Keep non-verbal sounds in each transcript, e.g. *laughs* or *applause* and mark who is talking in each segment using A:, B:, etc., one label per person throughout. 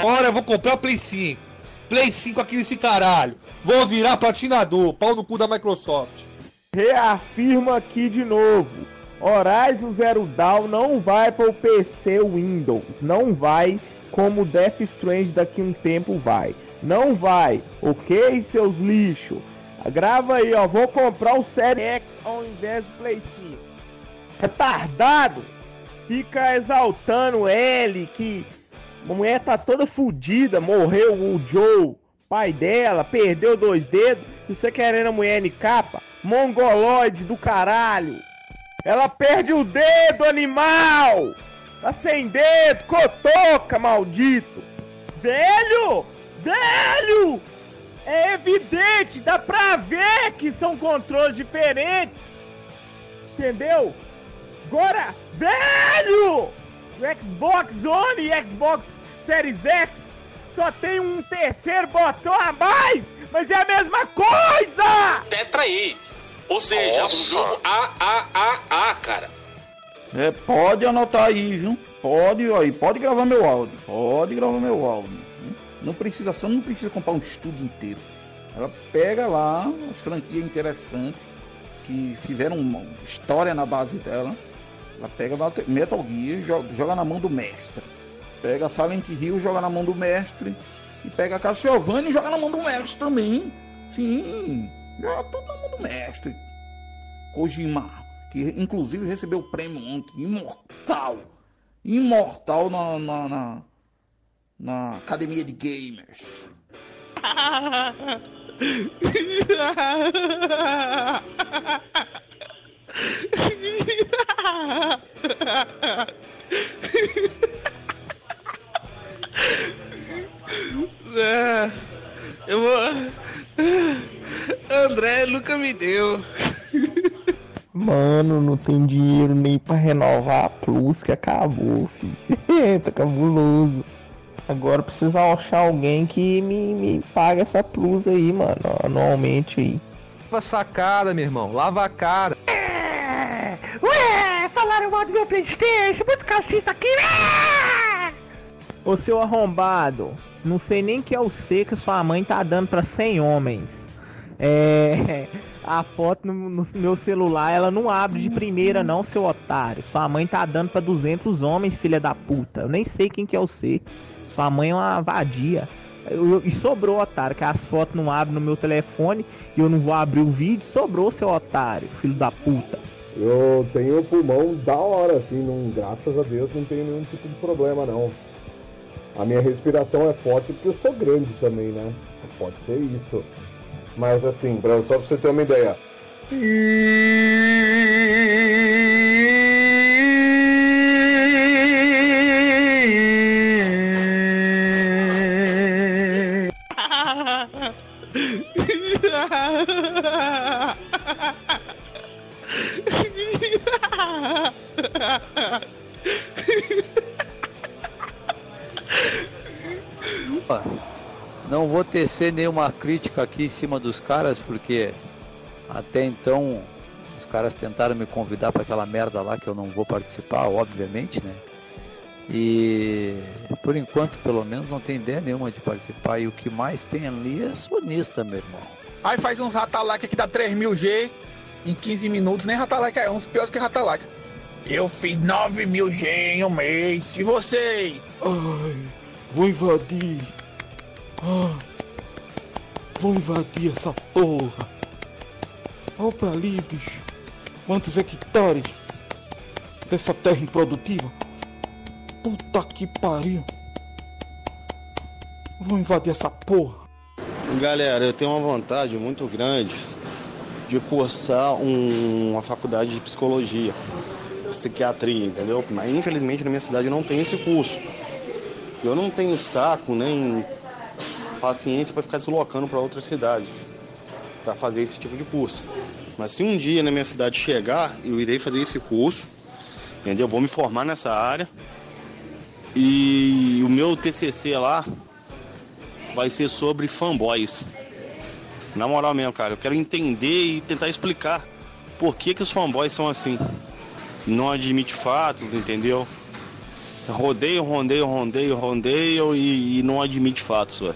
A: Agora eu vou comprar o Play 5. Play 5 aqui nesse caralho. Vou virar patinador. Pau no cu da Microsoft.
B: Reafirmo aqui de novo. Horizon Zero Dawn não vai para o PC Windows. Não vai como Death Strange daqui um tempo vai. Não vai, ok, seus lixos? Grava aí, ó. Vou comprar o Série X ao invés do Play 5. Retardado! Fica exaltando ele que mulher tá toda fodida, morreu o Joe, pai dela, perdeu dois dedos, e você querendo a mulher em capa? Mongoloide do caralho! Ela perde o dedo, animal! Tá sem dedo, cotoca, maldito! Velho! Velho! É evidente, dá pra ver que são controles diferentes! Entendeu? Agora, velho! O Xbox One e Xbox Series X só tem um terceiro botão a mais, mas é a mesma coisa!
C: Tetra aí. Ou seja,
D: Nossa.
C: um jogo AAAA, cara.
E: É, pode anotar aí, viu? Pode, aí, pode gravar meu áudio. Pode gravar meu áudio. Não precisa, só não precisa comprar um estúdio inteiro. Ela pega lá as franquias interessantes que fizeram uma história na base dela. Ela pega Metal Gear, joga, joga na mão do mestre. Pega Silent Hill, joga na mão do mestre. E pega Castlevania e joga na mão do mestre também. Sim, joga tudo na mão do mestre. Kojima, que inclusive recebeu o prêmio ontem, imortal. Imortal na, na, na, na Academia de Gamers. *laughs*
F: É, eu vou. André nunca me deu.
B: Mano, não tem dinheiro nem pra renovar a Plus que acabou, filho. *laughs* tá cabuloso. Agora precisa achar alguém que me, me paga essa Plus aí, mano, anualmente aí.
G: Lava a sacada, meu irmão. Lava a cara.
B: Ué, falaram mal do meu Playstation, muito cachista aqui, né? Ô seu arrombado, não sei nem que é o C que sua mãe tá dando pra 100 homens. É. *laughs* A foto no, no meu celular, ela não abre de primeira, não, seu otário. Sua mãe tá dando pra 200 homens, filha da puta. Eu nem sei quem que é o C. Sua mãe é uma vadia. Eu- eu- e sobrou, otário, que as fotos não abrem no meu telefone e eu não vou abrir o vídeo. Sobrou, seu otário, filho da puta.
H: Eu tenho pulmão da hora, assim, não, graças a Deus não tenho nenhum tipo de problema não. A minha respiração é forte porque eu sou grande também, né? Pode ser isso. Mas assim, só pra você ter uma ideia. *laughs*
I: Opa, Não vou tecer nenhuma crítica aqui em cima dos caras, porque até então os caras tentaram me convidar para aquela merda lá que eu não vou participar, obviamente, né? E por enquanto, pelo menos, não tem ideia nenhuma de participar. E o que mais tem ali é sonista, meu irmão.
J: Aí faz uns Ratalac que dá 3000G em 15 minutos, nem Ratalac é uns piores que Ratalac. Eu fiz 9000G em um mês, e vocês?
A: Ai, vou invadir. Ah, vou invadir essa porra. Olha pra ali, bicho. Quantos hectares dessa terra improdutiva? Puta que pariu. Vou invadir essa porra.
K: Galera, eu tenho uma vontade muito grande de cursar um- uma faculdade de psicologia, psiquiatria, entendeu? Mas infelizmente na minha cidade não tem esse curso. Eu não tenho saco nem paciência para ficar deslocando para outras cidades para fazer esse tipo de curso. Mas se um dia na minha cidade chegar, eu irei fazer esse curso, entendeu? Vou me formar nessa área. E o meu TCC lá vai ser sobre fanboys. Na moral mesmo, cara, eu quero entender e tentar explicar por que, que os fanboys são assim. Não admite fatos, entendeu? rodeio, rodeio, rodeio, rodeio e, e não admite fatos, velho.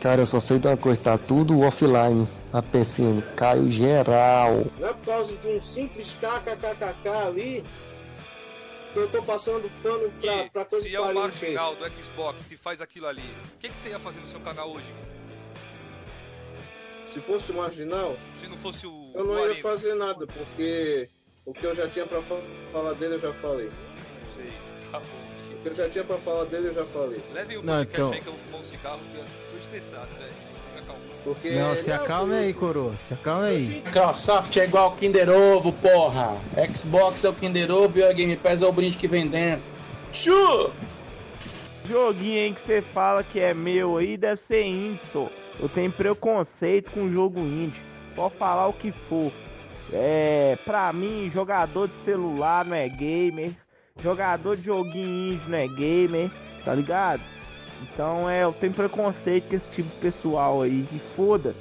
D: Cara, eu só sei de uma coisa, tá tudo offline. A PCN caiu geral.
L: Não é por causa de um simples kkkk ali que eu tô passando pano pra, pra coisa
M: Se
L: que
M: é o
L: fez.
M: marginal do Xbox que faz aquilo ali, o que, que você ia fazer no seu canal hoje?
L: Se fosse o marginal,
M: Se não fosse o.
L: eu não
M: o
L: ia
M: Arena?
L: fazer nada, porque o que eu já tinha pra fa- falar dele eu já falei.
M: Não sei, tá bom.
L: Eu já tinha pra falar dele eu já falei.
M: Leve o
N: Não,
M: podcast
N: então-
M: aí que eu vou fumar um cigarro que eu tô estressado, velho.
L: Porque
N: Não, se acalme aí, coroa. Se acalme aí.
J: Microsoft é igual Kinder Ovo, porra. Xbox é o Kinder Ovo e a Game Pass é o brinde que vem dentro. Chu!
B: Joguinho aí que você fala que é meu aí deve ser indie, só. Eu tenho preconceito com jogo indie. Pode falar o que for. É, pra mim, jogador de celular não é gamer. Jogador de joguinho indie não é gamer, tá ligado? Então é, eu tenho preconceito com esse tipo de pessoal aí. E foda.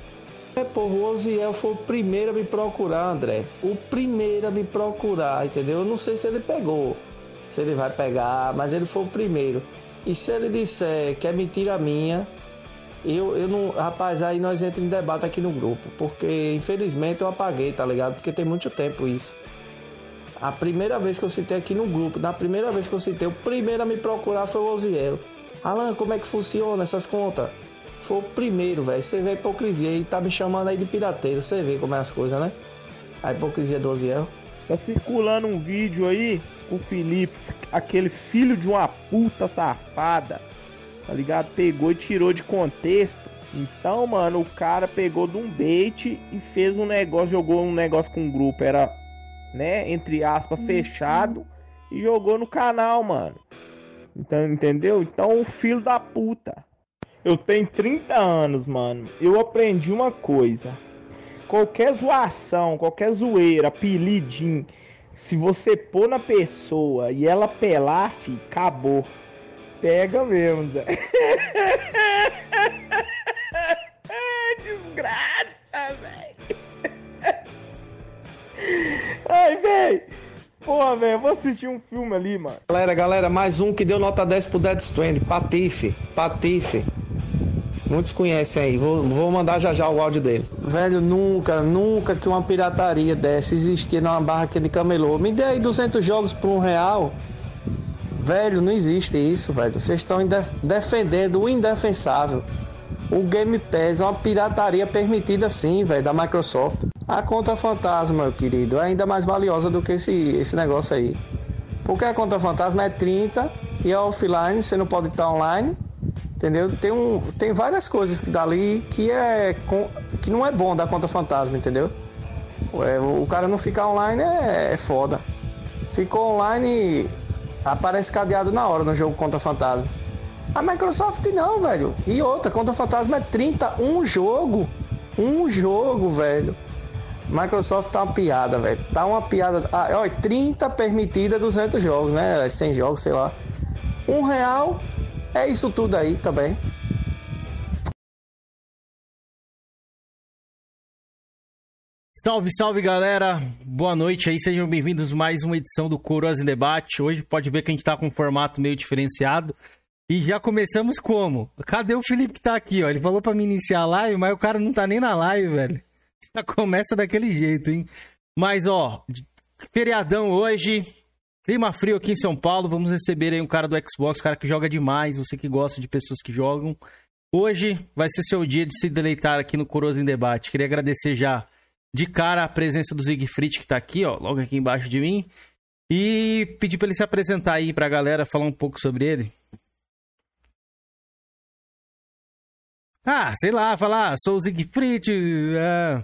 O: É, porra, o Oziel foi o primeiro a me procurar, André. O primeiro a me procurar, entendeu? Eu não sei se ele pegou, se ele vai pegar, mas ele foi o primeiro. E se ele disser que é mentira minha, eu, eu não. Rapaz, aí nós entramos em debate aqui no grupo. Porque infelizmente eu apaguei, tá ligado? Porque tem muito tempo isso. A primeira vez que eu citei aqui no grupo, na primeira vez que eu citei, o primeiro a me procurar foi o Oziel. Alan, como é que funciona essas contas? Foi o primeiro, velho. Você vê a hipocrisia e tá me chamando aí de pirateiro. Você vê como é as coisas, né? A hipocrisia do Oziel.
B: Tá circulando um vídeo aí com o Felipe, aquele filho de uma puta safada, tá ligado? Pegou e tirou de contexto. Então, mano, o cara pegou de um bait e fez um negócio, jogou um negócio com um grupo, era, né, entre aspas, fechado, e jogou no canal, mano. Então, entendeu? Então, o filho da puta. Eu tenho 30 anos, mano. Eu aprendi uma coisa. Qualquer zoação, qualquer zoeira, apelidinho, se você pôr na pessoa e ela pelar, fi, acabou. Pega mesmo. *laughs* Desgraça, velho. Ai, velho. Porra, velho, eu vou assistir um filme ali, mano.
O: Galera, galera, mais um que deu nota 10 pro Dead Strand. Patife, Patife. Muitos conhecem aí, vou, vou mandar já já o áudio dele. Velho, nunca, nunca que uma pirataria dessa existia numa barra aqui de camelô. Me dê aí 200 jogos por um real. Velho, não existe isso, velho. Vocês estão indef- defendendo o indefensável. O Game Pass é uma pirataria permitida sim, velho, da Microsoft. A conta fantasma, meu querido, é ainda mais valiosa do que esse, esse negócio aí. Porque a conta fantasma é 30 e é offline, você não pode estar online. Entendeu? Tem, um, tem várias coisas dali que, é, que não é bom da conta fantasma, entendeu? É, o cara não ficar online é, é foda. Ficou online, aparece cadeado na hora no jogo conta fantasma. A Microsoft não, velho. E outra, conta fantasma é 30, um jogo. Um jogo, velho. Microsoft tá uma piada, velho. Tá uma piada. Ah, olha, 30 permitida, 200 jogos, né? 100 jogos, sei lá. Um real é isso tudo aí também.
N: Salve, salve galera, boa noite aí, sejam bem-vindos mais uma edição do Coroas em Debate. Hoje pode ver que a gente tá com um formato meio diferenciado. E já começamos como? Cadê o Felipe que tá aqui, ó? Ele falou pra me iniciar a live, mas o cara não tá nem na live, velho. *laughs* Já começa daquele jeito, hein? Mas, ó, feriadão hoje, clima frio aqui em São Paulo, vamos receber aí um cara do Xbox, cara que joga demais, você que gosta de pessoas que jogam. Hoje vai ser seu dia de se deleitar aqui no Coroas em Debate. Queria agradecer já de cara a presença do Siegfried que tá aqui, ó, logo aqui embaixo de mim. E pedir pra ele se apresentar aí pra galera, falar um pouco sobre ele. Ah, sei lá, falar, sou o Siegfried. É...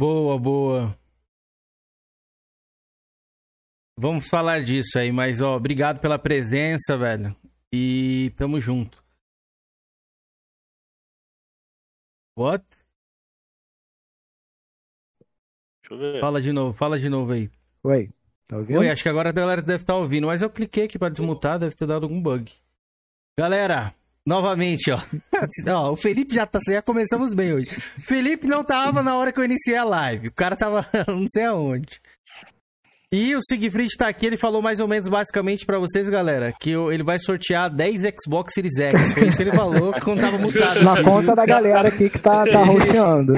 N: Boa, boa. Vamos falar disso aí, mas ó, obrigado pela presença, velho. E tamo junto. What?
P: Deixa eu ver.
N: Fala de novo, fala de novo aí.
Q: Oi, tá ouvindo?
N: Oi, acho que agora a galera deve estar ouvindo, mas eu cliquei aqui pra desmutar, deve ter dado algum bug. Galera, novamente, ó. *laughs* ó o Felipe já tá, já começamos bem hoje. Felipe não tava na hora que eu iniciei a live. O cara tava *laughs* não sei aonde. E o Siegfried tá aqui, ele falou mais ou menos basicamente pra vocês, galera, que eu- ele vai sortear 10 Xbox Series X. Foi isso que ele falou *laughs* quando tava mutado.
Q: Na conta da galera aqui que tá, tá rosteando.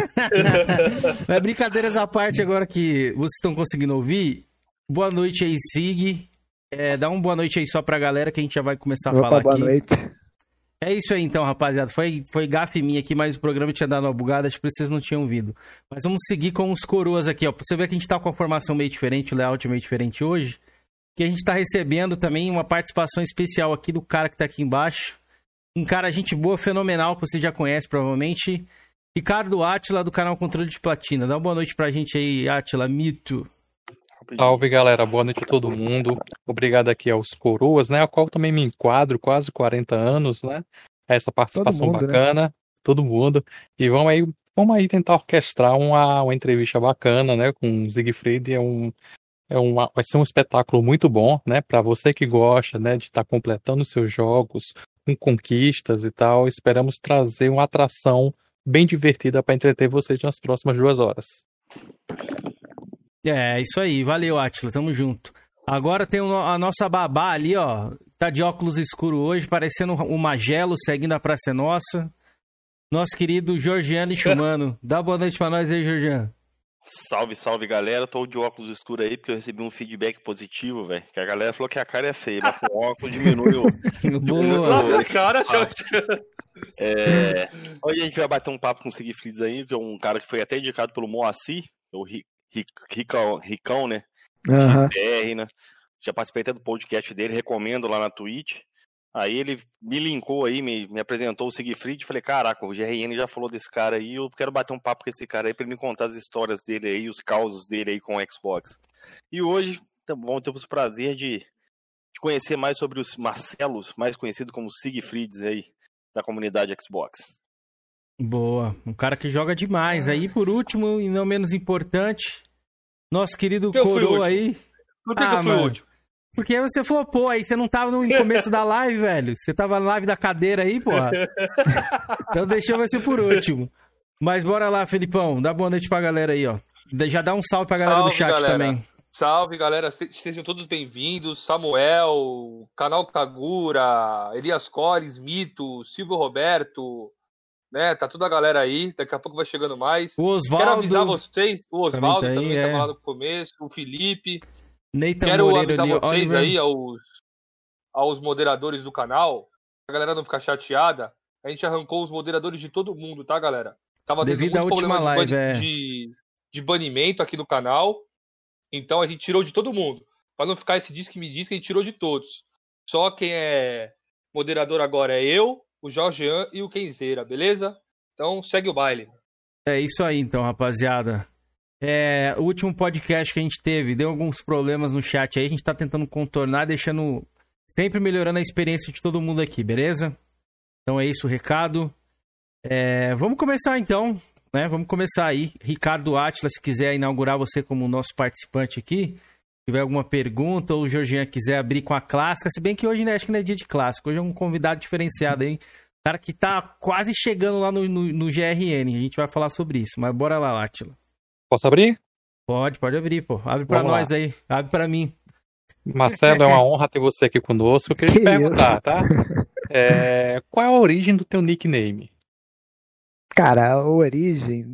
N: Mas brincadeiras à parte, agora que vocês estão conseguindo ouvir, boa noite aí, Sig. É, dá uma boa noite aí só pra galera que a gente já vai começar a
Q: Opa,
N: falar
Q: boa
N: aqui.
Q: noite.
N: É isso aí então, rapaziada. Foi, foi gafe minha aqui, mas o programa tinha dado uma bugada, acho que vocês não tinham ouvido. Mas vamos seguir com os coroas aqui, ó. Você ver que a gente tá com a formação meio diferente, o layout meio diferente hoje. Que a gente tá recebendo também uma participação especial aqui do cara que tá aqui embaixo. Um cara, gente boa, fenomenal, que você já conhece provavelmente. Ricardo Atila, do canal Controle de Platina. Dá uma boa noite pra gente aí, Atila, mito.
R: Salve galera, boa noite a todo mundo. Obrigado aqui aos coroas, né? A qual também me enquadro, quase 40 anos, né? Essa participação
Q: mundo, né?
R: bacana, todo mundo. E vamos aí, vamos aí tentar orquestrar uma, uma entrevista bacana, né? Com o Siegfried. É um, é uma, vai ser um espetáculo muito bom, né? Para você que gosta, né? De estar completando seus jogos com conquistas e tal. Esperamos trazer uma atração bem divertida para entreter vocês nas próximas duas horas.
N: É, isso aí. Valeu, Atila. Tamo junto. Agora tem o a nossa babá ali, ó. Tá de óculos escuro hoje, parecendo o Magelo, seguindo a Praça é Nossa. Nosso querido Georgiano Chumano. *laughs* Dá boa noite pra nós aí, Georgiano.
P: Salve, salve galera. Tô de óculos escuros aí porque eu recebi um feedback positivo, velho. Que a galera falou que a cara é feia, mas com óculos diminui o. *laughs* o-
M: Nossa, cara,
P: É, hoje a gente vai bater um papo com o Siegfried aí, que é um cara que foi até indicado pelo Moacir, o Ri- Ri- Ricão, Ricão, né? BR, né? Já participei até do podcast dele, recomendo lá na Twitch. Aí ele me linkou aí, me, me apresentou o Siegfried. Falei, caraca, o GRN já falou desse cara aí. Eu quero bater um papo com esse cara aí pra ele me contar as histórias dele aí, os causos dele aí com o Xbox. E hoje vamos ter o prazer de, de conhecer mais sobre os Marcelos, mais conhecido como Siegfrieds aí, da comunidade Xbox.
N: Boa. Um cara que joga demais. Aí, por último, e não menos importante, nosso querido
M: que eu
N: Coroa aí.
M: Por que, que eu fui
N: mano,
M: o último?
N: Porque você falou, pô, aí você não tava no começo da live, velho. Você tava na live da cadeira aí, porra. *laughs* Então deixou você por último. Mas bora lá, Felipão. Dá boa noite pra galera aí, ó. Já dá um salve pra galera do
M: Salve,
N: chat
M: galera.
N: também.
M: Salve, galera. Se- Sejam todos bem-vindos. Samuel, Canal Kagura, Elias Cores, Mito, Silvio Roberto, né? Tá toda a galera aí. Daqui a pouco vai chegando mais.
N: O Osvaldo
M: Quero avisar vocês, o Osvaldo
N: também tá
M: também,
N: aí,
M: tava
N: é.
M: lá no começo, o Felipe.
N: Nathan
M: Quero
N: Moreira
M: avisar
N: ali,
M: vocês
N: Oliver.
M: aí, aos, aos moderadores do canal, a galera não ficar chateada. A gente arrancou os moderadores de todo mundo, tá, galera? Tava tendo
N: Devido à
M: muito problema de,
N: live,
M: bani-
N: é.
M: de, de banimento aqui no canal. Então a gente tirou de todo mundo. Pra não ficar esse diz que me diz que a gente tirou de todos. Só quem é moderador agora é eu, o Jorgean e o Kenzeira, beleza? Então segue o baile.
N: É isso aí, então, rapaziada. É, o último podcast que a gente teve deu alguns problemas no chat aí. A gente tá tentando contornar, deixando. Sempre melhorando a experiência de todo mundo aqui, beleza? Então é isso o recado. É, vamos começar então, né? Vamos começar aí. Ricardo Atila, se quiser inaugurar você como nosso participante aqui, tiver alguma pergunta ou o Georgian quiser abrir com a clássica, se bem que hoje né, acho que não é dia de clássico, hoje é um convidado diferenciado aí. Cara que tá quase chegando lá no, no, no GRN. A gente vai falar sobre isso. Mas bora lá, Atila.
R: Posso abrir?
N: Pode, pode abrir, pô. Abre pra
R: Vamos lá.
N: nós aí. Abre pra mim.
R: Marcelo, é uma honra ter você aqui conosco. Eu queria *laughs* te
Q: Que
R: perguntar,
Q: isso?
R: tá? É, qual é a origem do teu nickname?
Q: Cara, a origem.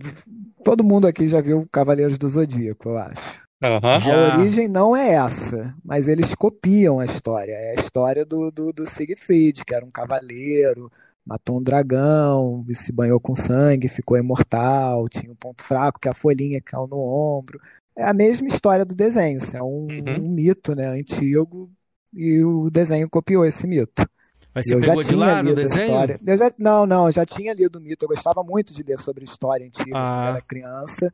Q: Todo mundo aqui já viu Cavaleiros do Zodíaco, eu acho.
R: Aham.
Q: A origem não é essa, mas eles copiam a história. É a história do, do, do Siegfried, que era um cavaleiro, matou um dragão, se banhou com sangue, ficou imortal, tinha um ponto fraco, que a folhinha caiu no ombro. É a mesma história do desenho, isso é um, um mito, né, antigo, e o desenho copiou esse mito.
N: Mas você
Q: eu já tinha
N: lá
Q: lido a
N: desenho?
Q: história. Eu já, não, não, eu já tinha lido o mito. Eu gostava muito de ler sobre história antiga
N: Ah.
Q: quando eu era criança.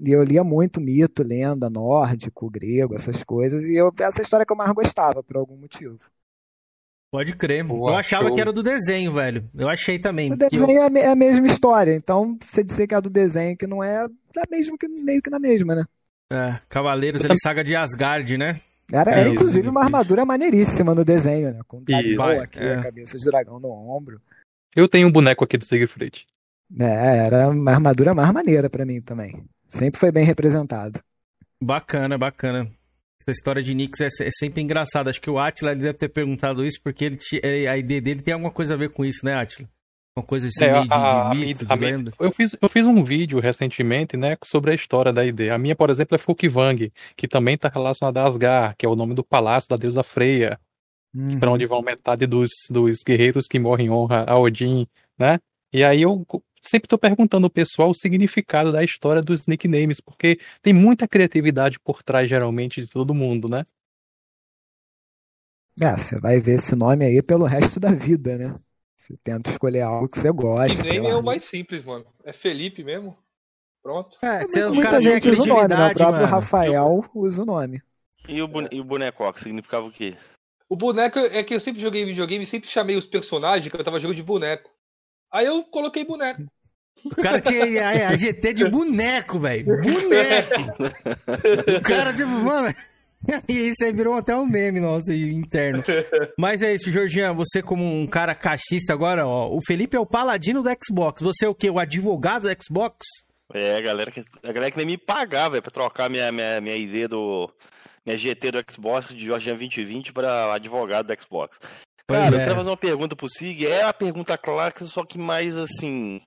Q: E eu lia muito mito, lenda, nórdico, grego, essas coisas. E eu, essa história que eu mais gostava, por algum motivo.
N: Pode crer.
Q: Boa,
N: eu achava
Q: show.
N: que era do desenho, velho. Eu achei também.
Q: O
N: eu-
Q: desenho é a me- é a mesma história. Então, você dizer que é do desenho que não é, é mesmo que meio que na mesma, né?
N: É, Cavaleiros,
Q: Eu
N: ele saga de Asgard, né?
Q: Era,
N: É
Q: era
N: isso,
Q: inclusive uma armadura maneiríssima no desenho, né? Com o aqui,
R: É.
Q: a cabeça de dragão no ombro.
R: Eu tenho um boneco aqui do Siegfried.
Q: É, era uma armadura mais maneira pra mim também. Sempre foi bem representado.
N: Bacana, bacana. Essa história de Nix é, é sempre engraçada. Acho que o Atila ele deve ter perguntado isso porque ele, a ideia dele tem alguma coisa a ver com isso, né, Atila? Uma coisa assim,
R: É,
N: meio de, de
R: a- a
N: mito, de
R: a
N: lenda.
R: eu, fiz, eu fiz um vídeo recentemente, né, sobre a história da ID. A minha, por exemplo, é Folkvang, que também está relacionada a Asgard, que é o nome do palácio da deusa Freya,
Q: Uhum.
R: para onde vão metade dos, dos guerreiros que morrem em honra a Odin, né? E aí eu sempre estou perguntando ao pessoal o significado da história dos nicknames, porque tem muita criatividade por trás, geralmente, de todo mundo, né?
Q: É, você vai ver esse nome aí pelo resto da vida, né? Você tenta escolher algo que você gosta.
M: Nickname é o mais simples, mano. É Felipe mesmo. Pronto.
N: É,
Q: Muita gente usa o nome, né? O próprio
N: mano.
Q: Rafael usa o nome.
P: E o, bone... e o boneco significava o quê?
M: O boneco é que eu sempre joguei videogame e sempre chamei os personagens que eu tava jogando de boneco. Aí eu coloquei boneco.
N: O cara tinha a, a GT de boneco, velho. Boneco! O cara, tipo, mano. *laughs* E isso aí virou até um meme nosso aí, interno. Mas é isso, Georgian, você como um cara cachista agora, ó. O Felipe é o paladino do Xbox. Você é o quê? O advogado do Xbox?
P: É, a galera que, a galera que nem me pagar, velho, pra trocar minha, minha, minha ID do. Minha GT do Xbox de Jorgian 2020 pra advogado do Xbox. Cara, eu
N: é.
P: quero fazer uma pergunta pro Sig. É a pergunta clássica, só que mais assim.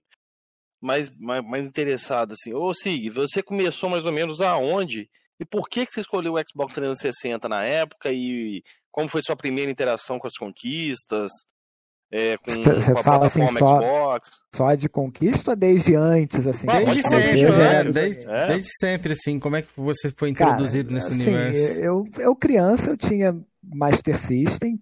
P: Mais, mais, mais interessado, assim. Ô, Sig, você começou mais ou menos aonde? E por que, que você escolheu o Xbox 360 na época? E como foi sua primeira interação com as conquistas? É, com, *laughs*
Q: Você
P: com a
Q: fala assim
P: plataforma
Q: só,
P: Xbox?
Q: só de conquista ou desde antes, assim?
N: Desde
Q: Você
N: sempre, né? Desde,
P: É?
N: desde sempre, assim. Como é que você foi
Q: Cara,
N: introduzido nesse
Q: assim,
N: universo?
Q: Eu, eu criança, eu tinha Master System,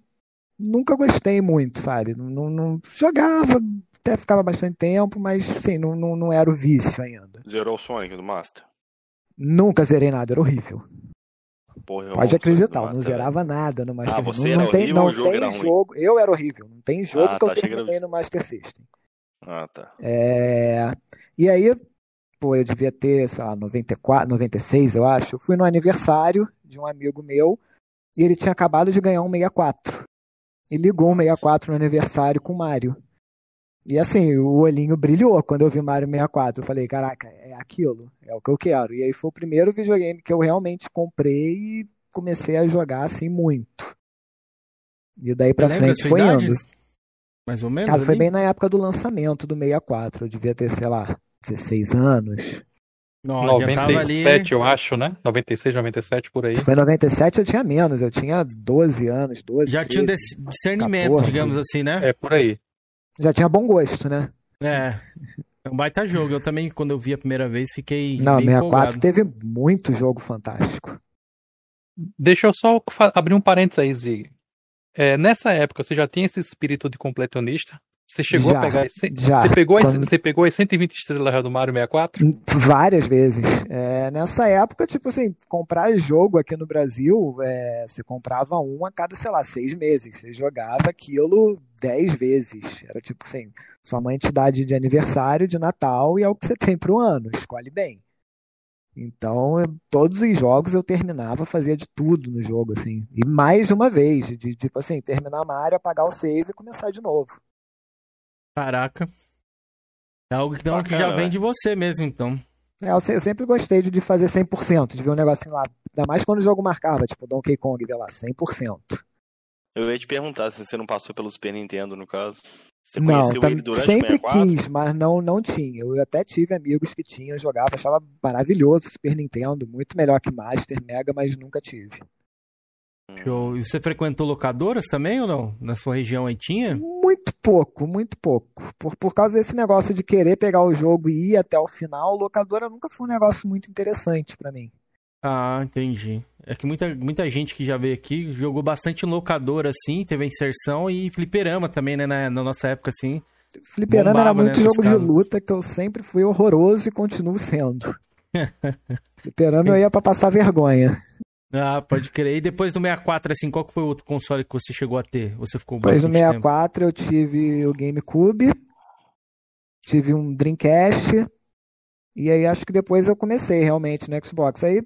Q: nunca gostei muito, sabe? Não, não- jogava, até ficava bastante tempo, mas assim, não, não, não era o vício ainda.
P: Zerou o Sonic do Master?
Q: Nunca zerei nada, era horrível.
P: Porra, eu
Q: Pode acreditar, eu não zerava nada no Master
P: Ah,
Q: System. Não, não tem, não
P: jogo
Q: tem
P: ruim?
Q: jogo. Eu era horrível. Não tem jogo
P: Ah,
Q: que eu
P: tá, era-
Q: terminei no Master System.
P: Ah, tá.
Q: É, E aí, pô, eu devia ter, sei lá, 94, 96, eu acho. Eu fui no aniversário de um amigo meu e ele tinha acabado de ganhar um 64. E ligou um 64 no aniversário com o Mario. E assim, o olhinho brilhou quando eu vi Mario 64. Eu falei, caraca, é aquilo, é o que eu quero. E aí foi o primeiro videogame que eu realmente comprei e comecei a jogar assim muito. E daí pra frente foi
N: idade?
Q: indo.
N: Mais ou menos?
Q: Cara, foi
N: ali?
Q: bem na época do lançamento do 64. Eu devia ter, sei lá, 16 anos.
N: Ali.
R: 97, eu acho, né? 96, 97, por aí.
Q: Se foi em 97, eu tinha menos. Eu tinha 12 anos, 12,
N: Já tinha um
Q: 13,
N: dis- discernimento,
Q: 14.
N: digamos assim, né?
R: É por aí.
Q: Já tinha bom gosto, né?
N: É. É um baita jogo. Eu também, quando eu vi a primeira vez, fiquei
Q: Não,
N: bem
Q: 64
N: empolgado.
Q: teve muito jogo fantástico.
R: Deixa eu só abrir um parênteses aí, Zig. É, nessa época, você já tinha esse espírito de completionista? Você chegou
Q: Já,
R: a pegar.
Q: já.
R: Você, pegou as,
Q: Quando-
R: você pegou as 120 estrelas do Mario 64?
Q: Várias vezes. É, nessa época, tipo assim, comprar jogo aqui no Brasil, é, você comprava um a cada, sei lá, seis meses. Você jogava aquilo dez vezes. Era tipo assim, sua mãe te dá de, aniversário, de Natal, e é o que você tem pro ano. Escolhe bem. Então, eu- todos os jogos eu terminava, fazia de tudo no jogo, assim. E mais de uma vez, de, de, tipo assim, terminar Mario, apagar o save e começar de novo.
N: Caraca. É algo então, que já
P: Bacana,
N: vem
P: né?
N: de você mesmo, então.
Q: É, eu, se- eu sempre gostei de, de fazer 100%, de ver um negocinho lá. Ainda mais quando o jogo marcava, tipo Donkey Kong, vê lá, 100%.
P: Eu ia te perguntar se você não passou pelo Super Nintendo, no caso. Você
Q: Não,
P: conheceu ele durante o
Q: sempre
P: 64?
Q: quis, mas não, não tinha. Eu até tive amigos que tinham, jogava, achava maravilhoso o Super Nintendo, muito melhor que Master, Mega, mas nunca tive.
N: Show. E você frequentou locadoras também ou não? Na sua região aí tinha?
Q: Muito pouco, muito pouco. Por, por causa desse negócio de querer pegar o jogo e ir até o final, locadora nunca foi um negócio muito interessante pra mim.
N: Ah, entendi. É que muita, muita gente que já veio aqui jogou bastante locadora, assim, teve a inserção e fliperama também, né? Na, na nossa época, assim.
Q: Fliperama era
N: Bombava, né,
Q: muito
N: essas
Q: jogo de luta que eu sempre fui horroroso e continuo sendo. *laughs* Esperando eu ia pra passar vergonha.
N: Ah, pode crer. E depois do 64, assim, qual que foi o outro console que você chegou a ter? Você ficou
Q: Depois do
N: bastante tempo?
Q: 64 eu tive o GameCube, tive um Dreamcast, e aí acho que depois eu comecei realmente no Xbox. Aí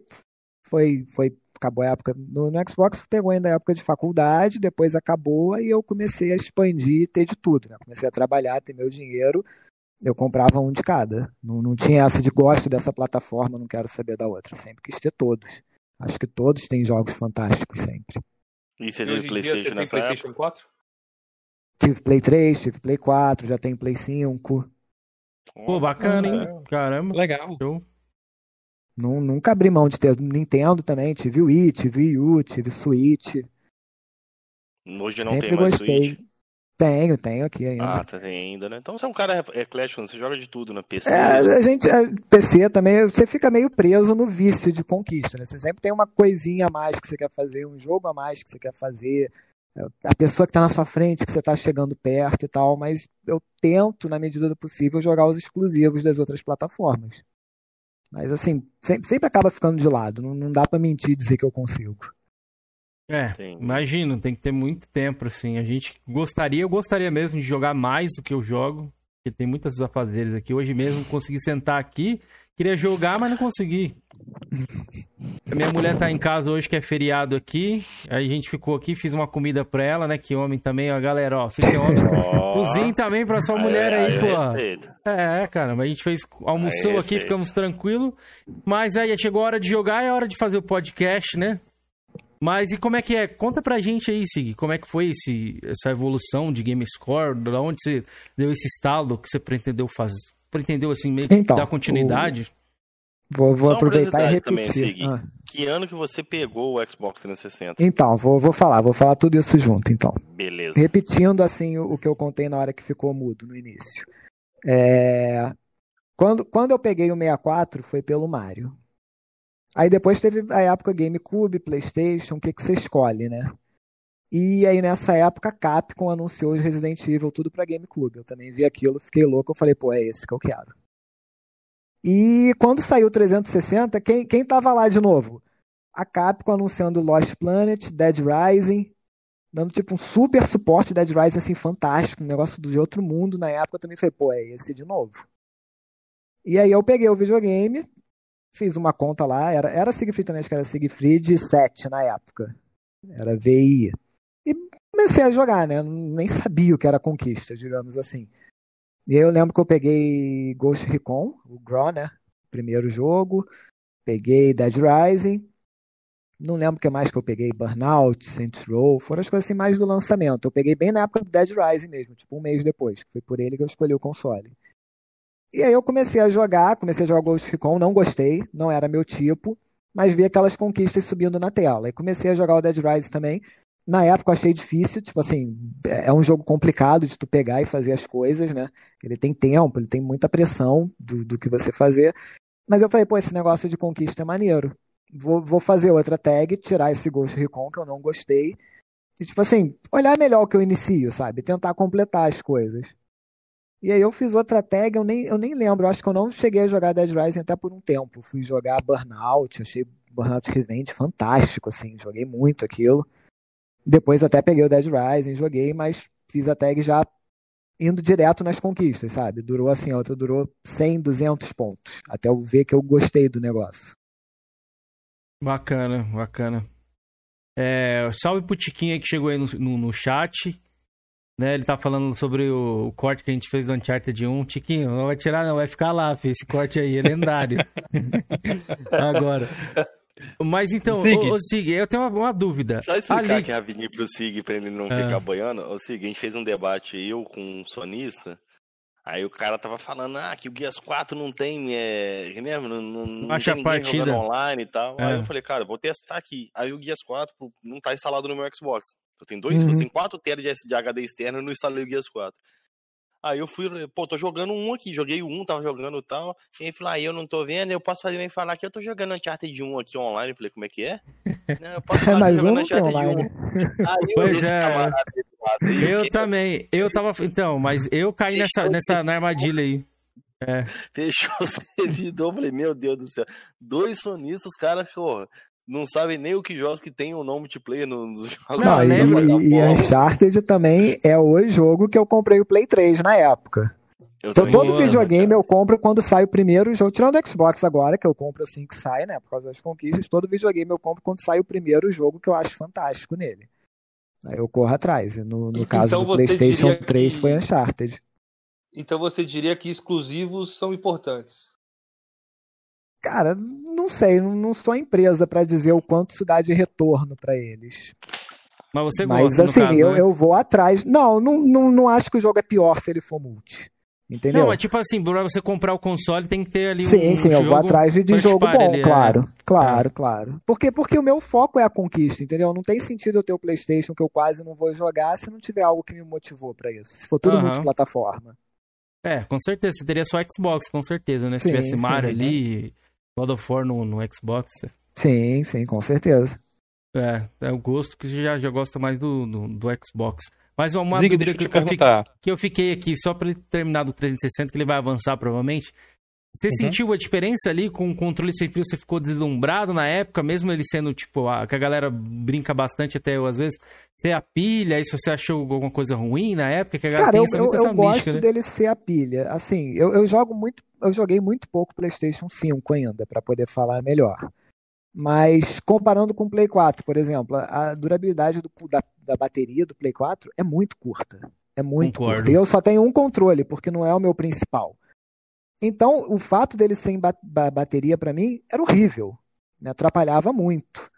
Q: foi, foi, acabou a época, no, no Xbox pegou ainda a época de faculdade, depois acabou e eu comecei a expandir e ter de tudo, né? Comecei a trabalhar, ter meu dinheiro, eu comprava um de cada. Não, não tinha essa de gosto dessa plataforma, não quero saber da outra. Sempre quis ter todos. Acho que todos têm jogos fantásticos sempre.
P: E você
M: E
P: teve
M: hoje em dia você
P: PlayStation
M: tem
P: nessa
M: PlayStation
P: época?
M: 4?
Q: Tive Play 3, tive Play 4, já tenho Play 5.
N: Pô, bacana, hein? Caramba.
R: Legal.
Q: Nu- Nunca abri mão de ter Nintendo também, tive Wii, tive Wii U, tive Switch.
P: Hoje não
Q: Sempre
P: tem mais
Q: gostei.
P: Switch.
Q: Tenho, tenho aqui ainda.
P: Ah, tá ainda, né? Então você é um cara eclético, você joga de tudo na PC.
Q: É, a gente, é, PC também, você fica meio preso no vício de conquista, né? Você sempre tem uma coisinha a mais que você quer fazer, um jogo a mais que você quer fazer, é, a pessoa que tá na sua frente que você tá chegando perto e tal, mas eu tento, na medida do possível, jogar os exclusivos das outras plataformas. Mas assim, sempre, sempre acaba ficando de lado, não, não dá pra mentir e dizer que eu consigo.
N: É, imagino, tem que ter muito tempo, assim. A gente gostaria, eu gostaria mesmo de jogar mais do que eu jogo, porque tem muitas afazeres aqui. Hoje mesmo consegui sentar aqui, queria jogar, mas não consegui. A minha mulher tá em casa hoje, que é feriado aqui. Aí a gente ficou aqui, fiz uma comida pra ela, né? Que homem também, ó, galera, ó, você que é homem, cozinha também pra sua mulher aí,
P: eu
N: pô.
P: respeito.
N: É, cara, mas a gente fez, almoçou
P: Aí,
N: aqui,
P: respeito.
N: ficamos tranquilos. Mas aí chegou a hora de jogar, é hora de fazer o podcast, né? Mas e como é que é? Conta pra gente aí, Sig, como é que foi esse, essa evolução de GameScore? Da onde você deu esse estalo que você pretendeu fazer? Pretendeu, assim, meio que
Q: Então,
N: dar continuidade?
Q: Vou, vou
P: uma
Q: aproveitar e
P: também,
Q: repetir.
P: Sig.
Q: Ah.
P: Que ano que você pegou o Xbox 360?
Q: Então, vou, vou falar, vou falar tudo isso junto, então.
P: Beleza.
Q: Repetindo, assim, o, o que eu contei na hora que ficou mudo no início. É, Quando, quando eu peguei o 64, foi pelo Mario. Aí depois teve a época GameCube, PlayStation, o que, que você escolhe, né? E aí nessa época a Capcom anunciou os Resident Evil tudo pra GameCube. Eu também vi aquilo, fiquei louco, eu falei, pô, é esse que eu quero. E quando saiu o 360, quem, quem tava lá de novo? A Capcom anunciando Lost Planet, Dead Rising, dando tipo um super suporte Dead Rising assim fantástico, um negócio de outro mundo na época, eu também falei, pô, é esse de novo. E aí eu peguei o videogame, fiz uma conta lá, era, era Siegfried também, acho que era Siegfried 7 na época. Era VI. E comecei a jogar, né? Nem sabia o que era conquista, digamos assim. E aí eu lembro que eu peguei Ghost Recon, o Gro, né? Primeiro jogo. Peguei Dead Rising. Não lembro o que mais que eu peguei. Burnout, Saints Row. Foram as coisas assim mais do lançamento. Eu peguei bem na época do Dead Rising mesmo, tipo um mês depois. Foi por ele que eu escolhi o console. E aí eu comecei a jogar, comecei a jogar Ghost Recon, não gostei, não era meu tipo, mas vi aquelas conquistas subindo na tela. E comecei a jogar o Dead Rising também. Na época eu achei difícil, tipo assim, é um jogo complicado de tu pegar e fazer as coisas, né? Ele tem tempo, ele tem muita pressão do, do que você fazer. Mas eu falei, pô, esse negócio de conquista é maneiro. Vou, vou fazer outra tag, tirar esse Ghost Recon que eu não gostei. E, tipo assim, olhar melhor o que eu inicio, sabe? Tentar completar as coisas. E aí eu fiz outra tag, eu nem, eu nem lembro, eu acho que eu não cheguei a jogar Dead Rising até por um tempo. Fui jogar Burnout, achei Burnout Revenge fantástico, assim, joguei muito aquilo. Depois até peguei o Dead Rising, joguei, mas fiz a tag já indo direto nas conquistas, sabe? Durou assim, a outra durou 100, 200 pontos, até eu ver que eu gostei do negócio.
N: Bacana, bacana. É, salve pro Tiquinho aí que chegou aí no, no, no chat. Né, ele tá falando sobre o, o corte que a gente fez do Uncharted 1. Tiquinho, não vai tirar, não, vai ficar lá, filho. Esse corte aí é lendário. *laughs* Agora. Mas então,
P: Sig.
N: ô, ô Sig, eu tenho uma, uma dúvida.
P: Só explicar
N: Ali-
P: aqui rapidinho pro Sig, pra ele não
N: Ah.
P: ficar boiando. O Sig, a gente fez um debate, eu com um sonista, aí o cara tava falando, ah, que o Guias 4 não tem, é, que mesmo, não, não, não tem
N: partida.
P: jogando online e tal. Aí
N: É.
P: eu falei, cara, vou testar aqui. Aí o Guias 4 não tá instalado no meu Xbox. Eu tenho dois,
N: Uhum.
P: eu tenho 4 TB de, de HD externo e não instalei o Guias 4. Aí eu fui, pô, tô jogando um aqui, joguei um, tava jogando e tal. E ele falou, ah, eu não tô vendo, eu posso fazer bem falar que eu tô jogando Uncharted 1 aqui online. Eu falei, como é que é? *laughs* Não, eu posso falar que
Q: Mas
P: eu
Q: um
P: jogando
Q: não tem
P: Uncharted
Q: online.
P: 1. Aí eu
N: Pois é.
P: camarada lado aí,
N: Eu
P: que-
N: também. Eu tava. Então, mas eu caí nessa, nessa na armadilha aí. É.
P: Fechou o *laughs* servidor, eu falei, meu Deus do céu. Dois sonistas, cara, pô, não sabem nem o que jogos que tem o nome multiplayer nos jogos.
Q: Não, e, e Uncharted também é o jogo que eu comprei o Play 3 na época.
P: Eu
Q: Então, todo
P: amo,
Q: videogame eu compro quando sai o primeiro jogo, tirando o Xbox agora, que eu compro assim que sai, né, por causa das conquistas, todo videogame eu compro quando sai o primeiro jogo que eu acho fantástico nele. Aí eu corro atrás. E No, no caso
M: Então
Q: do PlayStation
M: diria
Q: 3
M: que-
Q: foi Uncharted.
M: Então você diria que exclusivos são importantes.
Q: Cara, não sei, não, não sou a empresa pra dizer o quanto isso dá de retorno pra eles.
N: Mas você
Q: Mas
N: gosta, no
Q: assim,
N: caso,
Q: eu,
N: né?
Q: eu vou atrás. Não, não, não, não acho que o jogo é pior se ele for multi. Entendeu?
N: Não, mas tipo assim, pra você comprar o console tem que ter ali um
Q: Sim, sim, eu vou atrás de, de jogo bom,
N: ali, é.
Q: claro. Claro, claro. Porque, porque o meu foco é a conquista, entendeu? Não tem sentido eu ter o PlayStation que eu quase não vou jogar se não tiver algo que me motivou pra isso. Se for tudo
N: Aham.
Q: multiplataforma.
N: É, com certeza. Você teria só Xbox, com certeza, né? Se
Q: Sim,
N: tivesse
Q: sim,
N: Mario
Q: né?
N: God of War no, no Xbox.
Q: Sim, sim, com certeza.
N: É, é o gosto que você já, já gosta mais do, do, do Xbox. Mas uma
R: Zig,
N: dúvida que
R: eu
N: que eu fiquei aqui, só pra ele terminar do 360, que ele vai avançar provavelmente. Você
R: Uhum.
N: sentiu a diferença ali com o controle sem fio? Você ficou deslumbrado na época, mesmo ele sendo, tipo, a, que a galera brinca bastante até eu, às vezes. Você a pilha, se você achou alguma coisa ruim na época, que a galera
Q: Cara,
N: tem
Q: eu, eu, eu
N: essa
Q: gosto
N: mística, né?
Q: dele ser a pilha. Assim, eu, eu jogo muito, eu joguei muito pouco PlayStation 5 ainda, pra poder falar melhor. Mas comparando com o Play 4, por exemplo, a a durabilidade do- da, da bateria do Play 4 é muito curta. É muito
N: Concordo.
Q: curta. E eu só tenho um controle, porque não é o meu principal. Então, o fato dele sem ba- ba- bateria pra mim era horrível. né? Atrapalhava muito.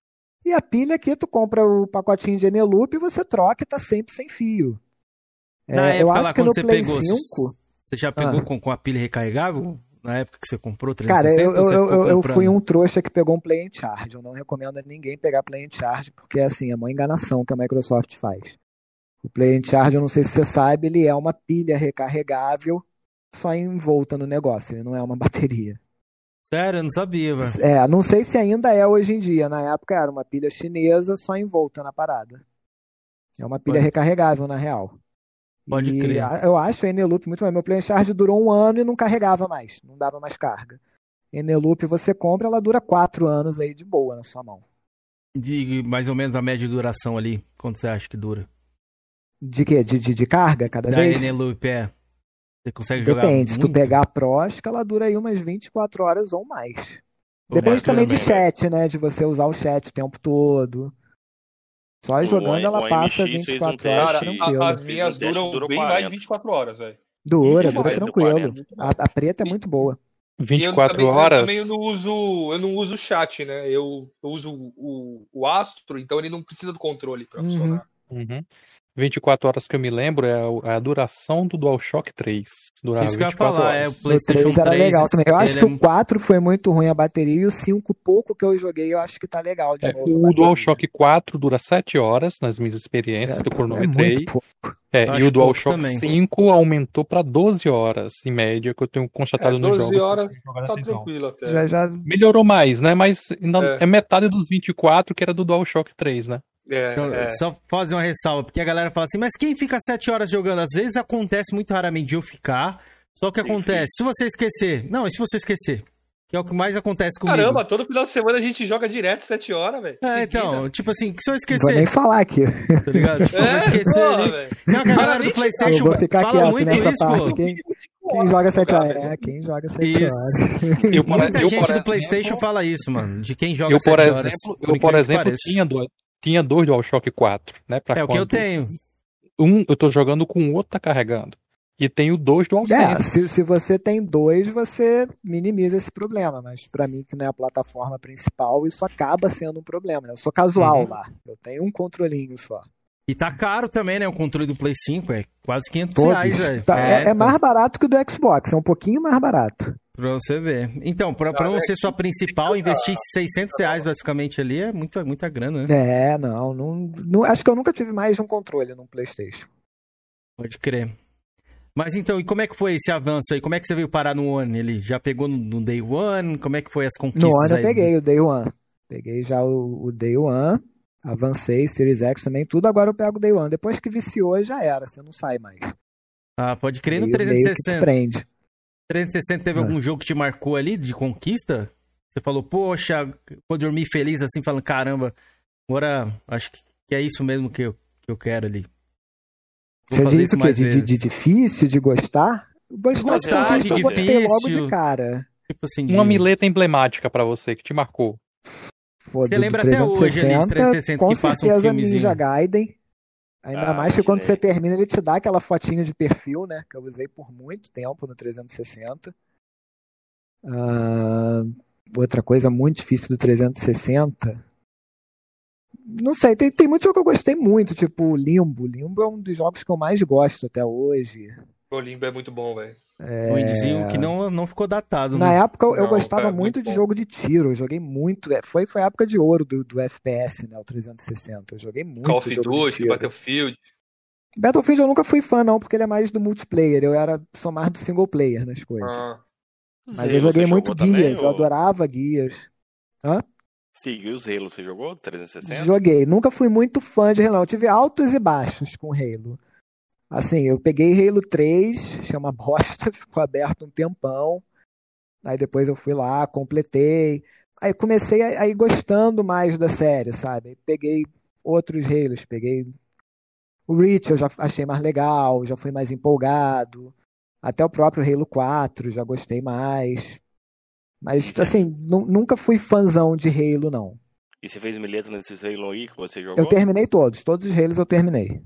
Q: E a pilha aqui, tu compra o pacotinho de Eneloop e você troca e tá sempre sem fio.
N: Na
Q: É, eu
N: época
Q: acho
N: lá,
Q: que
N: quando
Q: no
N: você
Q: Play
N: pegou,
Q: 5.
N: você já pegou
Q: Ah.
N: com, com a pilha recarregável? Na época que você comprou
Q: Cara,
N: 360?
Q: eu,
N: ou você
Q: eu, eu, eu fui um trouxa que pegou um Play in Charge. Eu não recomendo a ninguém pegar Play in Charge, porque assim, é uma enganação que a Microsoft faz. O Play in Charge, eu não sei se você sabe, ele é uma pilha recarregável só envolta no negócio, ele não é uma *laughs* bateria.
N: Sério, eu não sabia, velho.
Q: É, não sei se ainda é hoje em dia. Na época era uma pilha chinesa só envolta na parada. É uma pilha
N: Pode-
Q: recarregável, na real.
N: Pode
Q: E
N: crer.
Q: eu acho a Eneloop muito mais. Meu Play Charge durou um ano e não carregava mais, não dava mais carga. Eneloop você compra, ela dura quatro anos aí de boa na sua mão.
N: De mais ou menos a média de duração ali. Quanto você acha que dura?
Q: De quê? De, de, de carga cada
N: da
Q: vez?
N: Eneloop, é. Você consegue jogar
Q: Depende, se tu pegar a Pro, acho que ela dura aí umas 24 horas ou mais. Depende
N: mais
Q: também de chat, né? De você usar o chat o tempo todo. Só jogando ela
P: o
Q: passa
P: AMX fez um
Q: 24
P: teste
Q: horas
M: Cara, as minhas
P: um
M: duram bem mais
P: 40.
M: de 24 horas, velho.
Q: Dura, dura
P: mais
Q: tranquilo.
P: 40.
Q: A, a preta é muito boa.
M: E eu
R: 24
M: também,
R: horas.
M: Eu também não uso, eu não uso o chat, né? Eu, eu uso o, o Astro, então ele não precisa do controle pra funcionar.
R: Uhum. 24 horas que eu me lembro é a, é duração do DualShock 3. Durava
N: Isso que eu ia
R: 24
N: falar, é,
R: horas.
N: o PlayStation
Q: o 3 era
N: 3,
Q: legal também. Eu acho que
N: é
Q: o 4 foi muito ruim a bateria e o 5 pouco que eu joguei eu acho que tá legal de
R: É,
Q: novo.
R: o. DualShock 4 dura 7 horas nas minhas experiências
Q: É,
R: que eu
Q: é
R: cronometrei.
Q: muito pouco.
R: É,
N: Eu
R: e o DualShock
N: também.
R: 5 aumentou para 12 horas, em média, que eu tenho
M: É,
R: constatado nos
M: 12
R: jogos. que eu
M: horas
R: tenho jogado
M: tá tranquilo até.
Q: Já, já...
R: Melhorou mais, né? Mas ainda
M: É.
R: é. metade dos 24 que era do DualShock 3, né?
M: É,
N: Então,
M: é.
N: Só fazer uma ressalva, porque a galera fala assim, mas quem fica 7 horas jogando? Às vezes acontece muito raramente de eu ficar. Só que acontece, se você esquecer. Não, e se você esquecer? Que é o que mais acontece comigo.
M: Caramba, todo final de semana a gente joga direto 7 horas, velho.
N: É, então, tipo assim, se eu
Q: Não
N: esquecer.
Q: vou nem falar aqui.
N: Tá ligado? Tipo, eu vou
M: É,
N: esquecer
M: porra,
N: ali.
M: velho.
N: Não, que a galera do PlayStation
Q: Eu vou ficar
N: fala muito
Q: nessa
N: isso,
Q: parte.
N: pô.
Q: Quem, quem joga 7 horas? É, quem joga 7
N: Isso.
Q: horas.
R: Eu,
N: Muita
R: eu,
N: gente do
R: exemplo,
N: PlayStation fala isso, mano. De quem joga
R: eu, por
N: 7 horas.
R: exemplo, eu, por exemplo tinha, dois, tinha dois DualShock 4, né? Pra
N: É o que eu tenho.
R: Um eu tô jogando com o outro tá carregando. E tenho dois
Q: É,
R: DualSense.
Q: se, se você tem dois, você minimiza esse problema. Mas pra mim, que não é a plataforma principal, isso acaba sendo um problema. né? Eu sou casual
R: Uhum.
Q: lá. Eu tenho um controlinho só.
N: E tá caro também, né? O controle do Play 5 é quase 500
Q: Todos.
N: reais, velho.
Q: Tá, é, é
N: tá.
Q: mais barato que o do Xbox, é um pouquinho mais barato.
N: Pra você ver. Então, pra, pra não ser sua principal, investir 600 reais basicamente ali é muita, muita grana, né?
Q: É, não, não, não- Acho que eu nunca tive mais de um controle num PlayStation.
N: Pode crer. Mas então, e como é que foi esse avanço aí? Como é que você veio parar no One? Ele já pegou no, no Day One? Como é que foi as conquistas
Q: No ano eu
N: aí?
Q: peguei o Day One. Peguei já o, o Day One, avancei, Series X também, tudo. Agora eu pego o Day One. Depois que viciou, já era, você não sai mais.
N: Ah, pode crer no
Q: Meio- meio que te
N: 360.
Q: prende.
N: 360 teve
Q: Ah.
N: algum jogo que te marcou ali de conquista? Você falou, poxa, vou dormir feliz assim, falando, caramba, agora acho que é isso mesmo que eu, que eu quero ali. Vou
Q: Você diz
N: isso
Q: o quê? De, de- de difícil, de gostar? Gostar,
N: Gostar,
Q: conquista,
N: de
Q: eu gostei logo
N: difícil.
Q: de cara.
N: Tipo assim,
R: Uma
N: de-
R: mileta emblemática pra você que te marcou.
N: Você lembra até hoje ali, de 360,
Q: com
N: que um
Q: certeza. Ninja Gaiden. Ainda
P: Ah,
Q: mais que quando você termina, ele te dá aquela fotinha de perfil, né? Que eu usei por muito tempo no 360. Ah, outra coisa muito difícil do 360. Não sei, tem, tem muito jogo que eu gostei muito, tipo Limbo. Limbo é um dos jogos que eu mais gosto até hoje.
M: O Limbo é muito bom, velho.
N: Um indiezinho que não, não ficou datado.
Q: Na
N: né?
Q: época eu,
M: Não,
Q: gostava
M: cara,
Q: muito
M: muito
Q: de jogo de tiro, eu joguei muito. é, Foi, foi a época de ouro do, do FPS, né? O 360. Eu joguei muito
M: Call of Duty. Battlefield.
Q: Battlefield eu nunca fui fã, não, porque ele é mais do multiplayer. Eu era só mais do single player nas coisas.
M: Ah,
Q: Mas eu joguei muito
P: também,
Q: Gears, eu
P: ou-
Q: adorava Gears. Hã?
P: Seguiu os Halo, você jogou? 360?
Q: Joguei. Nunca fui muito fã de Halo. Eu tive altos e baixos com Halo. Assim, eu peguei Halo 3, *laughs* chama bosta, *laughs* ficou aberto um tempão. Aí depois eu fui lá, completei. Aí comecei a, a ir gostando mais da série, sabe? Aí Peguei outros Halos, peguei o Reach, eu já achei mais legal, já fui mais empolgado. Até o próprio Halo 4, já gostei mais. Mas, assim, nu- nunca fui fãzão de Halo, não.
P: E você fez mileta nesses Halo aí que você jogou?
Q: Eu terminei todos, todos os Halos eu terminei.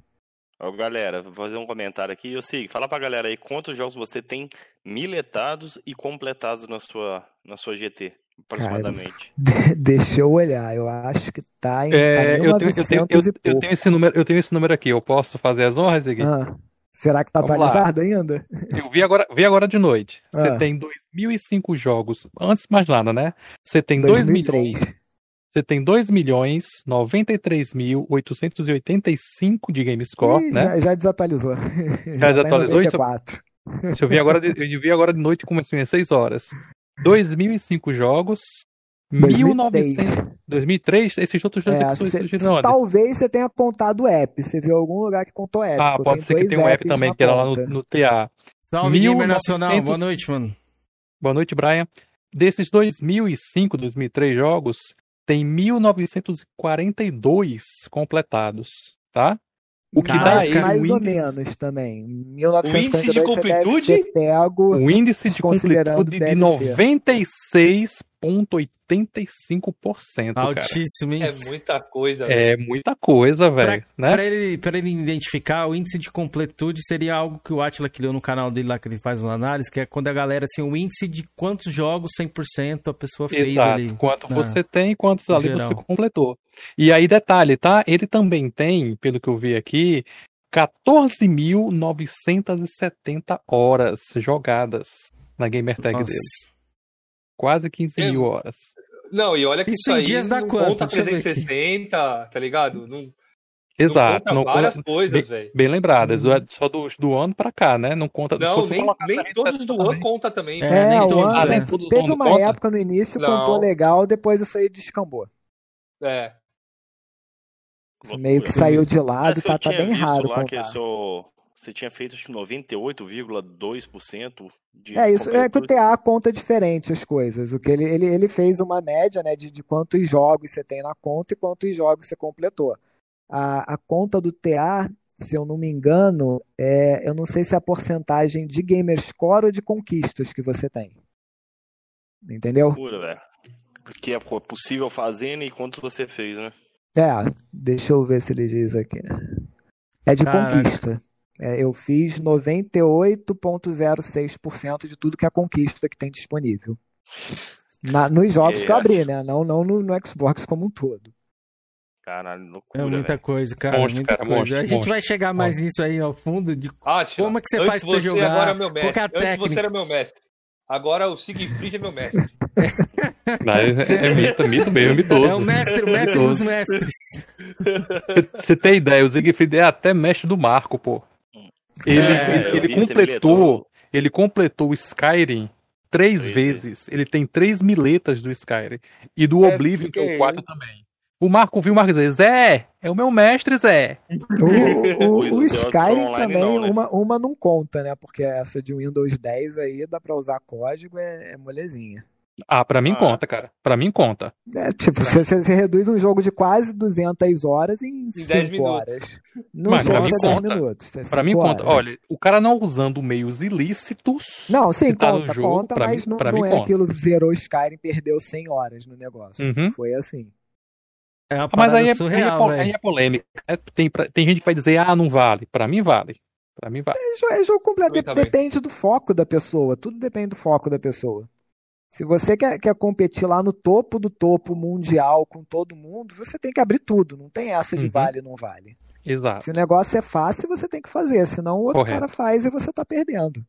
P: Ó, galera, vou fazer um comentário aqui. Eu sei, fala pra galera aí quantos jogos você tem miletados e completados na sua, na sua GT, aproximadamente.
Q: De- *laughs* Deixa eu olhar, eu acho que tá em, tá
R: É,
Q: em
R: eu, tenho, eu, tenho,
Q: 900
R: eu, eu
Q: pouco.
R: tenho esse número, eu tenho esse número aqui. Eu posso fazer as honras, Ziggy?
Q: Ah, será que tá
R: Vamos lá.
Q: atualizado ainda?
R: Eu vi agora, vi agora de noite. Você
Q: Ah.
R: tem 2005 jogos. Antes de mais nada, né? Você tem 2 milhões.
Q: 2003.
R: Você tem 2 milhões 93.885 de game score,
Q: Ih,
R: né?
Q: já, já desatualizou. *laughs*
R: Já
Q: tá em
R: desatualizou isso?
Q: 94.
R: Isso eu vi agora de, eu vi agora de noite começou às 6 horas. 2005 jogos.
Q: 2003.
R: 1900, 2003, esses outros dois
Q: É, cê-
R: surgiram
Q: talvez você tenha contado o app. Você viu algum lugar que contou app?
R: Ah, pode ser que tenha um app também, que era lá no, no TA.
N: Salve, Gamer
R: 1900
N: Nacional. Boa noite, mano.
R: Boa noite, Brian. Desses 2005, 2003 jogos, tem 1942 completados, tá? O que Caraca,
Q: dá
R: é
Q: mais
R: Windows...
Q: ou menos também. 1942, o
M: índice de completude?
R: O índice de completude de 96 0,85%.
N: Altíssimo, hein?
M: É muita coisa. Véio.
R: É muita coisa, velho. Pra, né?
N: pra, ele, pra ele identificar, o índice de completude seria algo que o Atila que no canal dele lá, que ele faz uma análise, que é quando a galera, assim, o índice de quantos jogos 100% a pessoa fez
R: Exato.
N: ali.
R: quanto
N: na...
R: você tem quantos ali
N: geral.
R: você completou. E aí, detalhe, tá? Ele também tem, pelo que eu vi aqui, 14.970 horas jogadas na gamer tag
N: Nossa.
R: dele. Quase 15
M: É.
R: mil horas.
M: Não, e olha que
N: Isso
M: isso,
N: em
M: aí
N: dias dá
M: não
N: quanto?
M: conta
N: Deixa eu ver aqui.
M: 360, tá ligado? Não,
R: Exato.
M: conta
R: Não
M: várias
R: conta-
M: coisas,
R: bem,
M: velho.
R: bem lembrado, do- só do, do ano pra cá, né? Não conta.
M: não, nem, nem
R: 360
M: todos do ano conta também.
N: É,
Q: É,
N: nem
Q: o
N: todos,
Q: ano-
R: todos
Q: teve
R: não
Q: uma
R: conta?
Q: época no início,
M: Não.
Q: contou legal, depois isso aí descambou.
M: É.
Q: Isso meio que saiu de lado
P: Mas
Q: e
P: eu
Q: tá, tá bem raro
P: lá que
Q: contar.
P: seu- você tinha feito acho que 98,2% de
Q: É, isso é que o. TA conta diferente as coisas. O que ele, ele, ele fez uma média, né, de, de quantos jogos você tem na conta e quantos jogos você completou. A, a conta do TA, se eu não me engano, é, eu não sei se é a porcentagem de gamerscore ou de conquistas que você tem. Entendeu?
P: Loucura, velho. Porque é po- possível fazendo e quanto você fez, né?
Q: É, deixa eu ver se ele diz aqui. É de
N: Caraca.
Q: conquista. É, eu fiz 98,06% de tudo que é conquista que tem disponível. Na- nos jogos que eu
P: É.
Q: abri, né? Não, não no, no Xbox como um todo.
P: Caralho,
N: É
P: loucura,
N: muita
P: velho.
N: coisa, cara.
R: Monstro,
N: muita
R: cara,
N: coisa.
R: monstro,
N: a gente
R: monstro,
N: vai chegar mais nisso aí ao fundo de
M: Átila,
N: como é que você
M: antes
N: faz pra você jogar.
M: agora é meu
N: é
M: mestre.
N: a
M: Antes você
N: técnica?
M: era meu mestre. Agora o Siegfried é meu mestre. *laughs*
R: Não, é, é mito, mito mesmo, mitoso.
N: É o mestre, o mestre dos mestres.
R: Você- *laughs* Você tem ideia, o Siegfried é até mestre do Marco, pô. Ele,
M: É,
R: ele, ele completou, ele completou o Skyrim três
P: Três
R: vezes. Ele tem três miletas do Skyrim. E do
P: É,
R: Oblivion, que é o 4 também. O Marco viu o Marco dizer, Zé, é o meu mestre, Zé.
Q: O, *laughs* o- o Skyrim também,
P: não, né?
Q: uma, uma não conta, né? Porque essa de Windows 10 aí dá pra usar código, é, é molezinha.
R: Ah, pra mim conta, cara. Pra mim conta.
Q: É, tipo, você, você- reduz um jogo de quase 200 horas em
R: 10
Q: 5
R: minutos.
Q: horas. Não
R: Mas pra mim
Q: 10
R: conta.
Q: minutos. é
R: Pra mim
Q: cinco
R: conta.
Q: horas.
R: Olha, o cara não usando meios ilícitos.
Q: Não, sim,
R: que tá no
Q: conta,
R: jogo,
Q: conta,
R: pra
Q: mas
R: mim,
Q: não,
R: pra
Q: não
R: mim
Q: é
R: conta.
Q: aquilo zerou Skyrim perdeu 100 horas no negócio.
R: Uhum.
Q: Foi assim.
N: É uma
R: Ah, Mas aí é, aí é
N: surreal,
R: po-
N: velho.
R: aí é polêmica. É, tem, pra- tem gente que vai dizer, ah, não vale. Pra mim vale. Pra mim vale.
Q: É jo- é jogo completo, depende do foco da pessoa. Tudo depende do foco da pessoa. Se você quer, quer competir lá no topo do topo mundial com todo mundo, você tem que abrir tudo. Não tem essa de
R: Uhum.
Q: vale ou não vale.
R: Exato.
Q: Se o negócio é fácil, você tem que fazer. Senão o outro
R: Correto.
Q: cara faz e você tá perdendo.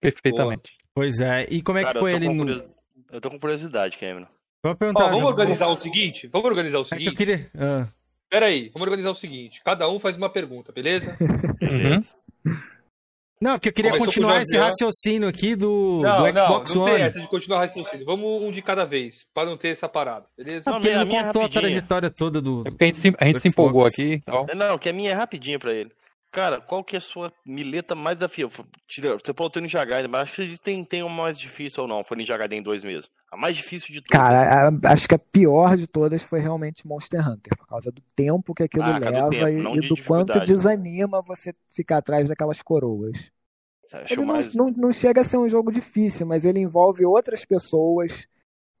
R: Perfeitamente.
N: Pois é. E como é que
P: Cara,
N: foi
P: eu tô
N: ele no.
P: curiosi- Eu tô com curiosidade, Cameron.
M: Ó,
N: perguntar.
M: vamos
N: já-
M: organizar o seguinte? Vamos organizar o
N: É que eu
M: seguinte?
N: queria. Ah.
M: Pera aí, vamos organizar o seguinte. Cada um faz uma pergunta, beleza? *laughs*
R: Uhum.
N: Não, porque eu queria
M: Começou
N: continuar esse raciocínio aqui do,
M: Não,
N: do
M: não,
N: Xbox
M: não
N: One.
M: tem essa de continuar raciocínio. Vamos um de cada vez, pra não ter essa parada, beleza?
N: Ah, porque ele não contou a trajetória toda do.
R: É porque a gente se, a gente se empolgou aqui. Ó.
P: Não, que a minha é rapidinho pra ele. Cara, qual que é a sua mileta mais desafiadora? Tira- Você falou o Ninja Gaiden, mas acho que tem, tem uma mais difícil ou não? Foi Ninja Gaiden 2 mesmo. A mais difícil de todas.
Q: Cara, a- acho que a pior de todas foi realmente Monster Hunter, por causa do tempo que aquilo
P: Ah,
Q: leva
P: tempo,
Q: e,
P: não
Q: e do quanto desanima você ficar atrás daquelas coroas.
P: Acho
Q: Ele não,
P: mais-
Q: não, não chega a ser um jogo difícil, mas ele envolve outras pessoas,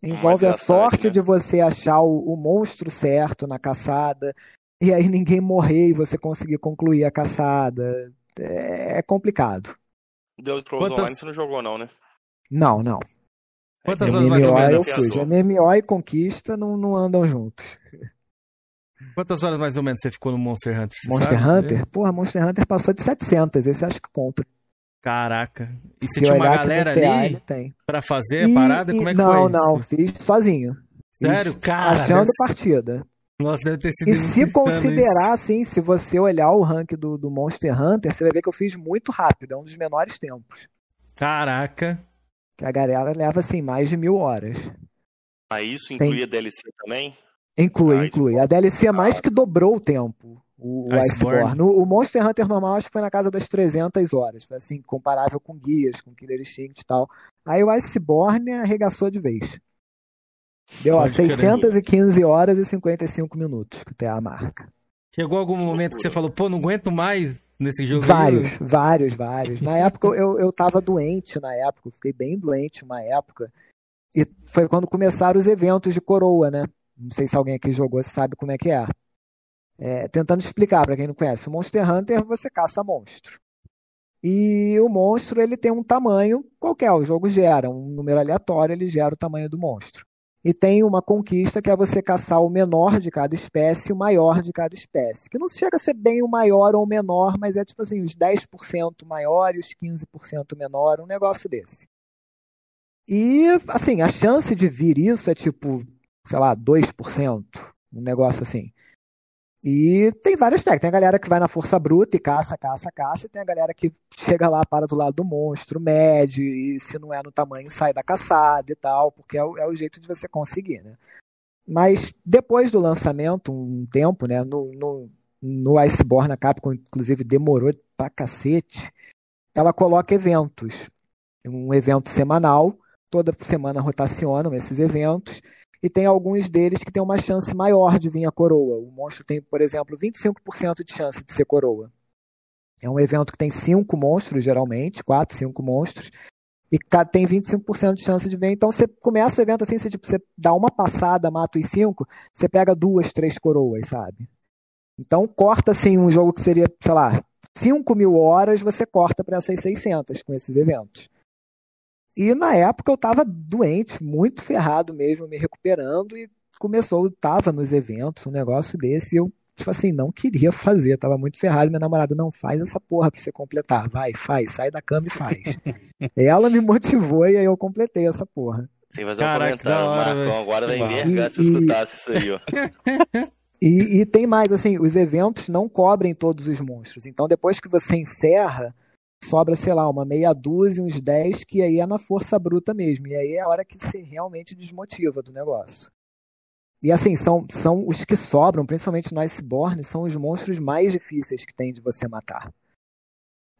Q: envolve a sorte
P: né?
Q: de você achar o, o monstro certo na caçada, e aí ninguém morrer e você conseguir concluir a caçada. É, é complicado.
P: The Scrolls
N: Quantas-
P: Online você não jogou não, né?
Q: Não, não.
N: Quantas horas mais ou
Q: MMO eu
N: menos?
Q: fui. MMO e conquista não, não andam juntos.
N: Quantas horas mais ou menos você ficou no Monster Hunter?
Q: Monster
N: sabe?
Q: Hunter? Porra, Monster Hunter passou de 700, esse acho que conta.
N: Caraca. E você
Q: Se
N: tinha uma galera ali
Q: tem.
N: pra fazer a parada?
Q: e-
N: Como é que
Q: não,
N: foi
Q: não,
N: isso?
Q: fiz sozinho. Fiz
N: Sério? Cara,
Q: Achando partida.
N: Nossa, deve ter sido
Q: E se considerar, assim, se você olhar o rank do, do Monster Hunter, você vai ver que eu fiz muito rápido, é um dos menores tempos.
N: isso. Caraca.
Q: Que a galera leva, assim, mais de mil horas.
P: Mas isso
Q: Tem-
P: incluía DLC também?
Q: Inclui,
P: Ah,
Q: inclui. A DLC é mais que dobrou o tempo. O, o
N: Iceborne.
Q: Iceborne. O, o Monster Hunter normal acho que foi na casa das 300 horas. Foi assim, comparável com Guias, com Killer Instinct e tal. Aí o Iceborne arregaçou de vez. Deu ó,
N: Pode crer.
Q: 615 horas e 55 minutos, que tem a marca.
N: Chegou algum momento que você falou, pô, não aguento mais nesse jogo aí?
Q: Vários, vários, vários. Na época eu, eu tava doente, na época, eu fiquei bem doente uma época. E foi quando começaram os eventos de coroa, né? Não sei se alguém aqui jogou, sabe como é que é. É, tentando explicar para quem não conhece, o Monster Hunter você caça monstro. E o monstro ele tem um tamanho qualquer, o jogo gera um número aleatório, ele gera o tamanho do monstro. E tem uma conquista que é você caçar o menor de cada espécie e o maior de cada espécie. Que não chega a ser bem o maior ou o menor, mas é tipo assim, os 10% maior e os 15% menor, um negócio desse. E, assim, a chance de vir isso é tipo, sei lá, 2%, um negócio assim. E tem várias técnicas. Tem a galera que vai na força bruta e caça, caça, caça. E tem a galera que chega lá, para do lado do monstro, mede, e se não é no tamanho, sai da caçada e tal, porque é o, é o jeito de você conseguir, né? Mas depois do lançamento, um tempo, né? No, no, no Iceborne, a Capcom, inclusive, demorou pra cacete. Ela coloca eventos. Um evento semanal. Toda semana rotacionam esses eventos e tem alguns deles que tem uma chance maior de vir a coroa. O monstro tem, por exemplo, 25% de chance de ser coroa. É um evento que tem cinco monstros, geralmente, quatro, cinco monstros, e tem 25% de chance de vir. Então você começa o evento assim, você, tipo, você dá uma passada, mata os cinco, você pega duas, três coroas, sabe? Então corta assim um jogo que seria, sei lá, 5 mil horas, você corta para essas 600 com esses eventos. E na época eu tava doente, muito ferrado mesmo, me recuperando, e começou, tava nos eventos, um negócio desse, e eu, tipo assim, não queria fazer, tava muito ferrado, minha namorada, não, faz essa porra pra você completar, vai, faz, sai da cama e faz. *laughs* Ela me motivou e aí eu completei essa porra.
P: Tem que fazer um
N: Caraca,
P: comentário.
N: Hora,
P: Marcão agora vai envergar
Q: E-
P: se
Q: e-
P: escutasse isso aí, ó. *laughs*
Q: E, e tem mais, assim, os eventos não cobrem todos os monstros. Então, depois que você encerra, sobra, sei lá, uma meia dúzia, uns 10, que aí é na força bruta mesmo. E aí é a hora que você realmente desmotiva do negócio. E assim, são, são os que sobram, principalmente no Iceborne, são os monstros mais difíceis que tem de você matar.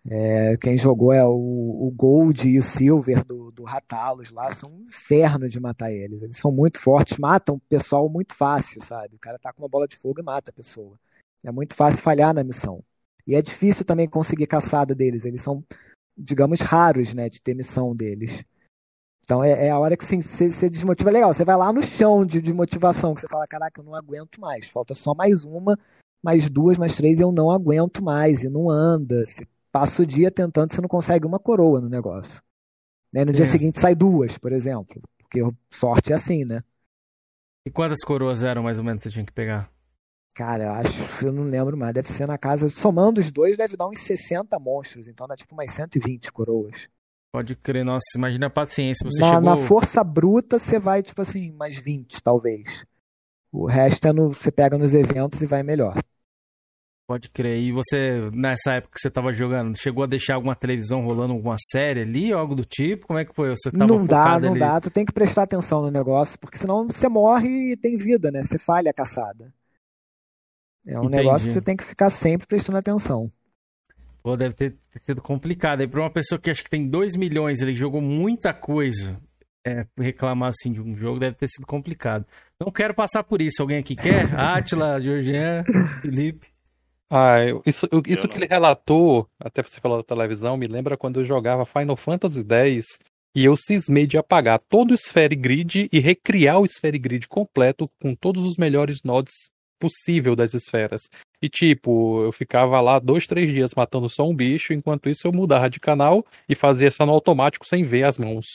Q: É, quem jogou é o, o Gold e o Silver do, do Ratalos lá, são um inferno de matar eles. Eles são muito fortes, matam o pessoal muito fácil, sabe? O cara tá com uma bola de fogo e mata a pessoa. É muito fácil falhar na missão. E é difícil também conseguir caçada deles. Eles são, digamos, raros, né, de ter missão deles. Então é, é a hora que assim, você desmotiva. É legal, você vai lá no chão de, de motivação, que você fala, caraca, eu não aguento mais. Falta só mais uma, mais duas, mais três, e eu não aguento mais. E não anda. Você passa o dia tentando, você não consegue uma coroa no negócio. Né? No dia
N: É.
Q: seguinte sai duas, por exemplo. Porque sorte é assim, né?
N: E quantas coroas eram mais ou menos que você tinha que pegar?
Q: Cara, eu acho, eu não lembro mais. Deve ser na casa. Somando os dois, deve dar uns 60 monstros. Então dá tipo umas 120 coroas.
N: Pode crer, nossa, imagina a paciência. Você
Q: na,
N: chegou.
Q: na força bruta, você vai, tipo assim, mais 20, talvez. O resto é no, você pega nos eventos e vai melhor.
N: Pode crer. E você, nessa época que você tava jogando, chegou a deixar alguma televisão rolando alguma série ali, ou algo do tipo? Como é que foi? Você tava
Q: não dá, não
N: ali?
Q: dá. Tu tem que prestar atenção no negócio, porque senão você morre e tem vida, né? Você falha a caçada. É um
N: Entendi.
Q: negócio que você tem que ficar sempre prestando atenção.
N: Pô, deve ter sido complicado. Aí pra uma pessoa que acho que tem 2 milhões, ele jogou muita coisa, é, reclamar assim de um jogo deve ter sido complicado. Não quero passar por isso. Alguém aqui quer? *laughs* Atila, Georgian, Felipe.
R: Ah, eu- isso, eu- isso que ele relatou, até você falou da televisão, me lembra quando eu jogava Final Fantasy X e eu cismei de apagar todo o Sphere Grid e recriar o Sphere Grid completo com todos os melhores nodes possível das esferas. E tipo, eu ficava lá dois, três dias matando só um bicho, enquanto isso eu mudava de canal e fazia isso no automático sem ver as mãos.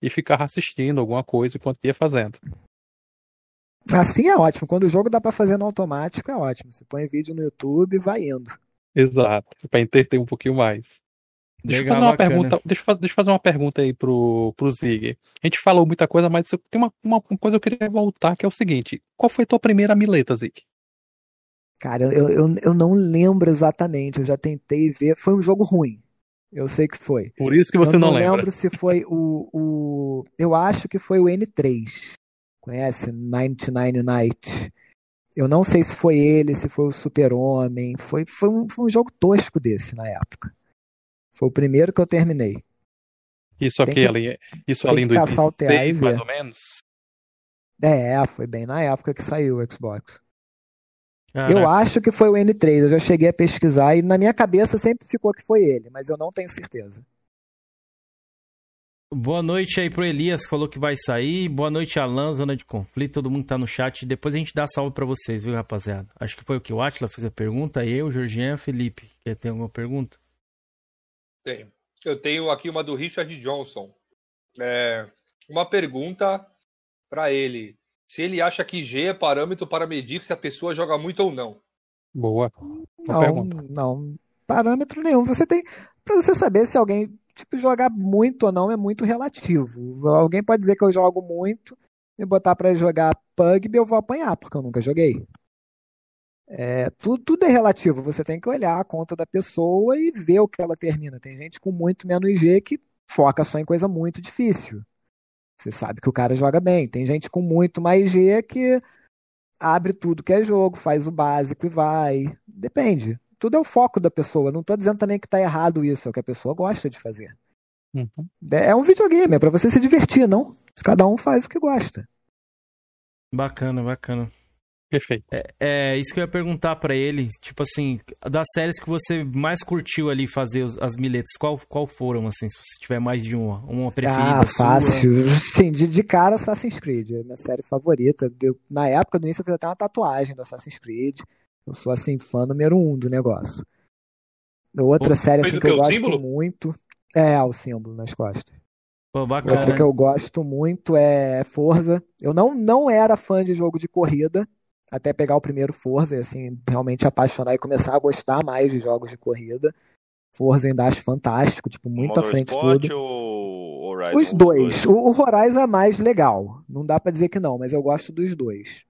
R: E ficava assistindo alguma coisa enquanto ia fazendo.
Q: Assim é ótimo. Quando o jogo dá pra fazer no automático, é ótimo. Você põe vídeo no YouTube e vai indo.
R: Exato, para entreter um pouquinho mais. Deixa eu
N: Legal,
R: fazer uma
N: bacana.
R: pergunta. Deixa eu, deixa eu fazer uma pergunta aí pro, pro Zig. A gente falou muita coisa, mas eu- tem uma, uma coisa que eu queria voltar, que é o seguinte: qual foi tua primeira mileta, Zig?
Q: Cara, eu, eu, eu não lembro exatamente. Eu já tentei ver. Foi um jogo ruim. Eu sei que foi.
R: Por isso que você
Q: eu
R: não
Q: não
R: lembra.
Q: lembro se foi *laughs* o, o. Eu acho que foi o N3. Conhece? 99 Night. Eu não sei se foi ele, se foi o Super-Homem. Foi, foi, um, foi um jogo tosco desse na época. Foi o primeiro que eu terminei.
R: Isso aqui,
Q: que-
R: além, isso além do
Q: caçar o TA
R: 2006, mais ou menos.
Q: É, foi bem na época que saiu o Xbox.
N: Caraca.
Q: Eu acho que foi o N3, eu já cheguei a pesquisar e na minha cabeça sempre ficou que foi ele, mas eu não tenho certeza.
N: Boa noite aí pro Elias, que falou que vai sair. Boa noite, Alan, Zona de Conflito. Todo mundo tá no chat. Depois a gente dá salve pra vocês, viu, rapaziada? Acho que foi o que o Atila fez a pergunta. Eu, Georgian, Felipe. Quer ter alguma pergunta?
M: Tenho. Eu tenho aqui uma do Richard Johnson. É, uma pergunta para ele. Se ele acha que G é parâmetro para medir se a pessoa joga muito ou não.
R: Boa.
Q: Não, não, parâmetro nenhum. Você tem, Pra você saber se alguém, tipo, jogar muito ou não é muito relativo. Alguém pode dizer que eu jogo muito, me botar pra jogar Pugby, eu vou apanhar, porque eu nunca joguei. É, tudo, tudo é relativo, você tem que olhar a conta da pessoa e ver o que ela termina. Tem gente com muito menos G que foca só em coisa muito difícil. Você sabe que o cara joga bem. Tem gente com muito mais G que abre tudo que é jogo, faz o básico e vai. Depende. Tudo é o foco da pessoa. Não tô dizendo também que tá errado isso, é o que a pessoa gosta de fazer.
R: Uhum.
Q: É um videogame, é pra você se divertir, não? Cada um faz o que gosta.
N: Bacana, bacana.
R: Perfeito.
N: É, é isso que eu ia perguntar pra ele. Tipo assim, das séries que você mais curtiu ali fazer os- as miletas, qual, qual foram, assim, se você tiver mais de uma? Uma preferida
Q: Ah,
N: sua?
Q: fácil. Sim, de, de cara Assassin's Creed, é a minha série favorita. Eu- na época, no início, eu fiz até uma tatuagem do Assassin's Creed. Eu sou, assim, fã número um do negócio. Outra
N: Pô,
Q: série assim, que eu gosto
N: símbolo?
Q: muito. É, o símbolo nas costas.
N: Pô, bacana.
Q: Outra que eu gosto muito é Forza. Eu não, não era fã de jogo de corrida, até pegar o primeiro Forza e assim, realmente apaixonar e começar a gostar mais de jogos de corrida. Forza ainda acho fantástico, tipo, muito à frente de
P: Motorsport
Q: tudo.
P: ou Horizon?
Q: Os dois. O, o Horizon é mais legal. Não dá pra dizer que não, mas eu gosto dos dois.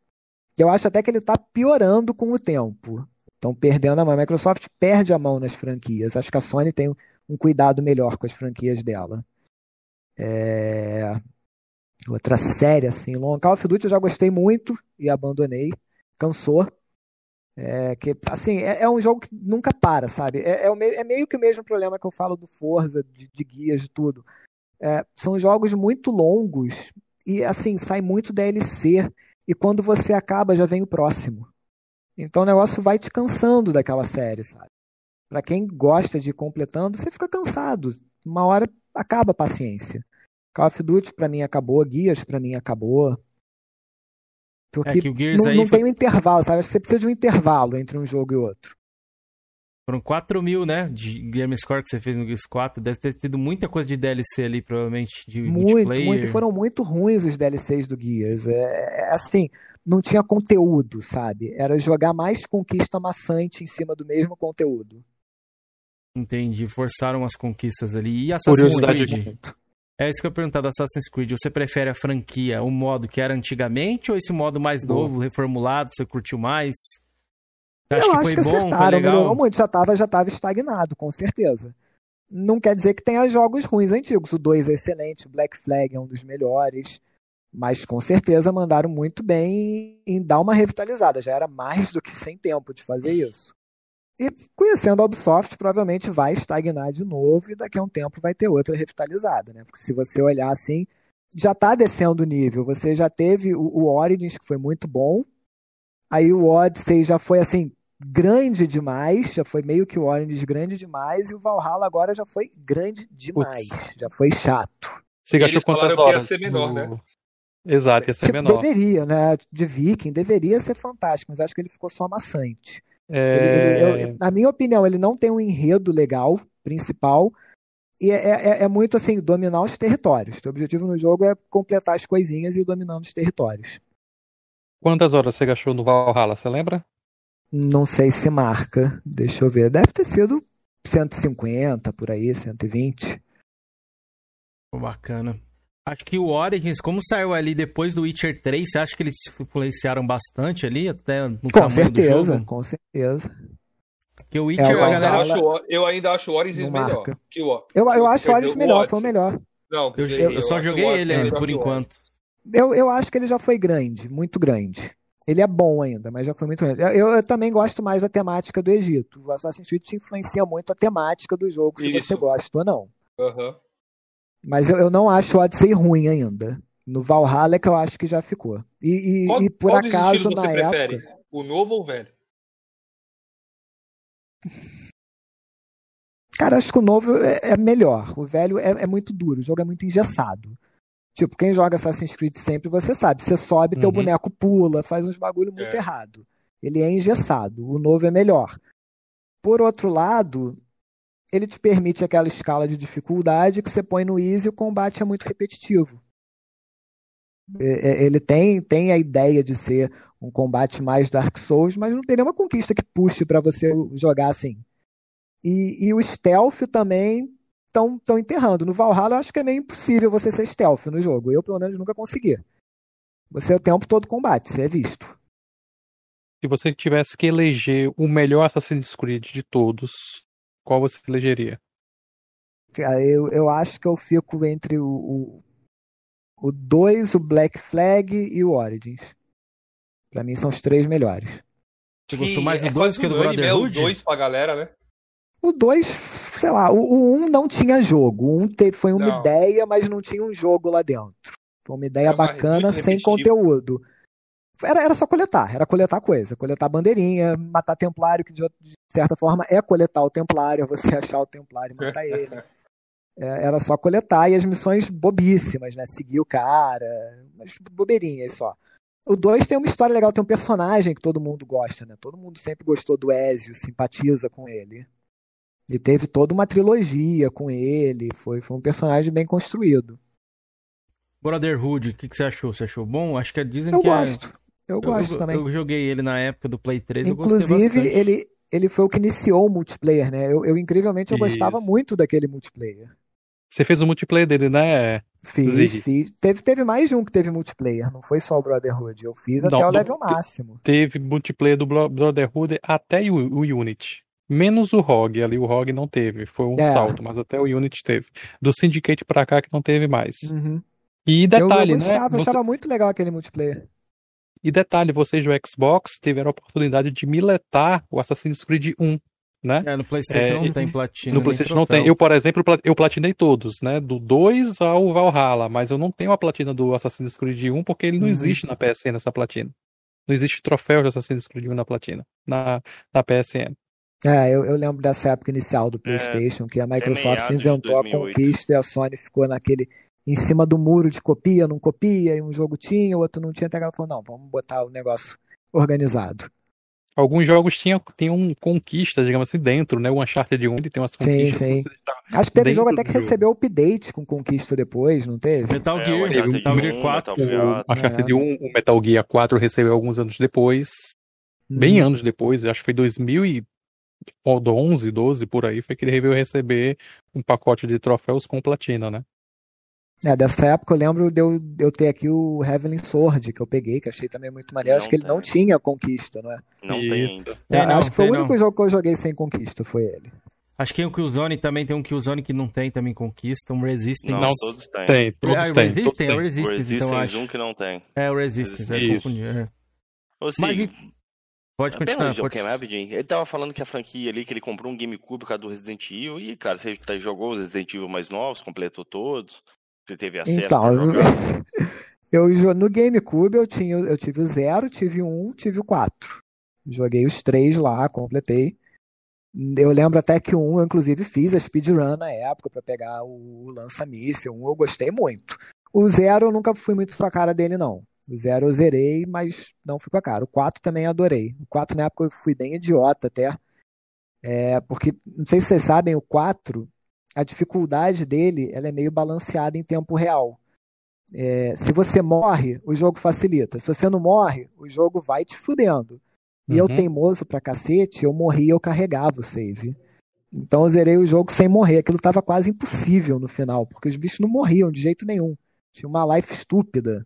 Q: Eu acho até que ele tá piorando com o tempo. Estão perdendo a mão. A Microsoft perde a mão nas franquias. Acho que a Sony tem um cuidado melhor com as franquias dela. É... outra série assim longa. Call of Duty eu já gostei muito e abandonei. Cansou. É, que, assim, é, é um jogo que nunca para, sabe? É, é, é meio que o mesmo problema que eu falo do Forza, de, de guias, de tudo. É, são jogos muito longos e, assim, sai muito DLC. E quando você acaba, já vem o próximo. Então o negócio vai te cansando daquela série, sabe? Pra quem gosta de ir completando, você fica cansado. Uma hora acaba a paciência. Call of Duty pra mim acabou, Guias pra mim acabou. Porque
N: É que o Gears
Q: não,
N: aí
Q: não
N: foi-
Q: tem um intervalo, sabe? Acho que Você precisa de um intervalo entre um jogo e outro.
N: Foram 4 mil, né? De Game Score que você fez no Gears 4. Deve ter tido muita coisa de DLC ali, provavelmente. De
Q: Muito,
N: multiplayer.
Q: muito. E foram muito ruins os DLCs do Gears. É, é, assim, não tinha conteúdo, sabe? Era jogar mais conquista maçante em cima do mesmo conteúdo.
N: Entendi. Forçaram as conquistas ali. E Assassin's
R: Curiosidade
N: Creed? É isso que eu ia perguntar do Assassin's Creed. Você prefere a franquia, o modo que era antigamente, ou esse modo mais novo, reformulado, você curtiu mais? Você acha
Q: eu
N: que
Q: acho que
N: bom,
Q: acertaram, melhorou muito. Já estava já tava estagnado, com certeza. Não quer dizer que tenha jogos ruins antigos. O 2 é excelente, o Black Flag é um dos melhores. Mas com certeza mandaram muito bem em dar uma revitalizada. Já era mais do que sem tempo de fazer isso. E conhecendo a Ubisoft, provavelmente vai estagnar de novo e daqui a um tempo vai ter outra revitalizada, né? Porque se você olhar assim, já tá descendo o nível. Você já teve o, o Origins, que foi muito bom. Aí o Odyssey já foi assim, grande demais, já foi meio que o Origins grande demais, e o Valhalla agora já foi grande demais. Já foi chato.
R: Você gastou quantas
M: que ia
R: horas?
M: ser menor,
R: no-
M: né?
R: Exato, ia ser
Q: Tipo,
R: menor.
Q: deveria, né? De Viking, deveria ser fantástico, mas acho que ele ficou só maçante.
R: É,
Q: Ele- ele- eu- na minha opinião, ele não tem um enredo legal, principal, e é, é- é muito assim, dominar os territórios. O objetivo no jogo é completar as coisinhas e ir dominando os territórios.
R: Quantas horas você gastou no Valhalla, você lembra?
Q: Não sei se marca, deixa eu ver. Deve ter sido 150 por aí, 120.
N: Pô, Bacana. Acho que o Origins, como saiu ali depois do Witcher 3, você acha que eles influenciaram bastante ali, até no
Q: Com
N: tamanho do
Q: certeza,
N: jogo?
Q: com certeza.
N: Porque o Witcher,
Q: É,
N: a
Q: o
N: galera...
M: Eu, acho, o- eu ainda acho o Origins melhor que o
Q: Eu, eu acho o Origins melhor, foi o melhor.
M: Não,
N: Eu,
M: dizer,
N: eu- eu só
M: o
N: joguei ele
M: melhor
N: por
M: o
N: enquanto.
Q: Eu, eu acho que ele já foi grande, muito grande. Ele é bom ainda, mas já foi muito grande. Eu, eu- eu também gosto mais da temática do Egito. O Assassin's Creed te influencia muito a temática do jogo, se você
M: Isso.
Q: gosta ou não.
M: Aham.
Q: Mas eu, eu não acho o Odyssey ruim ainda. No Valhalla é que eu acho que já ficou. E, e-
M: Qual,
Q: e por acaso, na
M: prefere?
Q: época.
M: O novo ou o velho?
Q: Cara, acho que o novo é, é melhor. O velho é, é muito duro, o jogo é muito engessado. Tipo, quem joga Assassin's Creed sempre, você sabe. Você sobe, teu
R: Uhum.
Q: boneco pula, faz uns bagulho muito
M: É.
Q: errado. Ele é engessado. O novo é melhor. Por outro lado, ele te permite aquela escala de dificuldade que você põe no easy e o combate é muito repetitivo. É- é- Ele tem, tem a ideia de ser um combate mais Dark Souls, mas não tem nenhuma conquista que puxe pra você jogar assim. E, e o stealth também estão tão enterrando. No Valhalla eu acho que é meio impossível você ser stealth no jogo. Eu, pelo menos, nunca consegui. Você é o tempo todo combate, você é visto.
R: Se você tivesse que eleger o melhor Assassin's Creed de todos, qual você elegeria?
Q: Cara, Eu, eu acho que eu fico entre o 2, o, dois, o Black Flag e o Origins. Pra mim são os três melhores.
N: Você gostou mais do
M: é
N: 2
M: quase
N: que do
M: unânime, é o
N: Brotherhood?
M: 2 pra galera, né?
Q: O 2, sei lá, o 1 um não tinha jogo. O 1 um te- foi uma
M: Não.
Q: ideia, mas não tinha um jogo lá dentro. Foi uma ideia
M: É uma-
Q: bacana, sem
M: repetitivo.
Q: conteúdo. Era, era só coletar, era coletar coisa. Coletar bandeirinha, matar templário, que de, de certa forma é coletar o templário, é *laughs* você achar o templário e matar ele. É, era só coletar e as missões bobíssimas, né? Seguir o cara, mas bobeirinhas só. O 2 tem uma história legal, tem um personagem que todo mundo gosta, né? Todo mundo sempre gostou do Ezio, simpatiza com ele. E teve toda uma trilogia com ele, foi, foi um personagem bem construído.
N: Brotherhood, o que, que você achou? Você achou bom? Acho que dizem
Q: Eu
N: que é-
Q: gosto, eu gosto
N: eu,
Q: também.
N: Eu joguei ele na época do Play 3, eu gostei
Q: Inclusive, ele, ele foi o que iniciou o multiplayer, né? Eu, eu incrivelmente, eu gostava
R: Isso.
Q: muito daquele multiplayer.
R: Você fez o multiplayer dele, né?
Q: Fiz,
R: Zig?
Q: fiz. Teve, teve mais de um que teve multiplayer, não foi só o Brotherhood. Eu fiz até
R: Não,
Q: o
R: do-
Q: level máximo.
R: Teve multiplayer do Bro- Brotherhood até o, o Unity. Menos o ROG, ali o ROG não teve, foi um
Q: É.
R: salto, mas até o Unity teve. Do Syndicate pra cá que não teve mais.
Q: Uhum.
R: E
Q: Eu-
R: detalhe,
Q: eu,
R: né?
Q: gostava,
R: você-
Q: achava muito legal aquele multiplayer.
R: E detalhe, vocês do Xbox tiveram a oportunidade de miletar o Assassin's Creed 1, né?
N: É, no PlayStation não tem platina,
R: No PlayStation não tem. Eu, por exemplo, eu platinei todos, né? Do 2 ao Valhalla, mas eu não tenho a platina do Assassin's Creed 1 porque ele não
Q: Uhum.
R: existe na PSN essa platina. Não existe troféu de Assassin's Creed 1 na platina, na, na PSN.
Q: É, eu, eu lembro dessa época inicial do PlayStation, que a Microsoft
R: meados de
Q: inventou a
R: 2008.
Q: conquista e a Sony ficou naquele em cima do muro de copia, não copia, e um jogo tinha, o outro não tinha, até que ela falou, não, vamos botar o negócio organizado.
R: Alguns jogos tinham, tinham conquistas, digamos assim, dentro, né? O Uncharted 1 ele tem umas
Q: Sim,
R: conquistas.
Q: sim.
R: que você está
Q: Acho que teve jogo até que
R: jogo.
Q: recebeu update com conquista depois, não teve?
N: Metal
R: É,
N: Gear,
R: o Uncharted
N: Metal
R: 1,
N: Gear 4.
R: O Uncharted
Q: É.
R: 1, o Metal Gear 4 recebeu alguns anos depois. Bem
Q: Uhum.
R: anos depois, acho que foi 2011, 12 por aí, foi que ele veio receber um pacote de troféus com platina, né?
Q: É, dessa época eu lembro de eu, de eu ter aqui o Heavenly Sword, que eu peguei, que achei também muito maneiro. Acho
P: Não
Q: que ele não tinha conquista, não é?
P: Não tem ainda.
Q: É,
N: Tem não,
Q: acho que foi o
N: tem
Q: único
N: não.
Q: jogo que eu joguei sem conquista, foi ele.
N: Acho que o Killzone também tem um Killzone que não tem também conquista, um Resistance.
P: Não, todos têm.
R: Tem, todos
N: ah, o
R: têm,
N: Resistance,
R: todos
N: é o
R: têm.
N: Resistance,
P: O
N: então
P: Resistance
N: acho.
P: um que não tem.
N: É, o Resistance, é,
P: Isso.
N: confundi, é.
P: Ô, Sig,
N: Mas e- Pode continuar, pode...
P: Rapidinho. Ele tava falando que a franquia ali, que ele comprou um GameCube por causa do Resident Evil. E, cara, você tá- jogou os Resident Evil mais novos, completou todos. Você teve acesso
Q: Então,
P: pra *laughs*
Q: eu-. Eu no GameCube eu tinha, eu tive o 0, tive o 1, tive o 4. Joguei os três lá, completei. Eu lembro até que 1 eu inclusive fiz a speedrun na época pra pegar o lança-míssil. 1 eu gostei muito. O 0 eu nunca fui muito com a cara dele não. O 0 eu zerei, mas não fui com a cara. O 4 também adorei. O 4 na época eu fui bem idiota até. É, porque, não sei se vocês sabem, o 4, a dificuldade dele ela é meio balanceada em tempo real. É, se você morre, o jogo facilita. Se você não morre, o jogo vai te fudendo. E eu,
R: Uhum.
Q: teimoso pra cacete, eu morri e eu carregava o save. Então eu zerei o jogo sem morrer. Aquilo tava quase impossível no final, porque os bichos não morriam de jeito nenhum. Tinha uma life estúpida.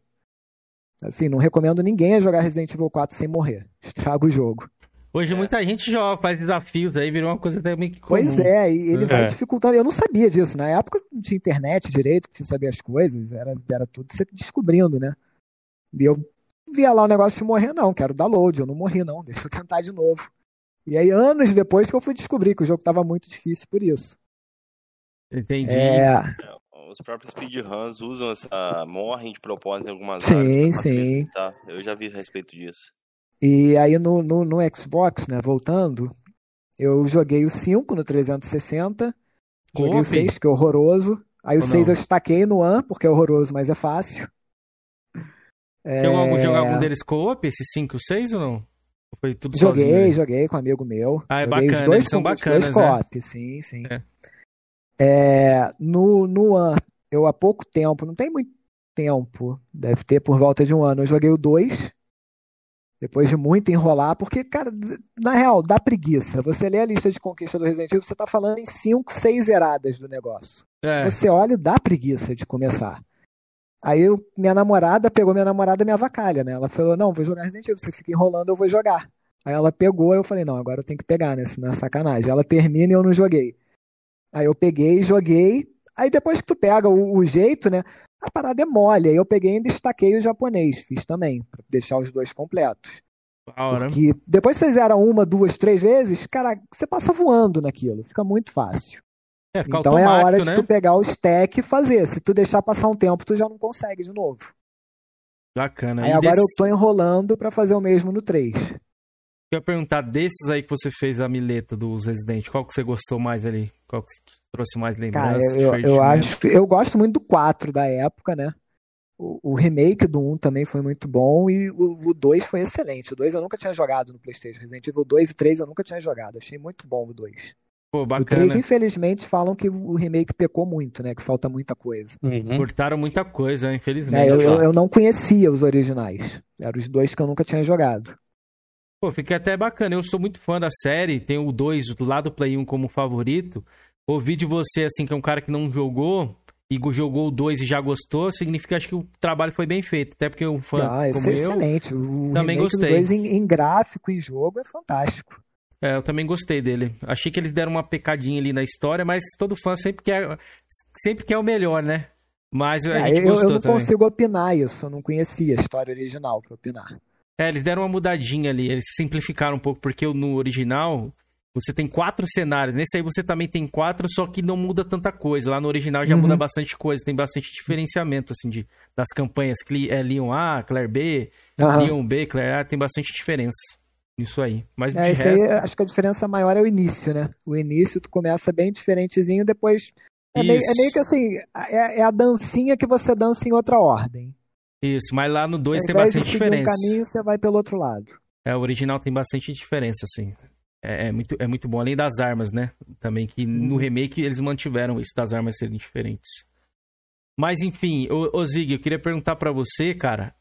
Q: Assim, não recomendo ninguém a jogar Resident Evil 4 sem morrer. Estraga o jogo.
N: Hoje muita gente joga, faz desafios aí, virou uma coisa até meio que comum.
Q: Pois é, e ele vai
N: É.
Q: dificultando. Eu não sabia disso. Na época não tinha internet direito pra você saber as coisas. Era, era tudo você descobrindo, né? E eu via lá o negócio de morrer, não. Quero dar load. Eu não morri, não. *laughs* Deixa eu tentar de novo. E aí, anos depois que eu fui descobrir que o jogo tava muito difícil por isso.
N: Entendi.
Q: É,
P: Os próprios speedruns usam essa. morrem de propósito em algumas
Q: Sim,
P: áreas.
Q: sim.
P: facilitar. Eu já vi a respeito disso.
Q: E aí no, no, no Xbox, né, voltando, eu joguei o 5 no 360, joguei o
N: Co-op?
Q: 6, que é horroroso. Aí o
N: Ou
Q: 6
N: não?
Q: eu estaquei no One, porque é horroroso, mas é fácil.
N: Chegou algum,
Q: É,
N: jogar algum deles co-op, esses 5 6 ou não? Foi tudo
Q: Joguei,
N: sozinho?
Q: joguei com um amigo meu.
N: Ah, é
Q: joguei
N: bacana,
Q: dois,
N: eles são bacanas,
Q: dois
N: né?
Q: co-op, sim, sim. É, no, no One, eu há pouco tempo, não tem muito tempo, deve ter por volta de um ano, eu joguei o 2, depois de muito enrolar, porque, cara, na real, dá preguiça. Você lê a lista de conquista do Resident Evil, você tá falando em 5, 6 zeradas do negócio.
N: É.
Q: Você olha e dá preguiça de começar. Aí eu- minha namorada pegou minha namorada minha vacalha, né? Ela falou: Não, vou jogar Resident Evil, você fica enrolando, eu vou jogar. Aí ela pegou, eu falei: Não, agora eu tenho que pegar, né? Senão é sacanagem. Ela termina e eu não joguei. Aí eu peguei, joguei. Aí depois que tu pega o, o jeito, né? A parada é mole. Aí eu peguei e destaquei o japonês. Fiz também, pra deixar os dois completos.
N: Hora.
Q: Porque depois que você zera uma, duas, três vezes, cara, você passa voando naquilo. Fica muito fácil.
N: É, fica
Q: Então é a hora de
N: né?
Q: tu pegar o stack e fazer. Se tu deixar passar um tempo, tu já não consegue de novo.
N: Bacana.
Q: Aí
N: E
Q: agora
N: desse-
Q: eu tô enrolando pra fazer o mesmo no 3.
N: Eu ia perguntar desses aí que você fez a mileta dos Resident, qual que você gostou mais ali? Qual que trouxe mais
Q: Cara,
N: lembranças?
Q: eu, eu
N: divertimento?
Q: acho que eu gosto muito do 4 da época, né? O, o remake do 1 também foi muito bom e o, o 2 foi excelente. O 2 eu nunca tinha jogado no PlayStation. Resident Evil 2 e 3 eu nunca tinha jogado. Achei muito bom o 2.
N: Pô,
Q: O
N: bacana.
Q: 3, infelizmente, falam que o remake pecou muito, né? Que falta muita coisa.
N: Cortaram muita coisa, infelizmente.
Q: É, eu, eu, eu não conhecia os originais. Eram os dois que eu nunca tinha jogado.
N: Pô, fica até bacana. Eu sou muito fã da série. Tenho o 2 do lado do Play 1 como favorito. Ouvir de você, assim, que é um cara que não jogou e go- jogou o 2 e já gostou, significa acho que o trabalho foi bem feito. Até porque um fã
Q: Ah,
N: como
Q: é
N: eu
Q: excelente. O
N: também
Q: do
N: gostei.
Q: 2 em, em gráfico e jogo é fantástico.
N: É, eu também gostei dele. Achei que eles deram uma pecadinha ali na história, mas todo fã sempre quer, sempre quer o melhor, né? Mas a
Q: É,
N: gente
Q: eu, eu
N: gostou
Q: não
N: também.
Q: consigo opinar isso, eu não conhecia a história original pra opinar.
N: É, eles deram uma mudadinha ali, eles simplificaram um pouco, porque no original você tem quatro cenários. Nesse aí você também tem quatro, só que não muda tanta coisa. Lá no original já
Q: Uhum.
N: muda bastante coisa, tem bastante diferenciamento, assim, de, das campanhas. É, Leon A, Claire B,
Q: Aham.
N: Leon B, Claire A, tem bastante diferença nisso aí. Mas
Q: É, isso
N: resto...
Q: aí, acho que a diferença maior é o início, né? O início tu começa bem diferentezinho, depois. É meio, é meio que assim, é, é a dancinha que você dança em outra ordem.
N: Isso, mas lá no 2
Q: Ao
N: tem
Q: invés de
N: bastante
Q: seguir um
N: diferença.
Q: caminho, você vai pelo outro lado.
N: É, o original tem bastante diferença, assim. É, é muito, é muito bom, além das armas, né? Também que no
Q: Uhum.
N: remake eles mantiveram isso das armas serem diferentes. Mas enfim, ô, ô Zig, eu queria perguntar pra você, cara,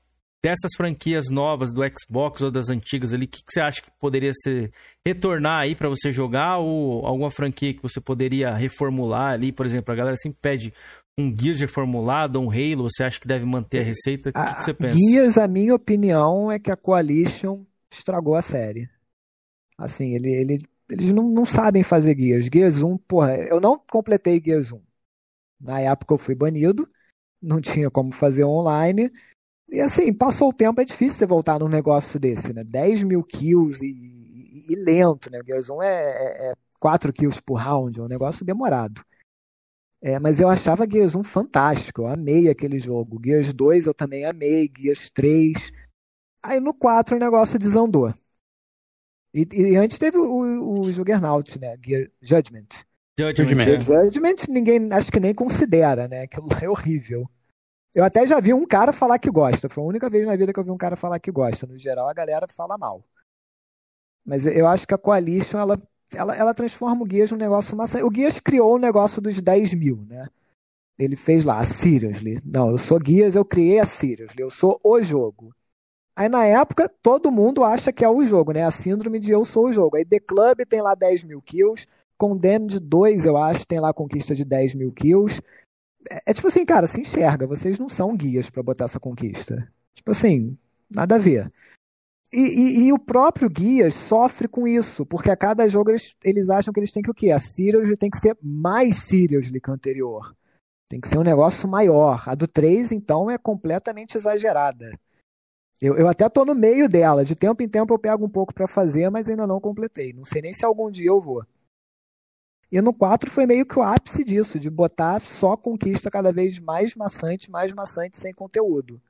N: dessas franquias novas do Xbox ou das antigas ali, o que, que você acha que poderia ser retornar aí pra você jogar ou alguma franquia que você poderia reformular ali, por exemplo, a galera sempre pede um Gears reformulado, um Halo, você acha que deve manter a receita? O que, que você pensa?
Q: Gears, a minha opinião é que a Coalition estragou a série. Assim, ele, ele, eles não, não sabem fazer Gears. Gears 1, porra, eu não completei Gears 1. Na época eu fui banido, não *laughs* tinha como fazer online. E assim, passou o tempo, é difícil você voltar num negócio desse, né? 10 mil kills e, e- e lento, né? Gears 1 é, é, é 4 kills por round, é um negócio demorado. É, mas eu achava Gears 1 fantástico, eu amei aquele jogo. Gears 2 eu também amei, Gears 3. Aí no 4 o negócio desandou. E, e antes teve o, o, Juggernaut, né? Gear, Judgment.
N: Judgment,
Q: Gear. Judgment ninguém acho que nem considera, né? Aquilo lá é horrível. Eu até já vi um cara falar que gosta. Foi a única vez na vida que eu vi um cara falar que gosta. No geral, a galera fala mal. Mas eu acho que a Coalition, ela, ela, ela transforma o Gears num negócio massa. O Gears criou o negócio dos 10 mil, né? Ele fez lá, a Seriously. Não, eu sou Gears, eu criei a Seriously. Eu sou o jogo. Aí na época, todo mundo acha que é o jogo, né? A síndrome de eu sou o jogo. Aí The Club tem lá 10 mil kills. Condemned 2, eu acho, tem lá a conquista de 10 mil kills. É, é tipo assim, cara, se enxerga. Vocês não são guias pra botar essa conquista. Tipo assim, nada a ver. E, e- e o próprio Guias sofre com isso, porque a cada jogo eles, eles acham que eles têm que o quê? A Seriously tem que ser mais Seriously que a anterior. Tem que ser um negócio maior. A do 3, então, é completamente exagerada. Eu, eu até tô no meio dela. De tempo em tempo eu pego um pouco pra fazer, mas ainda não completei. Não sei nem se algum dia eu vou. E no 4 foi meio que o ápice disso, de botar só conquista cada vez mais maçante, mais maçante, sem conteúdo.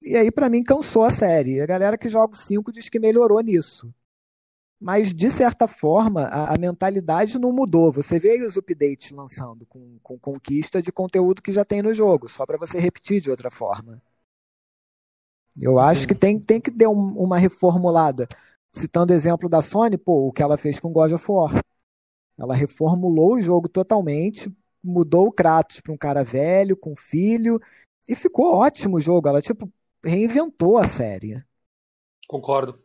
Q: E aí, pra mim, cansou a série. A galera que joga o 5 diz que melhorou nisso. Mas, de certa forma, a, a mentalidade não mudou. Você vê os updates lançando com, com conquista de conteúdo que já tem no jogo, só pra você repetir de outra forma. Eu acho que tem, tem que ter um- uma reformulada. Citando o exemplo da Sony, pô, o que ela fez com God of War. Ela reformulou o jogo totalmente, mudou o Kratos para um cara velho, com filho, e ficou ótimo o jogo. Ela, tipo, reinventou a série.
M: Concordo.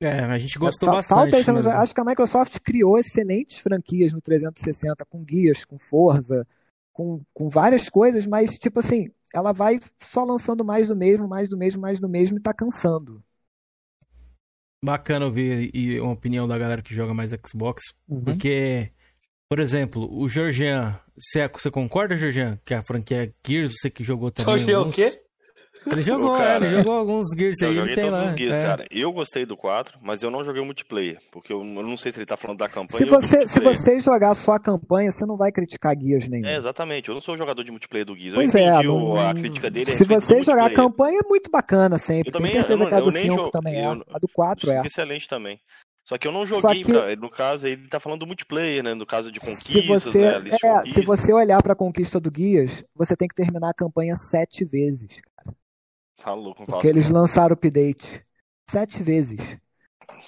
N: É, a gente gostou
Q: Fa-
N: bastante.
Q: Falta isso,
N: mas-
Q: acho que a Microsoft criou excelentes franquias no 360, com guias, com Forza, com, com várias coisas, mas, tipo assim, ela vai só lançando mais do mesmo, mais do mesmo, mais do mesmo e tá cansando.
N: Bacana ouvir e uma opinião da galera que joga mais Xbox.
Q: Uhum.
N: Porque, por exemplo, o Georgian. Você, você concorda, Georgian? Que a franquia Gears, você que jogou também.
M: Georgian o
N: alguns-
M: quê?
N: Ele jogou, é,
P: cara,
N: ele jogou alguns Gears
P: Eu
N: aí.
P: joguei
N: Ele tem
P: todos
N: lá.
P: os guias,
N: é.
P: cara. Eu gostei do 4, mas eu não joguei o multiplayer. Porque eu, eu não sei se ele tá falando da campanha
Q: Se você, se você jogar só a campanha, você não vai criticar guias nenhum.
P: É, exatamente. Eu não sou jogador de multiplayer do Gears.
Q: Pois
P: eu
Q: é,
P: entendi
Q: não-
P: o- a crítica dele.
Q: se você jogar a campanha, é muito bacana sempre.
P: Eu também-
Q: Tenho certeza
P: eu não-
Q: que a
P: eu
Q: do
P: nem
Q: 5
P: jo-
Q: também é.
P: eu-
Q: A do 4 é.
P: Excelente também. Só que eu não joguei,
Q: que-
P: pra- no caso, ele tá falando do multiplayer, né? No caso de
Q: Se
P: conquistas,
Q: você,
P: né?
Q: É, se
P: conquistas.
Q: você olhar pra conquista do Guias, você tem que terminar a campanha sete vezes. cara.
P: Tá louco, não
Q: Porque eles lançaram o update. Sete vezes.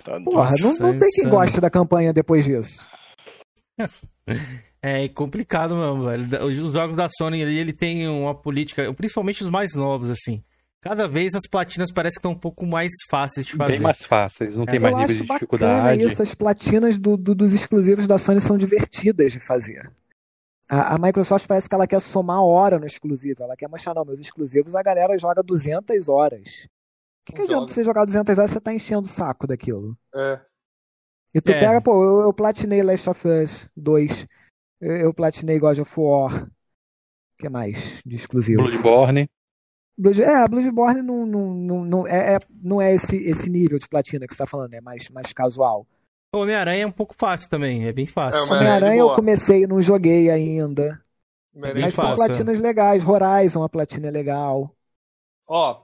P: Tá
Q: Porra, não, não tem quem goste da campanha depois disso. *laughs*
N: É complicado mesmo, velho. Os jogos da Sony ali, ele tem uma política, principalmente os mais novos, assim. Cada vez as platinas parecem que estão um pouco mais fáceis de fazer.
R: Bem mais fáceis, não tem
N: É.
R: mais
Q: Eu
R: nível de
Q: bacana
R: dificuldade.
Q: isso. As platinas do- do- dos exclusivos da Sony são divertidas de fazer. A, a Microsoft parece que ela quer somar hora no exclusivo. Ela quer mostrar, não, meus exclusivos a galera joga 200 horas. O que, que adianta você jogar 200 horas você tá enchendo o saco daquilo?
M: É.
Q: E tu
N: É.
Q: pega, pô, eu, eu platinei Last of Us 2, eu, eu platinei God of War. que mais de exclusivo?
R: Bloodborne.
Q: Blood, é, Bloodborne não, não, não, não é, é- não é esse, esse nível de platina que você tá falando, é mais, mais casual.
N: Homem-Aranha é um pouco fácil também, é bem fácil.
Q: Homem-Aranha eu comecei e não joguei ainda.
N: Bem
Q: Mas são
N: fácil,
Q: platinas legais. Horizon, a platina é legal.
M: Ó,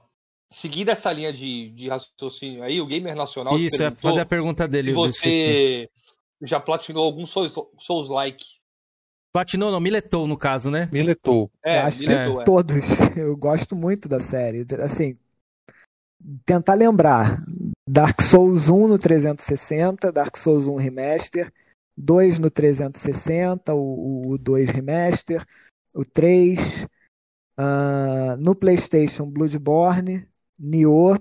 M: seguindo essa linha de, de raciocínio aí, o Gamer Nacional
N: Isso, é fazer a pergunta dele.
M: se você já platinou algum Souls- Souls-like.
N: Platinou não, miletou no caso, né?
R: Miletou.
M: É,
Q: acho que
M: miletou, é.
Q: todos. *laughs* Eu gosto muito da série. Assim, tentar lembrar. Dark Souls 1 no 360, Dark Souls 1 Remaster, 2 no 360, o, o 2 Remaster, o 3, ah, no PlayStation Bloodborne, Nioh,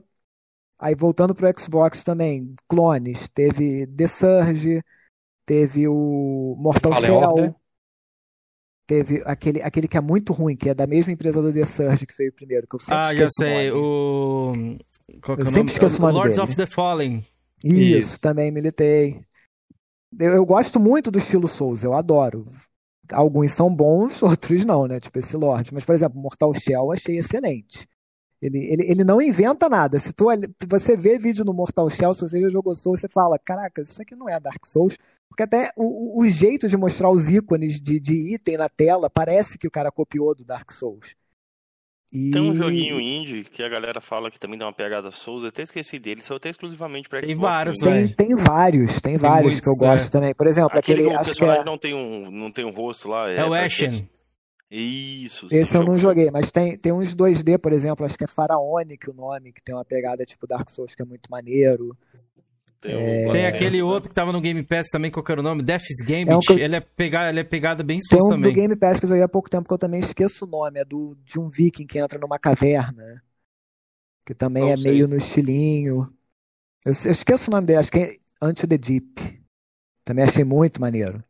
Q: aí voltando pro Xbox também, clones, teve The Surge, teve o Mortal
R: Fallen
Q: Shell,
R: Order.
Q: teve aquele, aquele que é muito ruim, que é da mesma empresa do The Surge que foi o primeiro, que eu sempre
N: Ah, já
Q: o
N: sei.
Q: nome.
N: O. Qual que
Q: Eu
N: é
Q: sempre esqueço o nome
N: Lords
Q: dele.
N: of the Fallen.
Q: Isso, também militei. Eu, eu gosto muito do estilo Souls, eu adoro. Alguns são bons, *laughs* outros não, né? Tipo esse Lorde. Mas, por exemplo, Mortal Shell eu achei excelente. Ele, ele, ele não inventa nada. Se tu, você vê vídeo no Mortal Shell, se você já jogou Souls, você fala: Caraca, isso aqui não é Dark Souls. Porque até o, o, o jeito de mostrar os ícones de, de item na tela parece que o cara copiou do Dark Souls. E...
P: Tem um joguinho indie que a galera fala que também dá uma pegada Souls, eu até esqueci dele, só tem exclusivamente pra Xbox.
N: Tem vários.
Q: Tem, tem vários, tem, vários que eu
P: muitos,
Q: gosto
P: é.
Q: também. Por exemplo,
P: Aquele,
Q: aquele,
P: que o
Q: acho que
P: personagem
Q: é,
P: não, tem um, não tem um rosto lá.
N: É o
P: parece que
N: Ashen.
P: Isso.
Q: Esse
P: sim,
Q: eu não
P: jogo-
Q: joguei, mas tem, tem uns 2D, por exemplo, acho que é Faraonic o nome, que tem uma pegada tipo Dark Souls que é muito maneiro.
P: Tem,
Q: É,
N: Tem aquele outro que tava no Game Pass também, qual que era o nome? Death's Gambit.
Q: É um eu-
N: ele, é pegada, ele é pegada bem
Q: Tem
N: sus
Q: um
N: também.
Q: do Game Pass que eu joguei há pouco tempo que eu também esqueço o nome, é do, de um viking que entra numa caverna, que também
M: Não
Q: é
M: sei.
Q: meio no estilinho. Eu, eu esqueço o nome dele, acho que é Unto the Deep. Também achei muito maneiro.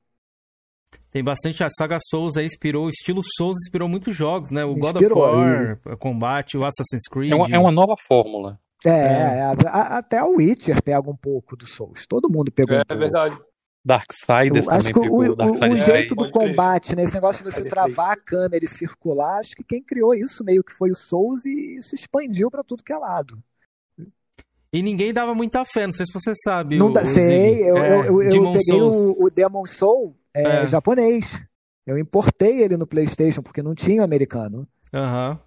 N: Tem bastante. A saga Souls aí inspirou, o estilo Souls inspirou muitos jogos, né? O God
Q: Inspirou,
N: of War, o Combate, o Assassin's Creed.
R: É uma, é uma nova fórmula.
Q: É, é, a- até o Witcher pega um pouco do Souls. Todo mundo pegou um
M: É
Q: pouco.
M: verdade.
R: Darksiders
Q: Eu acho
R: também
Q: que o,
R: pegou.
Q: o- jeito do
M: pode crer.
Q: combate, né? Esse negócio de você travar a câmera e circular, acho que quem criou isso meio que foi o Souls e isso expandiu pra tudo que é lado.
N: E ninguém dava muita fé, não sei se você sabe.
Q: Não
N: o-
Q: sei,
N: Zig.
Q: eu,
N: É,
Q: eu, eu, eu peguei o, o Demon Soul é,
N: É.
Q: japonês. Eu importei ele no PlayStation porque não tinha o americano.
N: Aham.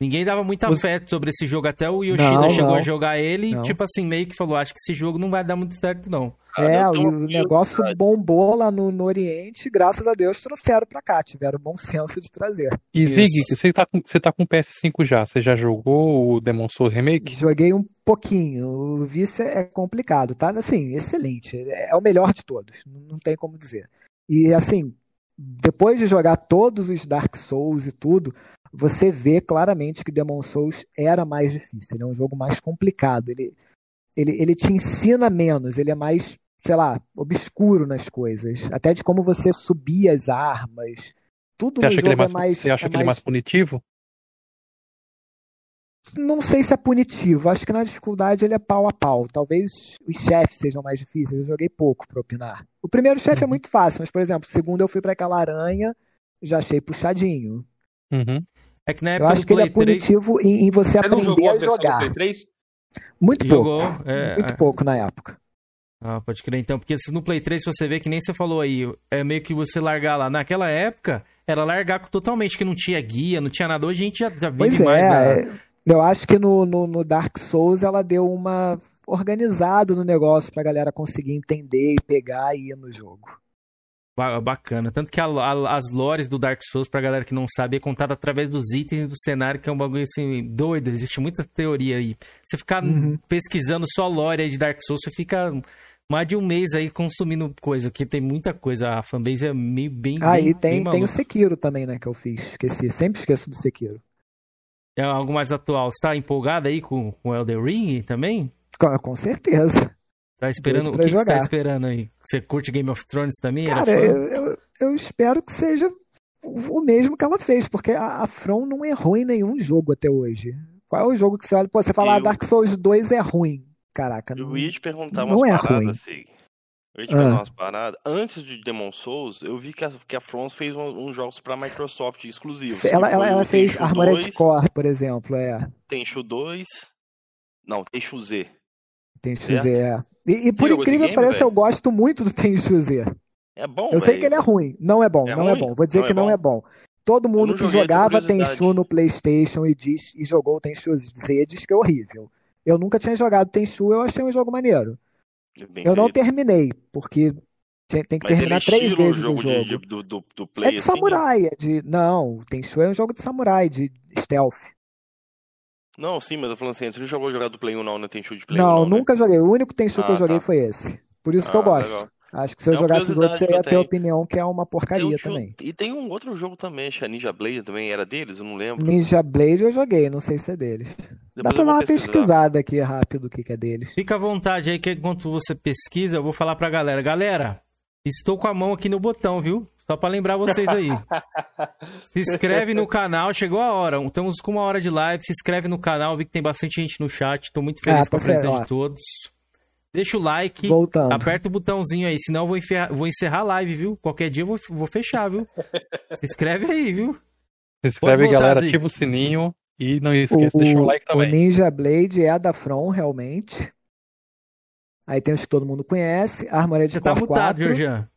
N: Ninguém dava muita
Q: Os-
N: fé sobre esse jogo, até o Yoshida
Q: Não,
N: chegou
Q: não.
N: a jogar ele e,
Q: Não.
N: tipo assim, meio que falou: acho que esse jogo não vai dar muito certo, não.
Q: é, o, negócio bombou lá no, no Oriente, e graças a Deus trouxeram pra cá, tiveram o bom senso de trazer.
R: E
N: Isso.
R: Zig, você tá, com, você tá com PS5 já? Você já jogou o Demon Souls Remake?
Q: Joguei um pouquinho. O vício é complicado, tá? Assim, excelente. É o melhor de todos. Não tem como dizer. E assim, depois de jogar todos os Dark Souls e tudo, você vê claramente que Demon Souls era mais difícil. Ele é um jogo mais complicado. Ele, ele, ele te ensina menos. Ele é mais, sei lá, obscuro nas coisas. Até de como você subir as armas. Tudo
R: Você
Q: no
R: que
Q: jogo
R: é mais,
Q: é mais.
R: você acha
Q: é
R: que ele é mais punitivo?
Q: não sei se é punitivo. Acho que na dificuldade ele é pau a pau. Talvez os chefes sejam mais difíceis. Eu joguei pouco pra opinar. O primeiro chefe
R: Uhum.
Q: é muito fácil, mas, por exemplo, o segundo eu fui pra aquela aranha, já achei puxadinho.
R: Uhum.
N: É que na
Q: Eu
N: época
Q: acho
N: do
Q: que ele é
N: Play 3,
Q: punitivo em, em você,
M: Você não
Q: aprender
M: jogou a
Q: jogar.
M: Play 3?
Q: Muito
N: Jogou,
Q: pouco.
N: é,
Q: muito
N: é.
Q: pouco na época.
N: Ah, pode crer então, porque se no Play 3 você vê que nem você falou aí, é meio que você largar lá. Naquela época, era largar totalmente, que não tinha guia, não tinha nada. Hoje a gente já, já vive
Q: Pois
N: mais
Q: é,
N: na...
Q: é, eu acho que no, no, no Dark Souls ela deu uma organizada no negócio pra galera conseguir entender e pegar e ir no jogo.
N: Ba- Bacana. Tanto que a- a- as lores do Dark Souls, pra galera que não sabe, é contada através dos itens do cenário, que é um bagulho assim, doido. Existe muita teoria aí. Você ficar
Q: Uhum.
N: pesquisando só lore aí de Dark Souls, você fica mais de um mês aí consumindo coisa, porque tem muita coisa. A fanbase é meio bem.
Q: Ah,
N: bem,
Q: e tem,
N: bem
Q: tem o. Sekiro também, né, que eu fiz. Esqueci, sempre esqueço do Sekiro.
N: É algo mais atual. Você tá empolgado aí com o Elden Ring também?
Q: Com, com certeza.
N: Tá esperando. O que, que você tá
Q: jogar.
N: esperando aí? Você curte Game of Thrones também?
Q: Cara, eu, eu, eu espero que seja o mesmo que ela fez, porque a, a From não errou em nenhum jogo até hoje. Qual é o jogo que você olha? Pô, você fala, ah,
P: Eu-
Q: Dark Souls 2 é ruim. Caraca, não,
P: Eu ia te perguntar
Q: não
P: umas
Q: é
P: paradas,
Q: ruim.
P: Sig. Eu ia te falar
Q: Ah.
P: umas paradas. Antes de Demon Souls, eu vi que a, que a From fez um- uns jogos pra Microsoft exclusivos.
Q: Ela, ela,
P: foi
Q: ela
P: o
Q: fez Armored
P: 2,
Q: Core, por exemplo, é.
P: Tenchu 2. Não, Tenchu Z.
Q: Tenchu
P: É?
Q: Z, é. E, e por
P: esse
Q: incrível que pareça, eu gosto muito do Tenchu Z.
P: É bom,
Q: Eu sei
P: velho.
Q: que ele é ruim. Não é bom,
P: É
Q: não é
P: ruim?
Q: bom. Vou dizer
P: Não
Q: que
P: é
Q: não é bom. Todo mundo
P: não
Q: que jogava. Tenchu no PlayStation e, diz, e jogou o Tenchu Z diz que é horrível. Eu nunca tinha jogado Tenchu, eu achei um jogo maneiro.
P: Bem
Q: eu não
P: feito.
Q: terminei, porque tem, que
P: Mas
Q: terminar três
P: estilo o
Q: vezes
P: jogo,
Q: o
P: de-
Q: jogo.
P: de- do, do, do Play,
Q: É de
P: assim,
Q: samurai, é de. Não, o Tenchu é um jogo de samurai, de stealth.
P: Não, sim, mas eu tô falando assim, você não jogou jogar do Play 1 não, no Tenchu de Play 1
Q: Não,
P: não, né?
Q: nunca joguei. O único Tenchu que eu
P: Ah,
Q: joguei
P: tá.
Q: foi esse. Por isso que eu
P: Ah,
Q: gosto.
P: legal.
Q: Acho que se eu
P: É
Q: jogasse os outros, você ia ter opinião que é uma
P: Tem
Q: porcaria
P: um jogo-
Q: também.
P: E tem um outro jogo também, acho que a Ninja Blade também era deles, eu não lembro.
Q: Ninja Blade eu joguei, não sei se é deles. Dá
P: Depois
Q: pra
P: eu
Q: dar uma
P: pesquisar.
Q: pesquisada aqui rápido o que, que é deles.
N: Fica à vontade aí que enquanto você pesquisa, eu vou falar pra galera. Galera, estou com a mão aqui no botão, viu? Só pra lembrar vocês aí. *laughs* Se inscreve no canal, chegou a hora. Estamos com uma hora de live. Se inscreve no canal, vi que tem bastante gente no chat. Tô muito feliz
Q: Ah,
N: com a
Q: tá
N: presença de todos. Deixa o like,
Q: Voltando.
N: aperta o botãozinho aí, senão eu vou, enferrar- vou encerrar a live, viu? Qualquer dia eu vou, vou fechar, viu? *laughs* Se inscreve aí, viu?
R: Se inscreve, galera,
N: Zico.
R: ativa o sininho e não esqueça de deixar o like
Q: o
R: também.
Q: Ninja Blade é da From, realmente. Aí tem os que todo mundo conhece. Armored
N: Você tá
Q: Core
N: mutado,
Q: 4.
N: Georgian.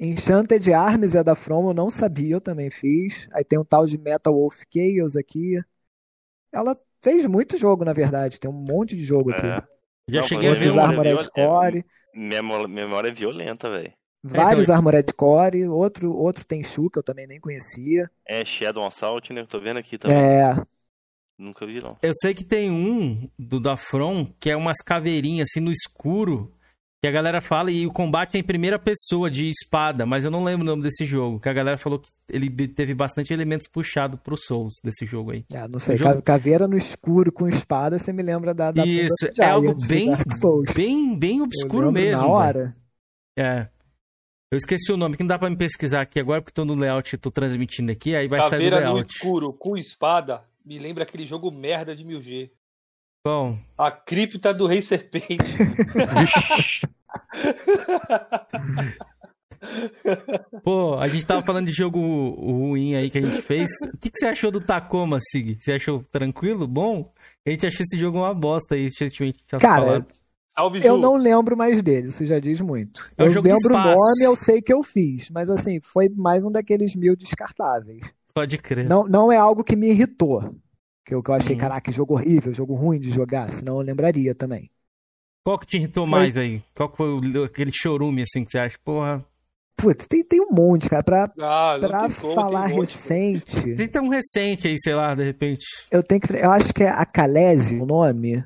Q: Enchanted Arms é da From, eu não sabia, eu também fiz. Aí tem um tal de Metal Wolf Chaos aqui. Ela fez muito jogo, na verdade. Tem um monte de jogo aqui.
P: É.
N: Já
P: Não,
N: cheguei a ver
Q: Vários
N: um.
P: memória
Q: Armored
P: viol-
Q: Core,
P: Memória, memória é violenta, velho.
Q: vários
N: então-
Q: Armored Core, outro, outro Tenchu que eu também nem conhecia.
P: É Shadow Assault, né? Tô vendo aqui também.
Q: É,
P: Nunca vi, não.
N: Eu sei que tem um do da From que é umas caveirinhas assim no escuro. Que a galera fala, e o combate é em primeira pessoa, de espada, mas eu não lembro o nome desse jogo. Que a galera falou que ele teve bastante elementos puxados pro Souls desse jogo aí.
Q: é, não sei,
N: O jogo-
Q: ca- caveira no escuro com espada, você me lembra da, da
N: Isso, é algo
Q: Giants,
N: bem, bem, bem
Q: Eu
N: obscuro mesmo.
Q: Na hora.
N: É. Eu esqueci o nome, que não dá pra me pesquisar aqui agora, porque tô no layout, tô transmitindo aqui, aí vai sair do
M: Caveira no
N: layout.
M: escuro com espada me lembra aquele jogo merda de 1000G.
N: Bom,
M: A cripta do Rei Serpente. *laughs*
N: pô, a gente tava falando de jogo ruim aí que a gente fez. O que, que você achou do Tacoma, Sig? Você achou tranquilo? Bom? A gente achou esse jogo uma bosta aí, recentemente
Q: Cara,
N: falado.
M: Salve,
Q: Eu não lembro mais dele, isso já diz muito.
N: É um
Q: eu lembro o nome, eu sei que eu fiz, mas assim, foi mais um daqueles mil descartáveis.
N: Pode crer.
Q: Não, não é algo que me irritou. Que eu, que eu achei,
N: Uhum.
Q: caraca, jogo horrível, jogo ruim de jogar, senão eu lembraria também.
N: Qual que te irritou
Q: Foi-
N: mais aí? Qual que foi o- aquele chorume assim que você acha? Porra,
Q: Putz, tem, tem um monte, cara. Pra,
M: Ah,
Q: pra
M: como,
Q: falar
M: tem um monte,
Q: recente,
N: tem tão recente aí, sei lá, de repente.
Q: eu tenho que. Eu acho que é a Calese o nome.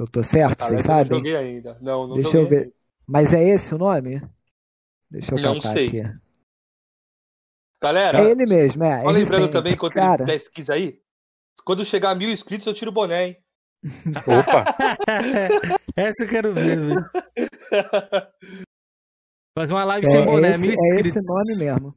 Q: Eu tô certo,
M: Cara,
Q: vocês
M: eu não
Q: sabem?
M: joguei ainda. Não, não
Q: Deixa
M: joguei
Q: eu ver.
M: ainda.
Q: Mas é esse o nome? Deixa eu
M: Não sei.
Q: aqui.
M: Galera,
Q: É ele mesmo, é.
M: só
Q: é
M: lembrando
Q: recente.
M: também, enquanto
Q: Cara,
M: ele pesquisa aí, quando chegar a mil inscritos, eu tiro o boné, hein?
R: Opa! *laughs*
N: Essa eu quero ver, velho. *laughs* Fazer uma live
Q: é,
N: sem boné,
Q: esse,
N: mil
Q: é
N: inscritos.
Q: esse nome mesmo.
N: O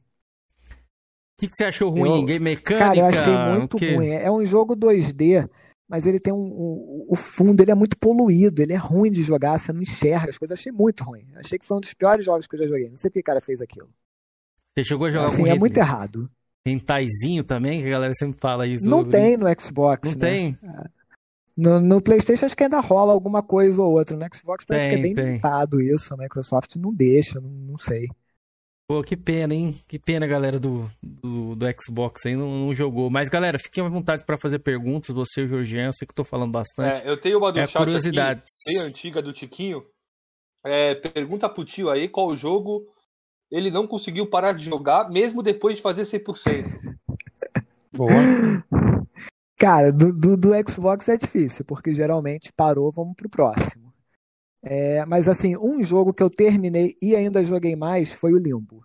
N: que, que você achou ruim?
Q: Eu-
N: Game mecânica?
Q: Cara, eu achei muito ruim. É um jogo 2D, mas ele tem um, um- O fundo ele é muito poluído, ele é ruim de jogar, você não enxerga as coisas. Eu achei muito ruim. Eu achei que foi um dos piores jogos que eu já joguei. Não sei porque o cara fez aquilo.
N: Você chegou a jogar
Q: Assim,
N: com
Q: é muito errado.
N: Taizinho também, que a galera sempre fala isso.
Q: Não
N: sobre-
Q: tem no Xbox.
N: Não
Q: né?
N: tem?
Q: No, no PlayStation acho que ainda rola alguma coisa ou outra. No Xbox parece que
N: Tem,
Q: é bem
N: tem.
Q: limitado isso. A Microsoft não deixa, não, não sei.
N: Pô, que pena, hein? Que pena, galera do, do, do Xbox aí não, não jogou. Mas, galera, fiquem à vontade para fazer perguntas. Você e o Jorginho, eu sei que eu tô falando bastante.
M: É, eu tenho uma do
N: É
M: chat
N: curiosidades.
M: aqui, bem antiga do Tiquinho. É, pergunta pro tio aí qual jogo ele não conseguiu parar de jogar, mesmo depois de fazer 100%. *laughs*
R: Boa.
Q: Cara, do, do, do Xbox é difícil, porque geralmente parou, vamos pro próximo. É, mas assim, um jogo que eu terminei e ainda joguei mais foi o Limbo.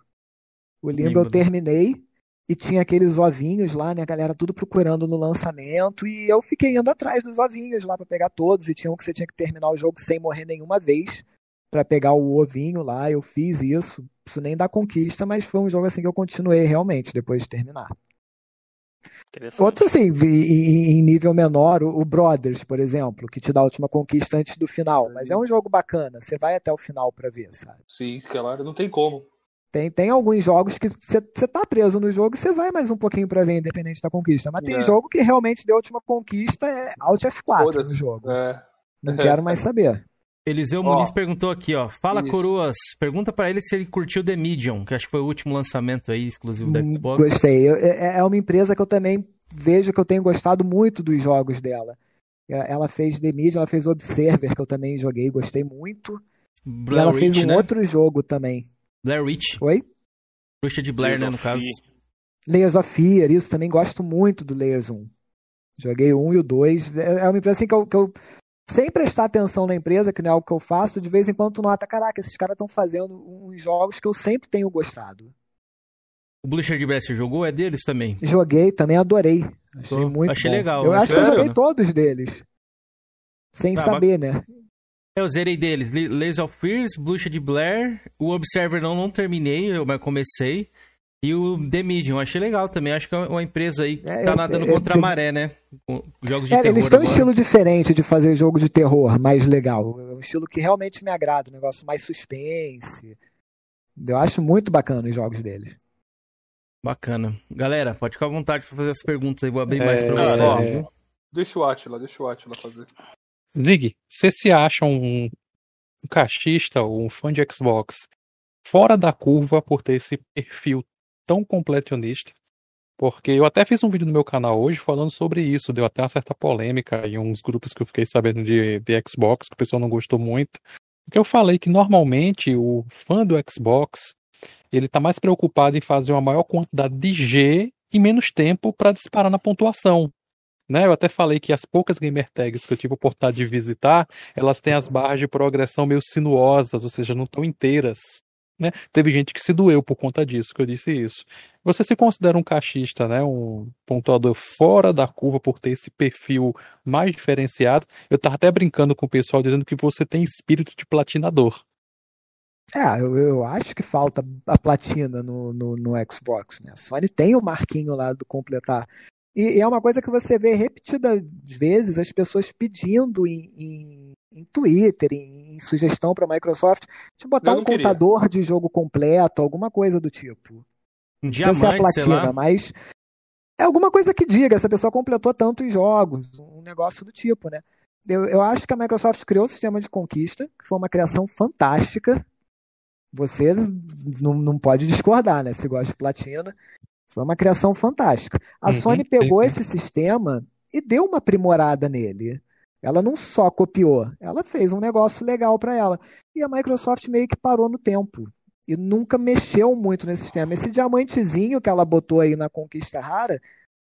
Q: O Limbo
N: Limbo,
Q: eu
N: né?
Q: terminei e tinha aqueles ovinhos lá, né? A galera tudo procurando no lançamento e eu fiquei indo atrás dos ovinhos lá pra pegar todos e tinha um que você tinha que terminar o jogo sem morrer nenhuma vez pra pegar o ovinho lá. Eu fiz isso, isso nem dá conquista, mas foi um jogo assim que eu continuei realmente depois de terminar. Outros, assim, em, nível menor, o, Brothers, por exemplo, que te dá a última conquista antes do final. Mas é um jogo bacana, você vai até o final pra ver, sabe?
M: Sim, claro, não tem como.
Q: Tem, tem alguns jogos que você você tá preso no jogo e você vai mais um pouquinho pra ver, independente da conquista. Mas tem
M: É.
Q: jogo que realmente deu a última conquista, é Alt F4 no jogo.
M: É.
Q: Não quero mais *laughs* saber.
N: Eliseu
Q: Ó.
N: Muniz perguntou aqui, ó. Fala,
Q: Isso.
N: Coroas. Pergunta pra ele se ele curtiu The Medium, que acho que foi o último lançamento aí, exclusivo da Xbox.
Q: Hum, Gostei. Eu- É, é uma empresa que eu também vejo que eu tenho gostado muito dos jogos dela. É, Ela fez The Medium, ela fez Observer, que eu também joguei, gostei muito. e
N: Blair
Q: ela fez
N: Witch,
Q: um
N: né?
Q: outro jogo também.
N: Blair Witch.
Q: Oi?
N: Bruxa de Blair, né, no caso.
Q: Layers of Fear, isso também gosto muito do Layers 1. Joguei o 1 e o 2. É é uma empresa assim que eu, que eu sem prestar atenção na empresa, que não é algo que eu faço, de vez em quando tu nota, caraca, esses caras estão fazendo uns jogos que eu sempre tenho gostado.
N: O Blair você jogou? É deles também.
Q: Joguei, também adorei. Achei
N: Tô-
Q: muito
N: achei
Q: bom.
N: legal,
Q: Eu
N: né?
Q: acho que eu joguei todos deles. Sem
N: Ah,
Q: saber, né?
N: Eu zerei deles. Le- Layers of Fears, Bruxa de Blair. O Observer não, não terminei, eu mas comecei. E o The Medium, achei legal também. Acho que é uma empresa aí que
Q: É,
N: tá
Q: eu-
N: nadando
Q: eu-
N: contra a maré, né? Jogos de
Q: É,
N: terror
Q: eles têm um estilo diferente de fazer jogo de terror, mais legal. É um estilo que realmente me agrada, um negócio mais suspense. Eu acho muito bacana os jogos deles.
N: Bacana. Galera, pode ficar à vontade pra fazer as perguntas aí. Vou abrir mais
R: É,
N: pra
R: é,
N: vocês,
R: é.
M: Deixa o Atila, deixa o Atila fazer.
R: Zig, você se acha um, um cachista ou um fã de Xbox fora da curva por ter esse perfil tão completionista? Porque eu até fiz um vídeo no meu canal hoje falando sobre isso, deu até uma certa polêmica em uns grupos que eu fiquei sabendo de, de Xbox, que o pessoal não gostou muito. Porque eu falei que normalmente o fã do Xbox ele tá mais preocupado em fazer uma maior quantidade de G em menos tempo para disparar na pontuação. Né? Eu até falei que as poucas gamer tags que eu tive a oportunidade de visitar, elas têm as barras de progressão meio sinuosas, ou seja, não estão inteiras. Né? Teve gente que se doeu por conta disso, que eu disse isso. Você se considera um cachista, né? um pontuador fora da curva por ter esse perfil mais diferenciado? Eu tava até brincando com o pessoal dizendo que você tem espírito de platinador.
Q: É, eu, eu acho que falta a platina no, no, no Xbox, né? A Sony tem o marquinho lá do completar. E, e é uma coisa que você vê repetidas vezes as pessoas pedindo em, em, em Twitter, em, em sugestão para a Microsoft, de botar um
N: queria.
Q: contador de jogo completo, alguma coisa do tipo.
N: Um
Q: Não precisa ser a
N: diamante, sei
Q: platina,
N: lá.
Q: mas é alguma coisa que diga, essa pessoa completou tantos jogos, um negócio do tipo, né? Eu, eu acho que a Microsoft criou o sistema de conquista, que foi uma criação fantástica. Você não, não pode discordar, né? Se gosta de platina. Foi uma criação fantástica. A
R: Uhum,
Q: Sony pegou
R: sim.
Q: esse sistema e deu uma aprimorada nele. Ela não só copiou, ela fez um negócio legal para ela. E a Microsoft meio que parou no tempo e nunca mexeu muito nesse sistema. Esse diamantezinho que ela botou aí na conquista rara,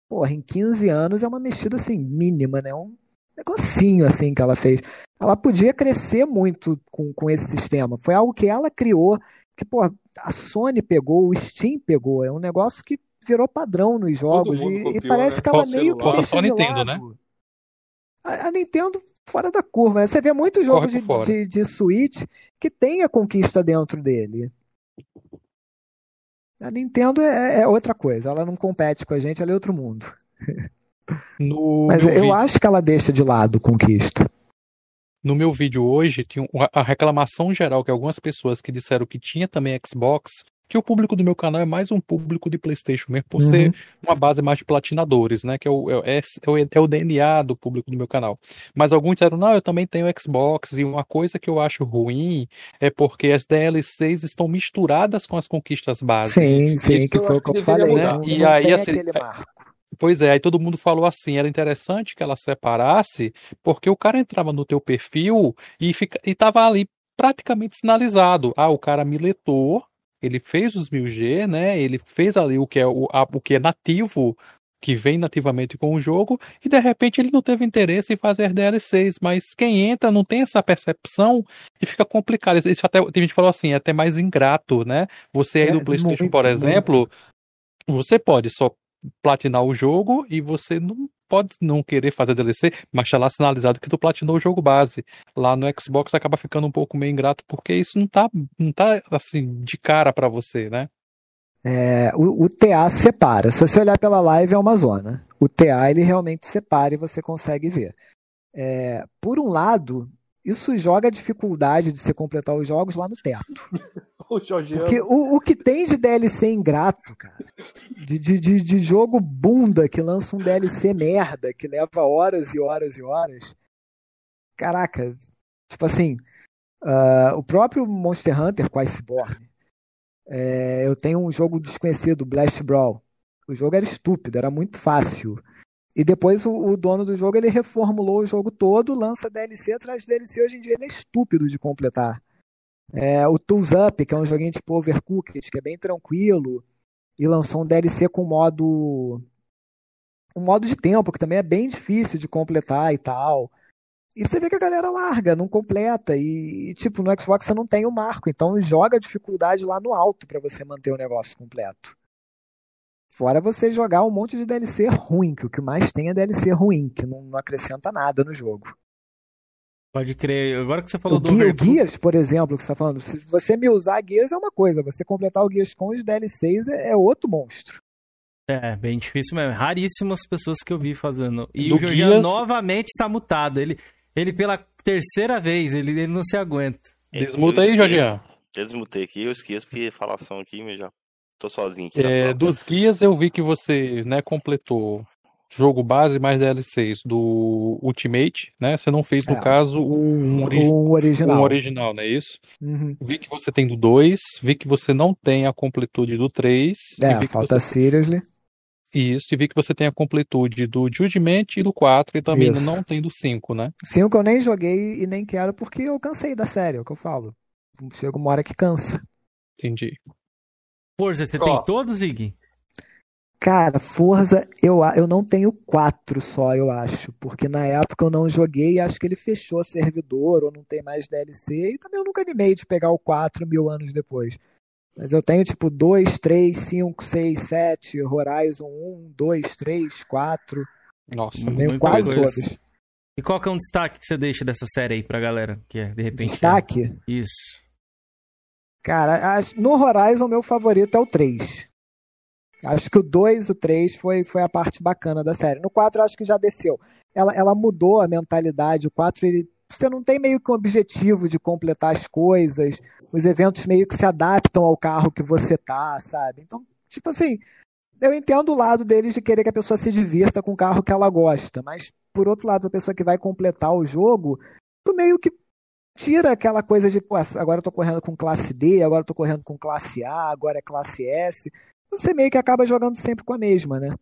Q: porra, em 15 anos é uma mexida assim mínima, né? Um negocinho assim que ela fez. Ela podia crescer muito com, com esse sistema. Foi algo que ela criou, que pô, a Sony pegou, o Steam pegou. É um negócio que virou padrão nos jogos e, e
M: copiou,
Q: parece
M: né?
Q: que ela meio que deixa
R: Só
Q: de
R: Nintendo,
Q: lado.
R: né?
Q: A, a Nintendo fora da curva. né? Você vê muitos jogos de, de, de Switch que tem a conquista dentro dele. A Nintendo é, é outra coisa. Ela não compete com a gente, ela é outro mundo. *laughs*
R: No
Q: Mas eu
R: vídeo-
Q: acho que ela deixa de lado conquista.
R: No meu vídeo hoje, tinha uma- a reclamação geral que algumas pessoas que disseram que tinha também Xbox, que o público do meu canal é mais um público de PlayStation mesmo, por
Q: Uhum.
R: ser uma base mais de platinadores, né? Que é o, é, é o- é o DNA do público do meu canal. Mas alguns disseram, não, eu também tenho Xbox, e uma coisa que eu acho ruim é porque as DLCs estão misturadas com as conquistas básicas.
Q: Sim, sim,
R: Isso
Q: que foi o que eu falei. Não,
R: E
Q: não
R: aí, assim, é-
Q: marco.
R: Pois é, aí todo mundo falou assim, era interessante que ela separasse, porque o cara entrava no teu perfil e, fica, e tava ali praticamente sinalizado. Ah, o cara miletou, ele fez os 1000G, né? Ele fez ali o que é, o, a- o que é nativo, que vem nativamente com o jogo, e de repente ele não teve interesse em fazer DLCs, mas quem entra não tem essa percepção e fica complicado. Isso até, tem gente que falou assim, é até mais ingrato, né? Você aí
Q: É,
R: do PlayStation,
Q: muito,
R: por exemplo, você pode só platinar o jogo e você não pode não querer fazer DLC, mas tá lá sinalizado que tu platinou o jogo base. Lá no Xbox acaba ficando um pouco meio ingrato porque isso não tá, não tá assim de cara pra você, né?
Q: É, o, o TA separa. Se você olhar pela live, é uma zona. O TA ele realmente separa e você consegue ver. É, por um lado, isso joga a dificuldade de você completar os jogos lá no teto. *laughs* *laughs*
A: O
Q: Porque o, o que tem de DLC ingrato, cara, de, de, de, de jogo bunda que lança um DLC merda, que leva horas e horas e horas. Caraca, tipo assim, ah, o próprio Monster Hunter com Iceborne. É, eu tenho um jogo desconhecido, Blast Brawl. O jogo era estúpido, era muito fácil. E depois o, o dono do jogo ele reformulou o jogo todo, lança DLC atrás de DLC. Hoje em dia ele é estúpido de completar. É, o Tools Up, que é um joguinho tipo Overcooked, que é bem tranquilo, e lançou um DLC com modo. um modo de tempo, que também é bem difícil de completar e tal. E você vê que a galera larga, não completa. E, e, tipo, no Xbox você não tem o marco, então joga a dificuldade lá no alto para você manter o negócio completo. Fora você jogar um monte de DLC ruim, que o que mais tem é DLC ruim, que não, não acrescenta nada no jogo.
N: Pode crer. Agora que você falou
Q: O,
N: do
Q: Gear, o
N: Overcooked-
Q: Gears, por exemplo, que você tá falando, se você me usar Gears é uma coisa, você completar o Gears com os DLCs é, é outro monstro.
N: É, bem difícil mesmo. Raríssimas pessoas que eu vi fazendo. E
R: Do
N: o Jorginho
R: Guias-
N: novamente está mutado. Ele, ele pela terceira vez, ele, ele não se aguenta.
R: Desmuta aí. Jorginho.
P: Eu desmutei aqui, eu esqueço porque falação aqui, eu já tô sozinho aqui.
R: É, dos guias eu vi que você, né, completou jogo base mais DLCs do Ultimate, né? Você não fez, no
Q: É.
R: caso, o um,
Q: Um original.
R: um original, não é isso?
Q: Uhum.
R: Vi que você tem do 2, vi que você não tem a completude do 3.
Q: É, falta
R: você...
Q: Seriously.
R: Isso, e vi que você tem a completude do Judgment e do 4, e também
Q: Isso.
R: não tem do 5, né?
Q: Cinco eu nem joguei e nem quero porque eu cansei da série, é o que eu falo. Chega uma hora que cansa.
R: Entendi.
N: Forza, você
A: Ó.
N: tem todos, Zig?
Q: Cara, Forza, eu, eu não tenho quatro só, eu acho. Porque na época eu não joguei e acho que ele fechou servidor ou não tem mais DLC. E também eu nunca animei de pegar o 4 mil anos depois. Mas eu tenho tipo 2, 3, 5, 6, 7, Horizon 1, 2, 3, 4.
R: Nossa,
Q: Eu tenho quase
N: coisa.
Q: todos.
N: E qual que é um destaque que você deixa dessa série aí pra galera? Que é, de repente.
Q: Destaque?
N: Isso.
Q: Cara, no Horizon, meu favorito é o 3. Acho que o 2 e o 3 foi, foi a parte bacana da série. No 4, eu acho que já desceu. Ela, ela mudou a mentalidade. O 4, ele, você não tem meio que um objetivo de completar as coisas. Os eventos meio que se adaptam ao carro que você tá, sabe? Então, tipo assim, eu entendo o lado deles de querer que a pessoa se divirta com o carro que ela gosta. Mas, por outro lado, a pessoa que vai completar o jogo, tu meio que tira aquela coisa de, pô, agora eu tô correndo com classe D, agora eu tô correndo com classe A, agora é classe S. Você meio que acaba jogando sempre com a mesma, né?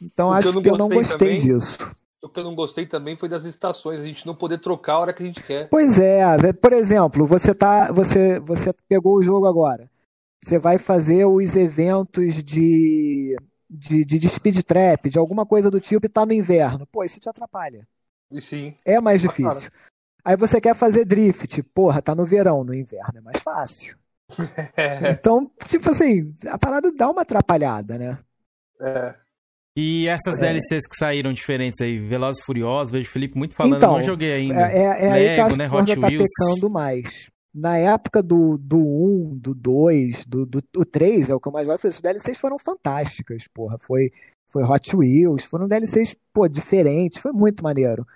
Q: Então
A: O que
Q: acho
A: eu não
Q: que eu não
A: gostei
Q: gostei
A: também-
Q: disso.
A: O que eu não gostei também foi das estações, a gente não poder trocar a hora que a gente quer.
Q: Pois é, por exemplo, você tá, você, você pegou o jogo agora. Você vai fazer os eventos de, de, de, de speed trap, de alguma coisa do tipo, e tá no inverno. Pô, isso te atrapalha.
A: E sim.
Q: É mais
A: Ah,
Q: difícil. Aí você quer fazer drift, porra, tá no verão, no inverno é mais fácil. Então, tipo assim, a parada dá uma atrapalhada, né?
A: É.
N: E essas
Q: É.
N: DLCs que saíram diferentes aí, Velozes e Furiosos, vejo o Felipe muito falando,
Q: Então,
N: não joguei ainda.
Q: É, é, é aí que eu
N: Lego,
Q: acho
N: né,
Q: que Forza
N: Hot
Q: tá pecando mais. Na época do, do 1, do 2, do, do, do 3, é o que eu mais gosto, os DLCs foram fantásticas, porra. Foi, foi Hot Wheels, foram DLCs, pô, diferentes, foi muito maneiro.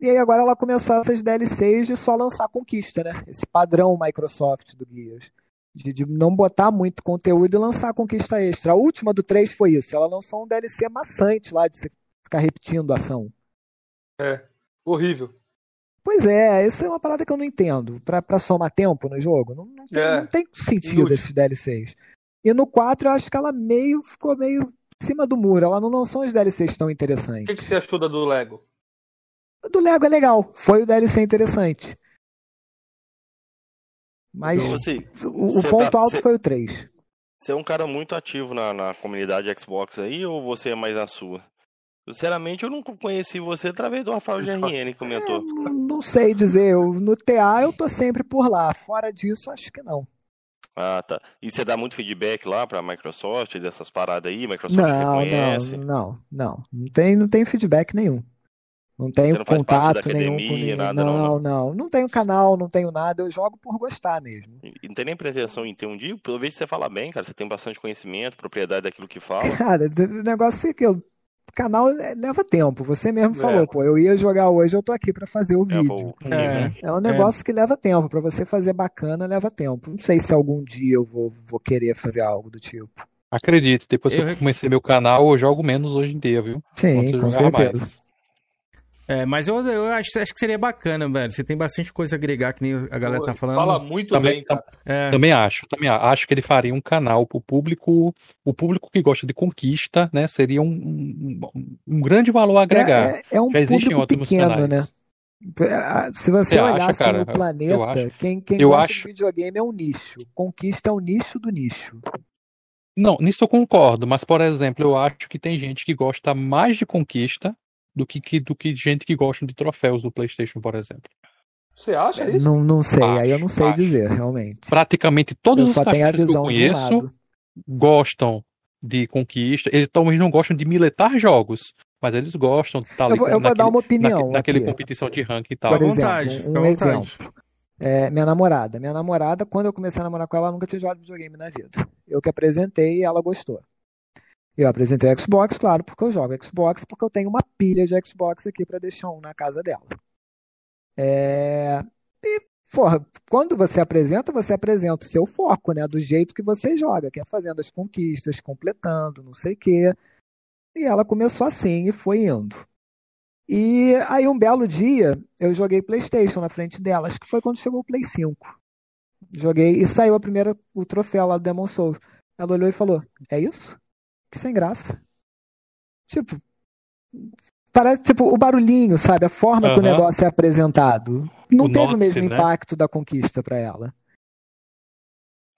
Q: E aí agora ela começou essas DLCs de só lançar conquista, né? Esse padrão Microsoft do Gears. De, de não botar muito conteúdo e lançar conquista extra. A última do 3 foi isso. Ela lançou um DLC maçante lá de você ficar repetindo a ação.
A: É. Horrível.
Q: Pois é, isso é uma parada que eu não entendo. Pra, pra somar tempo no jogo, não, não, tem,
A: É.
Q: não tem sentido
A: Inútil.
Q: esses DLCs. E no 4 eu acho que ela meio ficou meio em cima do muro. Ela não lançou uns DLCs tão
A: O
Q: interessantes.
A: que, que você achou da do Lego?
Q: O do Lego é legal, foi o DLC interessante. Mas
P: Então, assim,
Q: o, o ponto
P: tá-
Q: alto
P: você-
Q: foi o 3.
P: Você é um cara muito ativo na, na comunidade Xbox aí, ou você é mais a sua? Sinceramente, eu nunca conheci você através do Rafael GRN que comentou.
Q: Não sei dizer, eu, no TA eu tô sempre por lá. Fora disso, acho que não.
P: Ah, tá. E você dá muito feedback lá pra Microsoft, dessas paradas aí? Microsoft
Q: Não,
P: reconhece?
Q: não, não, não. Não tem, não tem feedback nenhum. Não tenho
P: não
Q: contato nenhum com
P: academia,
Q: ninguém.
P: nada,
Q: não,
P: não,
Q: não, não. tenho canal, não tenho nada. Eu jogo por gostar mesmo.
P: E não tem nem pretensão em ter um dia? Pelo visto você fala bem, cara. Você tem bastante conhecimento, propriedade daquilo que fala. *laughs*
Q: Cara, o negócio é que eu canal le- leva tempo. Você mesmo
P: É.
Q: falou, pô, eu ia jogar hoje, eu tô aqui pra fazer o
P: É,
Q: vídeo.
N: É.
Q: É um negócio que leva tempo. Pra você fazer bacana, leva tempo. Não sei se algum dia eu vou, vou querer fazer algo do tipo.
R: Acredite, depois que
N: Eu
R: comecei meu canal, eu jogo menos hoje em dia, viu?
Q: Sim, com certeza.
R: mais.
N: É, mas eu, eu acho, acho que seria bacana, velho. Você tem bastante coisa a agregar, que nem a galera tá falando.
M: Fala muito
R: Também-
M: bem, cara.
N: É.
R: Também acho, também acho que ele faria um canal pro público, o público que gosta de conquista, né? Seria um, um, um grande valor a agregar.
Q: É, é um
R: Já
Q: público pequeno,
R: canais.
Q: né? Se você
R: Você acha,
Q: olhar assim
R: cara?
Q: no
R: Eu
Q: planeta,
R: acho.
Q: quem, quem
R: Eu
Q: gosta
R: acho.
Q: de videogame é um nicho. Conquista é o nicho do nicho.
R: Não, nisso eu concordo, mas por exemplo, eu acho que tem gente que gosta mais de conquista do que, que- do que gente que gosta de troféus do PlayStation, por exemplo.
M: Você acha isso?
Q: Não, não sei, aí eu não sei
R: acho.
Q: dizer, realmente.
R: Praticamente todos
Q: Eu
R: os que eu conheço gostam de conquista. Eles talvez não gostam de militar jogos, mas eles gostam de estar
Q: Eu
R: ali
Q: vou- eu vou
R: naquele,
Q: dar uma opinião
R: naque- naquele
Q: aqui.
R: competição de ranking e tal.
Q: Por exemplo,
N: vontade,
Q: um exemplo. É, minha namorada. Minha namorada, quando eu comecei a namorar com ela, ela nunca tinha jogado videogame na vida. Eu que apresentei e ela gostou. Eu apresentei o Xbox, claro, porque eu jogo Xbox, porque eu tenho uma pilha de Xbox aqui pra deixar um na casa dela. É... E, porra, quando você apresenta, você apresenta o seu foco, né? Do jeito que você joga, que é fazendo as conquistas, completando, não sei o quê. E ela começou assim e foi indo. E aí um belo dia eu joguei PlayStation na frente dela, acho que foi quando chegou o Play 5. Joguei e saiu a primeira o troféu lá do Demon Souls. Ela olhou e falou: "É isso? Que sem graça". Tipo, parece tipo o barulhinho, sabe, a forma que o negócio é apresentado. Não
R: O
Q: teve o mesmo
R: né?
Q: impacto da conquista pra ela.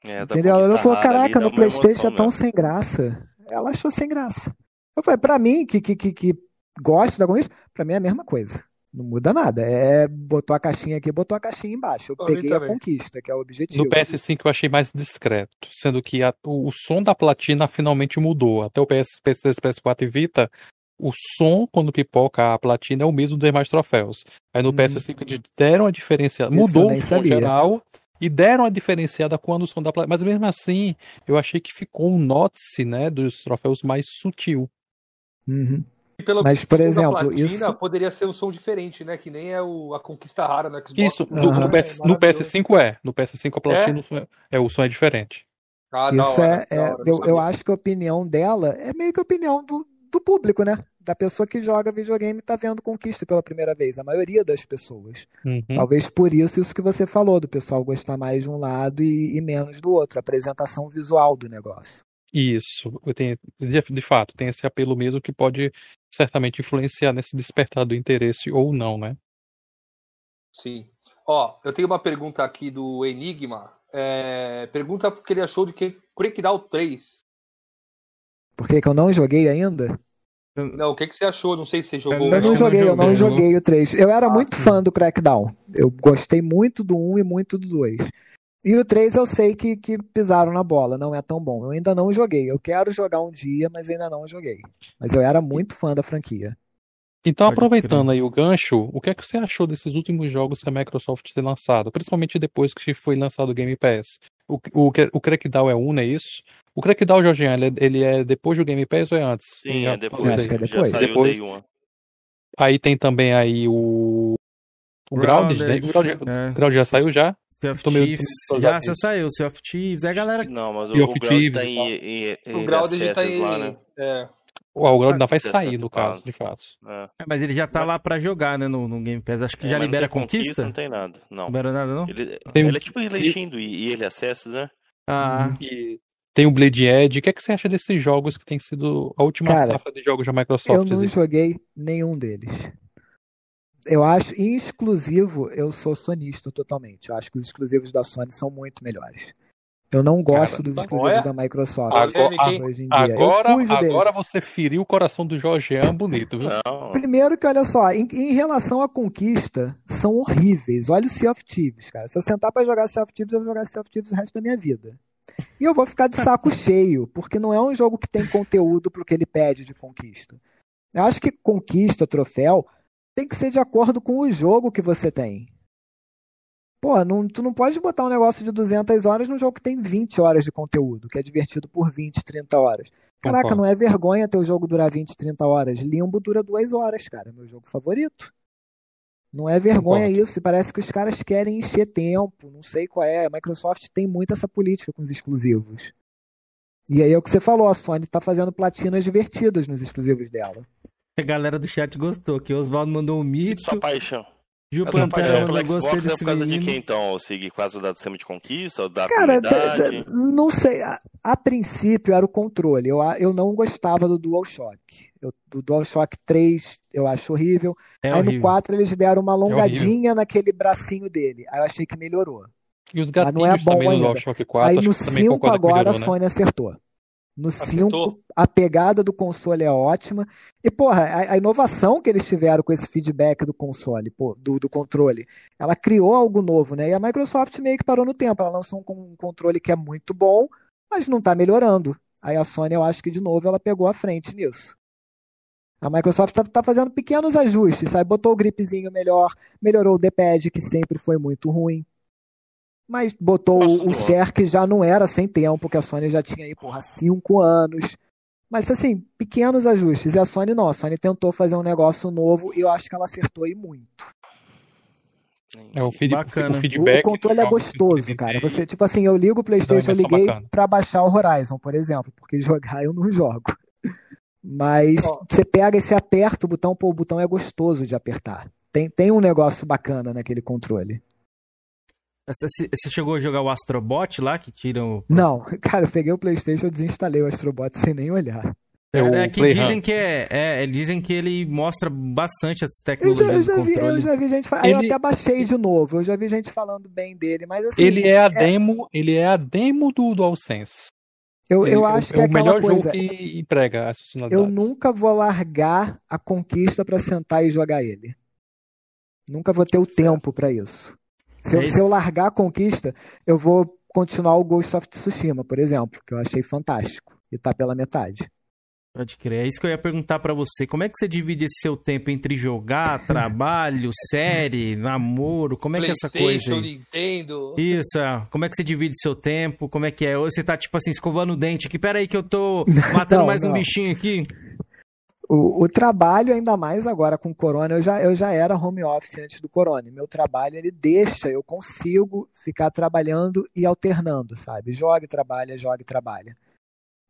P: É,
Q: Entendeu? Ela falou: "Caraca, no PlayStation
P: emoção
Q: é tão
P: mesmo.
Q: sem graça". Ela achou sem graça. Eu falei: "Pra mim que que que, que gosto da conquista, pra mim é a mesma coisa. Não muda nada. É botou a caixinha aqui, botou a caixinha embaixo. Eu
M: mim
Q: peguei a
M: também.
Q: conquista, que é o objetivo.
R: No PS5 eu achei mais discreto, sendo que a- o, o som da platina finalmente mudou. Até o PS, PS3, PS4 e Vita, o som quando pipoca a platina é o mesmo dos demais troféus. Aí no PS5 eles deram a diferenciada,
Q: Hum. Eu
R: mudou o som geral e deram a diferenciada quando o som da platina. Mas mesmo assim, eu achei que ficou um note né, dos troféus mais sutil.
Q: Uhum.
M: Pelo
Q: Mas, por exemplo,
M: platina
Q: isso-
M: poderia ser um som diferente, né? Que nem é o, a conquista rara no Xbox.
R: Isso, no,
M: som
R: no
M: é
R: PS, no
M: maravilhoso.
R: PS5 é. No PS5 a platina o som é, é, o som é diferente.
M: Ah,
Q: Isso
M: hora,
Q: é, é-
M: hora, não
Q: eu, eu acho que a opinião dela é meio que a opinião do, do público, né? Da pessoa que joga videogame e tá vendo conquista pela primeira vez. A maioria das pessoas.
R: Uhum.
Q: Talvez por isso, isso que você falou, do pessoal gostar mais de um lado e, e menos do outro. A apresentação visual do negócio.
R: Isso, eu tenho, de, de fato, tem esse apelo mesmo que pode certamente influenciar nesse despertar do interesse ou não, né?
M: Sim. Ó, eu tenho uma pergunta aqui do Enigma. É, pergunta o que ele achou de que Crackdown 3.
Q: Por que, que eu não joguei ainda?
M: Não, o que, que você achou? Não sei se você jogou.
Q: Eu não joguei, eu não joguei o 3. Eu
M: Ah,
Q: era muito fã do Crackdown. Eu gostei muito do 1 e muito do 2. E o 3 eu sei que, que pisaram na bola, não é tão bom. Eu ainda não joguei. Eu quero jogar um dia, mas ainda não joguei. Mas eu era muito fã da franquia.
R: Então, aproveitando aí o gancho, o que é que você achou desses últimos jogos que a Microsoft tem lançado? Principalmente depois que foi lançado o Game Pass. O, o, o Crackdown é um, não é isso? O Crackdown, Jorginho, ele, é- ele é depois do Game Pass ou é antes?
P: Sim,
R: Já-
P: é depois.
Q: Acho que é depois.
P: Já saiu
R: Depois. Aí tem também aí o. O Grounded, né? O Grounded,
N: é.
R: Grounded já saiu já?
N: Sea of Já você saiu, Sea of Chiefs. É a galera.
P: Não, mas o, o Ground tá em,
R: tal.
P: em, em
M: O Grounded tá em.
P: lá, né?
M: É.
R: O Grounded ainda vai sair, no
P: antecipado.
R: caso, de fato.
P: É.
N: É, mas ele já tá lá pra jogar, né? No, no Game Pass. Acho que
P: É,
N: já
P: mas não
N: libera
P: tem
N: conquista.
P: Não tem nada, não.
N: Não libera nada, não?
P: Ele,
R: Tem-
P: ele é tipo eleixindo e, e ele acessa, né?
N: Ah,
R: E tem o Blade Edge. O que, é que você acha desses jogos que tem sido a última
Q: Cara,
R: safra de jogos da
Q: Eu
R: Microsoft?
Q: não
R: Zé?
Q: joguei nenhum deles. Eu acho, em exclusivo, eu sou sonista totalmente. Eu acho que os exclusivos da Sony são muito melhores. Eu não gosto dos
R: tá
Q: exclusivos
M: olha.
Q: da Microsoft
R: Agora,
Q: hoje em dia.
R: agora, agora você feriu o coração do Jorgean bonito, viu?
P: Não.
Q: Primeiro que, olha só, em, em relação à conquista, são horríveis. Olha o Sea of Thieves, cara. Se eu sentar pra jogar Sea of Thieves, eu vou jogar Sea of Thieves o resto da minha vida. E eu vou ficar de saco *laughs* cheio, porque não é um jogo que tem conteúdo pro que ele pede de conquista. Eu acho que conquista, troféu, tem que ser de acordo com o jogo que você tem. Pô, não, tu não pode botar um negócio de 200 horas num jogo que tem 20 horas de conteúdo, que é divertido por 20, 30 horas. Caraca, não é vergonha ter o jogo durar 20, 30 horas. Limbo dura duas horas, cara. Meu jogo favorito. Não é vergonha isso. E parece que os caras querem encher tempo. Não sei qual é. A Microsoft tem muito essa política com os exclusivos. E aí é o que você falou, a Sony tá fazendo platinas divertidas nos exclusivos dela.
N: A galera do chat gostou, que o Oswaldo mandou um mito.
P: Sua paixão.
N: Gil
P: A sua
N: Pantera
P: paixão
N: mandou
P: pelo
N: gostei
P: é
N: desse
P: por causa
N: menino.
P: de quem então, Sig? Por causa da sistema de conquista ou da
Q: Cara, da-
P: comunidade?
Q: da- não sei. A, a princípio era o controle. Eu, a- eu não gostava do DualShock. Eu, do DualShock 3 eu acho horrível.
R: É
Q: Aí
R: horrível.
Q: no 4 eles deram uma
R: horrível.
Q: alongadinha naquele bracinho dele. Aí eu achei que melhorou.
R: E os
Q: Mas não é
R: gatinhos
Q: bom
R: também no
Q: ainda.
R: DualShock 4,
Q: Aí no
R: que também
Q: 5
R: concorda que
Q: agora
R: melhorou,
Q: a
R: né?
Q: Sony acertou. No 5, a pegada do console é ótima. E, porra, a, a inovação que eles tiveram com esse feedback do console, pô, do, do controle, ela criou algo novo, né? E a Microsoft meio que parou no tempo. Ela lançou um, um controle que é muito bom, mas não tá melhorando. Aí a Sony, eu acho que de novo ela pegou a frente nisso. A Microsoft tá, tá fazendo pequenos ajustes, sabe? Botou o gripzinho melhor, melhorou o D-pad, que sempre foi muito ruim. Mas botou o, o share que já não era sem tempo, que a Sony já tinha aí, porra, cinco anos. Mas assim, pequenos ajustes. E a Sony não, a Sony tentou fazer um negócio novo e eu acho que ela acertou aí muito.
R: É, o, feed,
N: Bacana.
R: o feedback.
Q: o controle é gostoso, cara. Você, tipo assim, eu ligo o PlayStation, eu liguei
R: bacana.
Q: pra baixar o Horizon, por exemplo, porque *laughs* jogar eu não jogo. Mas você pega e você aperta o botão, pô, o botão é gostoso de apertar. Tem, tem um negócio bacana naquele controle.
N: Você chegou a jogar o Astrobot lá, que tira o.
Q: Não, *laughs* cara, eu peguei o PlayStation, eu desinstalei o Astrobot sem nem olhar.
N: É, que dizem que é, é, dizem que ele mostra bastante as
Q: Eu já,
N: tecnologias
Q: eu já vi, eu já vi gente falando. Aí eu
R: Ele-
Q: até baixei de novo. Eu já vi gente falando bem dele, mas assim.
R: Ele é a demo, ele é a demo do DualSense.
Q: Eu,
R: Ele
Q: eu
R: é o-
Q: acho que
R: é
Q: é
R: o melhor
Q: aquela coisa.
R: jogo que emprega
Q: Eu nunca vou largar a conquista pra sentar e jogar ele. Nunca vou ter o tempo pra isso. Se eu,
N: É isso.
Q: se eu largar a conquista, eu vou continuar o Ghost of Tsushima, por exemplo, que eu achei fantástico. E tá pela metade.
N: Pode crer. É isso que eu ia perguntar pra você. Como é que você divide esse seu tempo entre jogar, *laughs* trabalho, série, namoro? Como é que é essa coisa
M: PlayStation,
N: aí?
M: Nintendo.
N: Isso, é. como é que você divide seu tempo? Como é que é? Ou você tá, tipo assim, escovando o dente aqui. Pera aí que eu tô *laughs* matando
Q: Não,
N: mais um
Q: não.
N: bichinho aqui.
Q: O, o trabalho, ainda mais agora com o Corona, eu já, eu já era home office antes do Corona. E Meu trabalho, ele deixa, eu consigo ficar trabalhando e alternando, sabe? Jogue, trabalha, jogue, trabalha.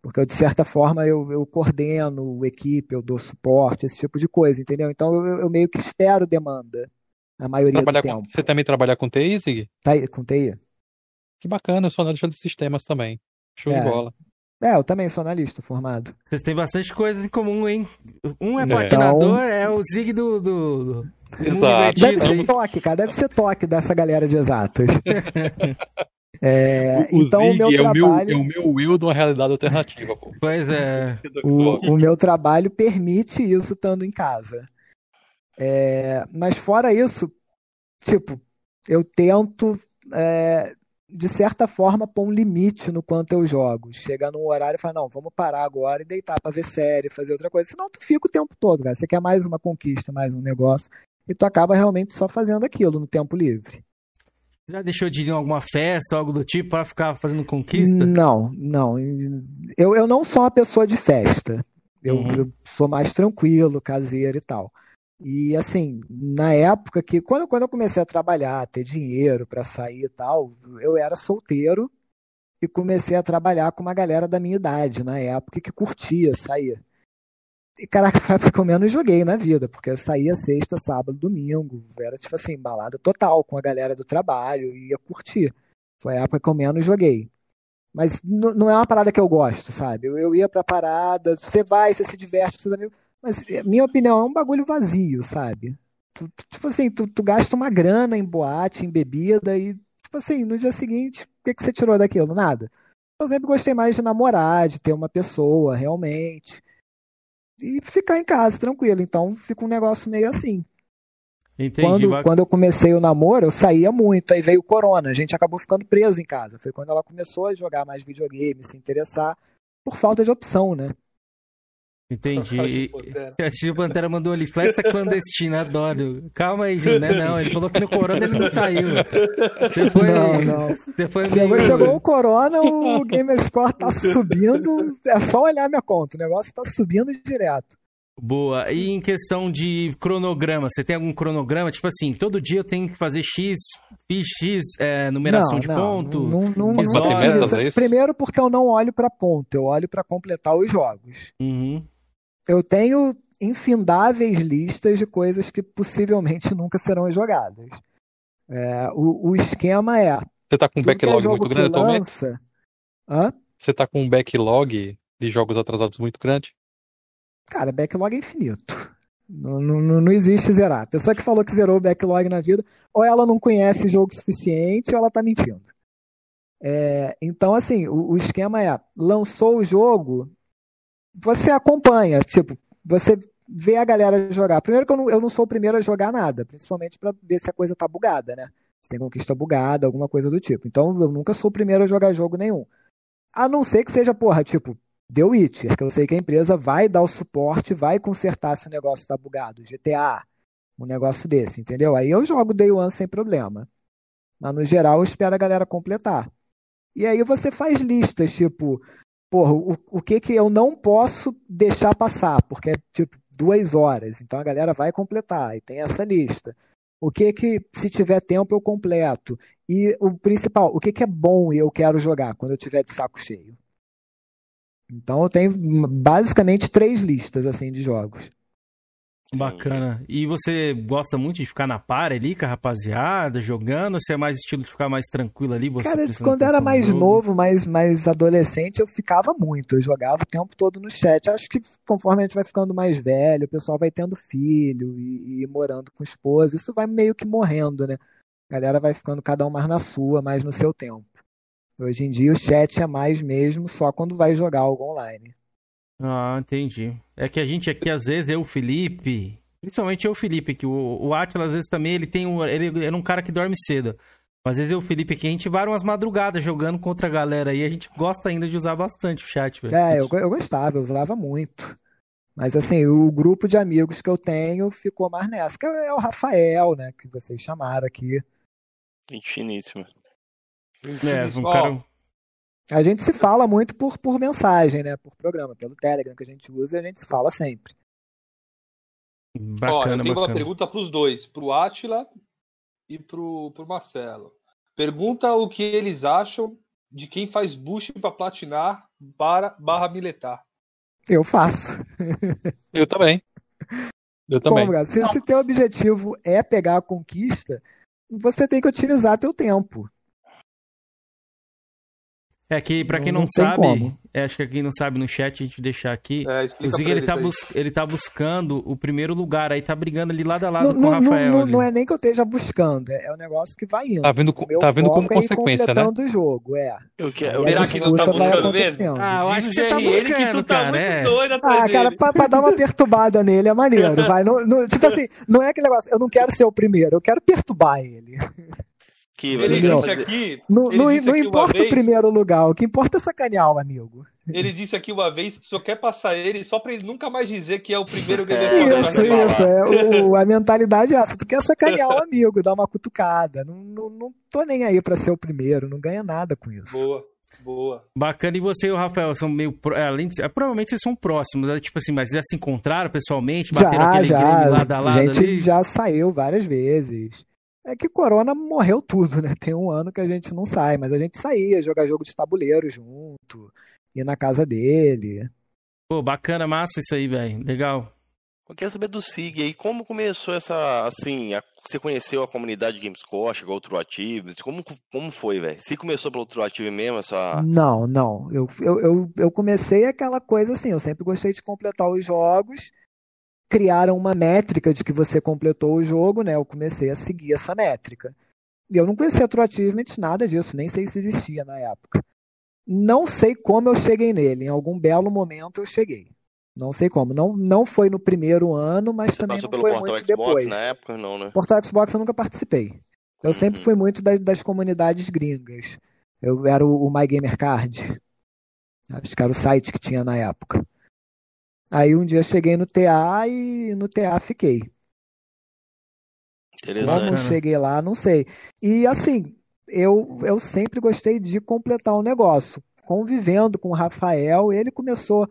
Q: Porque eu, de certa forma, eu, eu coordeno equipe, eu dou suporte, esse tipo de coisa, entendeu? Então eu, eu meio que espero demanda, a maioria
R: Trabalhar
Q: do
R: com-
Q: tempo.
R: Você também trabalha com TI, Zig?
Q: Tá com TI?
R: Que bacana, eu sou analista de sistemas também. Show
Q: É.
R: de bola.
Q: É, eu também sou analista formado.
N: Vocês têm bastante coisa em comum, hein? Um é
R: É.
N: patinador, é o Zig do, do, do,
R: Exato.
Q: Deve ser toque, cara, deve ser toque dessa galera de exatas. *laughs* É,
R: O
Q: então o
R: Zig
Q: meu
R: é, o meu,
Q: trabalho.
R: é o meu will de uma realidade alternativa, pô.
N: Pois é.
Q: O, o meu trabalho permite isso estando em casa. É, mas fora isso, tipo, eu tento, é, de certa forma, pôr um limite no quanto eu jogo. Chegar num horário e falar, não, vamos parar agora e deitar pra ver série, fazer outra coisa. Senão tu fica o tempo todo, cara. Você quer mais uma conquista, mais um negócio. E tu acaba realmente só fazendo aquilo no tempo livre.
N: Já deixou de ir em alguma festa, algo do tipo, pra ficar fazendo conquista?
Q: Não, não. Eu, eu não sou uma pessoa de festa. Eu,
N: Uhum.
Q: eu sou mais tranquilo, caseiro e tal. E assim, na época que, quando, quando eu comecei a trabalhar, ter dinheiro pra sair e tal, eu era solteiro e comecei a trabalhar com uma galera da minha idade na época que curtia sair. E caraca, *laughs* foi época que eu menos joguei na vida, porque eu saía sexta, sábado, domingo, era tipo assim, balada total com a galera do trabalho, e ia curtir. Foi a época que eu menos joguei. Mas não é uma parada que eu gosto, sabe? Eu, eu ia pra parada, você vai, você se diverte com seus amigos, mas eh, minha opinião é um bagulho vazio, sabe? Tu- tu- tipo assim, tu, tu gasta uma grana em boate, em bebida, e tipo assim, no dia seguinte, o que, que você tirou daquilo? Nada. Eu sempre gostei mais de namorar, de ter uma pessoa, realmente. E ficar em casa, tranquilo. Então fica um negócio meio assim.
N: Entendi.
Q: Quando,
N: vai-
Q: quando eu comecei o namoro, eu saía muito, aí veio o corona, a gente acabou ficando preso em casa. Foi quando ela começou a jogar mais videogame, se interessar, por falta de opção, né?
N: Entendi. A Chico *laughs* Pantera mandou ali, festa clandestina, adoro. Calma aí, Gil, né? Não, ele falou que no Corona ele não saiu. Depois,
Q: Não, não.
N: Depois
Q: Chegou,
N: meio-
Q: chegou o Corona, o Gamerscore tá subindo. É só olhar minha conta, o negócio tá subindo direto.
N: Boa. E em questão de cronograma, você tem algum cronograma? Tipo assim, todo dia eu tenho que fazer X, fiz X é, numeração
Q: não,
N: de
Q: não,
N: ponto?
Q: Não, não, não, não utiliza- Primeiro porque eu não olho pra ponto, eu olho pra completar os jogos.
N: Uhum.
Q: Eu tenho infindáveis listas de coisas que possivelmente *laughs* nunca serão jogadas. É, o, o esquema é.
R: Você tá com um
Q: é
R: backlog
Q: jogo
R: muito grande atualmente? Você tá com um backlog de jogos atrasados muito grande?
Q: Cara, backlog é infinito. Não, não, não não existe zerar. A pessoa que falou que zerou o backlog na vida, ou ela não conhece jogo suficiente, ou ela tá mentindo. É, então, assim, o, o esquema é: lançou o jogo, você acompanha, tipo, você vê a galera jogar. Primeiro que eu não, eu não sou o primeiro a jogar nada, principalmente pra ver se a coisa tá bugada, né? Se tem conquista bugada, alguma coisa do tipo. Então, eu nunca sou o primeiro a jogar jogo nenhum. A não ser que seja, porra, tipo, The Witcher, que eu sei que a empresa vai dar o suporte, vai consertar se o negócio tá bugado. GTA, um negócio desse, entendeu? Aí eu jogo Day One sem problema. Mas no geral eu espero a galera completar. E aí você faz listas, tipo, porra, o, o que que eu não posso deixar passar, porque é tipo duas horas, então a galera vai completar, e tem essa lista. O que que, se tiver tempo, eu completo. E o principal, o que que é bom e eu quero jogar quando eu tiver de saco cheio. Então eu tenho basicamente três listas assim de jogos.
N: Bacana. E você gosta muito de ficar na par ali com a rapaziada, jogando? Você é mais estilo de ficar mais tranquilo ali? Você
Q: Cara, quando era
N: no
Q: mais
N: jogo?
Q: novo, mais, mais adolescente, eu ficava muito. Eu jogava o tempo todo no chat. Acho que conforme a gente vai ficando mais velho, o pessoal vai tendo filho e, e morando com esposa, isso vai meio que morrendo, né? A galera vai ficando cada um mais na sua, mais no seu tempo. Hoje em dia o chat é mais mesmo só quando vai jogar algo online.
N: Ah, entendi. É que a gente aqui, às vezes, eu, o Felipe, principalmente eu, o Felipe, que o, o Atila, às vezes, também, ele tem um. Ele é um cara que dorme cedo. Mas às vezes eu, o Felipe, aqui, a gente vai umas madrugadas jogando contra a galera aí. A gente gosta ainda de usar bastante o chat, velho.
Q: É, eu, eu gostava, eu usava muito. Mas assim, o grupo de amigos que eu tenho ficou mais nessa. Que é o Rafael, né? Que vocês chamaram aqui.
P: Gente finíssima.
N: É, um cara.
Q: A gente se fala muito por, por mensagem, né? Por programa, pelo Telegram que a gente usa, a gente se fala sempre.
M: Ó, eu
N: Bacana,
M: tenho uma
N: bacana.
M: pergunta pros dois, pro Atila e pro, pro Marcelo. Pergunta o que eles acham de quem faz boost pra platinar para barra militar.
Q: Eu faço.
R: Eu também. Eu também.
Q: Cara? Se, se teu objetivo é pegar a conquista, você tem que otimizar teu tempo.
N: É que, pra quem
Q: Não-
N: não, sabe, é, acho que quem não sabe no chat, a gente deixar aqui.
M: É,
N: o Zig, ele tá, bus- ele tá buscando o primeiro lugar, aí tá brigando ali lado a lado
Q: Não,
N: com o
Q: não,
N: Rafael.
Q: não, não é nem que eu esteja buscando, é, é um negócio que vai indo.
R: Tá vindo, co-
Q: O meu
R: tá vindo como
Q: é
R: consequência, né?
Q: completando o jogo, é.
P: Eu
Q: a
M: Será que não tá buscando mesmo?
N: Ah, eu acho que você tá
M: Diz o GRN que
N: buscando,
M: tu tá
N: cara.
M: muito
N: é.
Q: Ah, cara, pra, pra dar uma perturbada nele é maneiro, *laughs* vai. Não, não- tipo assim, não é aquele negócio, eu não quero ser o primeiro, eu quero perturbar ele.
P: Que
M: Ele disse aqui,
Q: Não,
M: ele
Q: não,
M: disse
Q: não
M: aqui
Q: importa o
M: vez,
Q: primeiro lugar, o que importa é sacanear o amigo.
M: ele disse aqui uma vez que só quer passar ele só pra ele nunca mais dizer que é o primeiro Gamerscore da
Q: Isso,
M: Brasil.
Q: isso. É, o- a mentalidade é essa. Tu quer sacanear o amigo, dar uma cutucada. Não, não, não tô nem aí pra ser o primeiro, não ganha nada com isso.
M: Boa, boa.
N: Bacana. E você e o Rafael são meio. é, além de... é, provavelmente vocês são próximos, né? Tipo assim, mas já se encontraram pessoalmente, bateram
Q: Já,
N: aquele
Q: já.
N: lado a
Q: A
N: lado
Q: gente
N: ali?
Q: já saiu várias vezes. É que Corona morreu tudo, né? Tem um ano que a gente não sai, mas a gente saía, jogar jogo de tabuleiro junto, ir na casa dele.
N: Pô, bacana, massa isso aí, velho. Legal.
P: Eu quero saber do Sig aí, como começou essa, assim, a- você conheceu a comunidade Gamescore, chegou ao True Active, como, como foi, velho? Se começou pelo True Active mesmo, essa...
Q: Não, não. Eu, eu, eu, eu comecei aquela coisa assim, eu sempre gostei de completar os jogos. Criaram uma métrica de que você completou o jogo, né? Eu comecei a seguir essa métrica. E eu não conhecia True Achievement, nada disso, nem sei se existia na época. Não sei como eu cheguei nele, em algum belo momento eu cheguei. Não sei como. Não, não foi no primeiro ano, mas
P: Você
Q: também não foi
P: Portal
Q: muito
P: Xbox
Q: depois.
P: na época? Não, né?
Q: Portal Xbox eu nunca participei. Eu sempre fui muito das, das comunidades gringas. Eu era o, o My Gamer Card. Acho que era o site que tinha na época. Aí um dia cheguei no TA e no TA fiquei. Como cheguei lá, não sei. E assim, eu, eu sempre gostei de completar o negócio. Convivendo com o Rafael, ele começou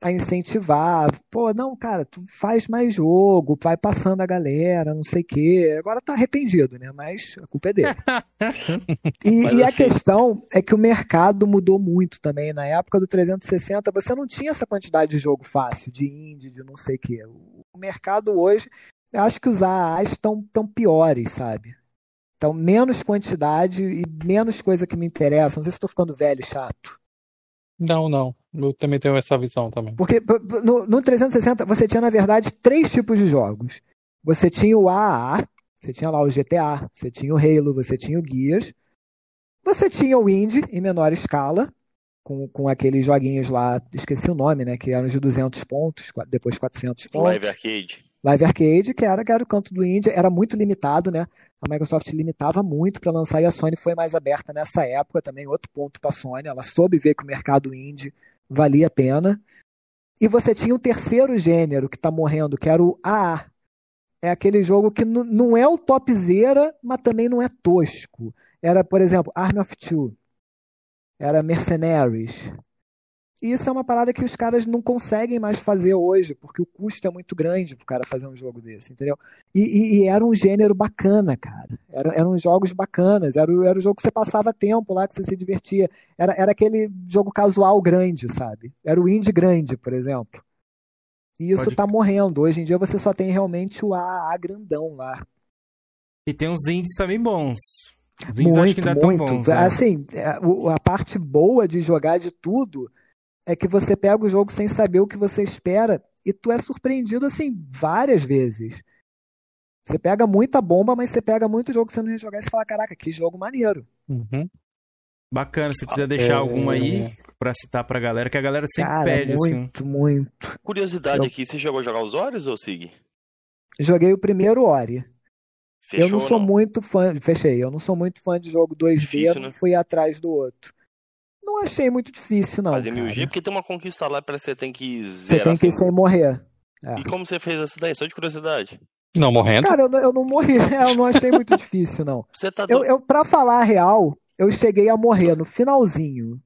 Q: a incentivar. Pô, não, cara, tu faz mais jogo, vai passando a galera, não sei o quê. Agora tá arrependido, né? Mas a culpa é dele. *laughs* E, e a
P: assim-
Q: questão é que o mercado mudou muito também. Na época do 360, você não tinha essa quantidade de jogo fácil, de indie, de não sei o quê. O mercado hoje, eu acho que os AAs estão tão piores, sabe? Então, menos quantidade e menos coisa que me interessa. Não sei se estou ficando velho e chato.
R: Não, não. Eu também tenho essa visão também.
Q: Porque no, no 360 você tinha, na verdade, três tipos de jogos. Você tinha o AAA, você tinha lá o GTA, você tinha o Halo, você tinha o Gears. Você tinha o Indie em menor escala, com, com aqueles joguinhos lá, esqueci o nome, né? Que eram de 200 pontos, depois 400 pontos.
P: Live Arcade.
Q: Live Arcade, que era, que era o canto do indie, era muito limitado, né? A Microsoft limitava muito para lançar e a Sony foi mais aberta nessa época também, outro ponto para a Sony, ela soube ver que o mercado indie valia a pena. E você tinha um terceiro gênero que está morrendo, que era o AA. É aquele jogo que não é o topzera, mas também não é tosco. Era, por exemplo, Army of Two. Era Mercenaries. E isso é uma parada que os caras não conseguem mais fazer hoje, porque o custo é muito grande pro cara fazer um jogo desse, entendeu? E, e- e era um gênero bacana, cara. Era- eram jogos bacanas, era, o- era o jogo que você passava tempo lá, que você se divertia. Era, era aquele jogo casual grande, sabe? Era o indie grande, por exemplo. E isso
N: Pode-
Q: tá morrendo. Hoje em dia você só tem realmente o AA grandão lá.
N: E tem uns indies também bons. Os indies acho que
Q: Muito,
N: ainda
Q: muito.
N: bons. né?
Q: Assim, é, a parte boa de jogar de tudo é que você pega o jogo sem saber o que você espera e tu é surpreendido assim várias vezes. Você pega muita bomba, mas você pega muito jogo que você não ia jogar e você fala, caraca, que jogo maneiro.
R: Uhum.
N: Bacana, se quiser deixar
R: É.
N: algum aí pra citar pra galera, que a galera sempre
Q: Cara,
N: pede, assim.
Q: muito, muito.
P: Curiosidade
Q: Eu-
P: aqui, você chegou a jogar os Ores ou Sig?
Q: Joguei o primeiro Ori.
P: Fechou
Q: eu não
P: ou
Q: sou muito fã, fechei, eu não sou muito fã de jogo 2D,
P: Difícil,
Q: não
P: né?
Q: fui atrás do outro. Não achei muito difícil, não.
P: Fazer
Q: cara.
P: 1000G, porque tem uma conquista lá para você tem que
Q: Você
P: zerar.
Q: tem que ir
P: sem-
Q: morrer. É.
P: E como você fez essa daí? Só de curiosidade.
R: Não morrendo?
Q: Cara, eu não, eu não morri, *laughs* eu não achei muito difícil, não.
P: Você tá
Q: Eu, eu, pra falar a real, eu cheguei a morrer no finalzinho.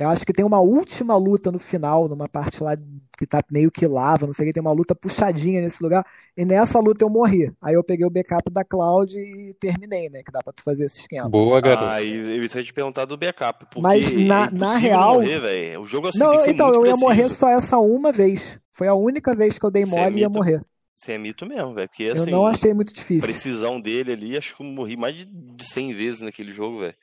Q: Eu acho que tem uma última luta no final, numa parte lá que tá meio que lava, não sei o que, tem uma luta puxadinha nesse lugar. E nessa luta eu morri. Aí eu peguei o backup da Cloud e terminei, né? Que dá pra tu fazer esse esquema.
R: Boa, garoto.
P: Ah, e eu ia te perguntar do backup. Porque
Q: Mas na-
P: é
Q: na real-
P: Morrer, o jogo assim
Q: não,
P: tem que ser
Q: então,
P: muito
Q: eu ia
P: preciso.
Q: morrer só essa uma vez. Foi a única vez que eu dei
P: é
Q: mole e ia morrer.
P: Você é mito mesmo, velho. Porque
Q: Eu
P: assim.
Q: não achei muito difícil.
P: Precisão dele ali, acho que eu morri mais de de 100 vezes naquele jogo, velho.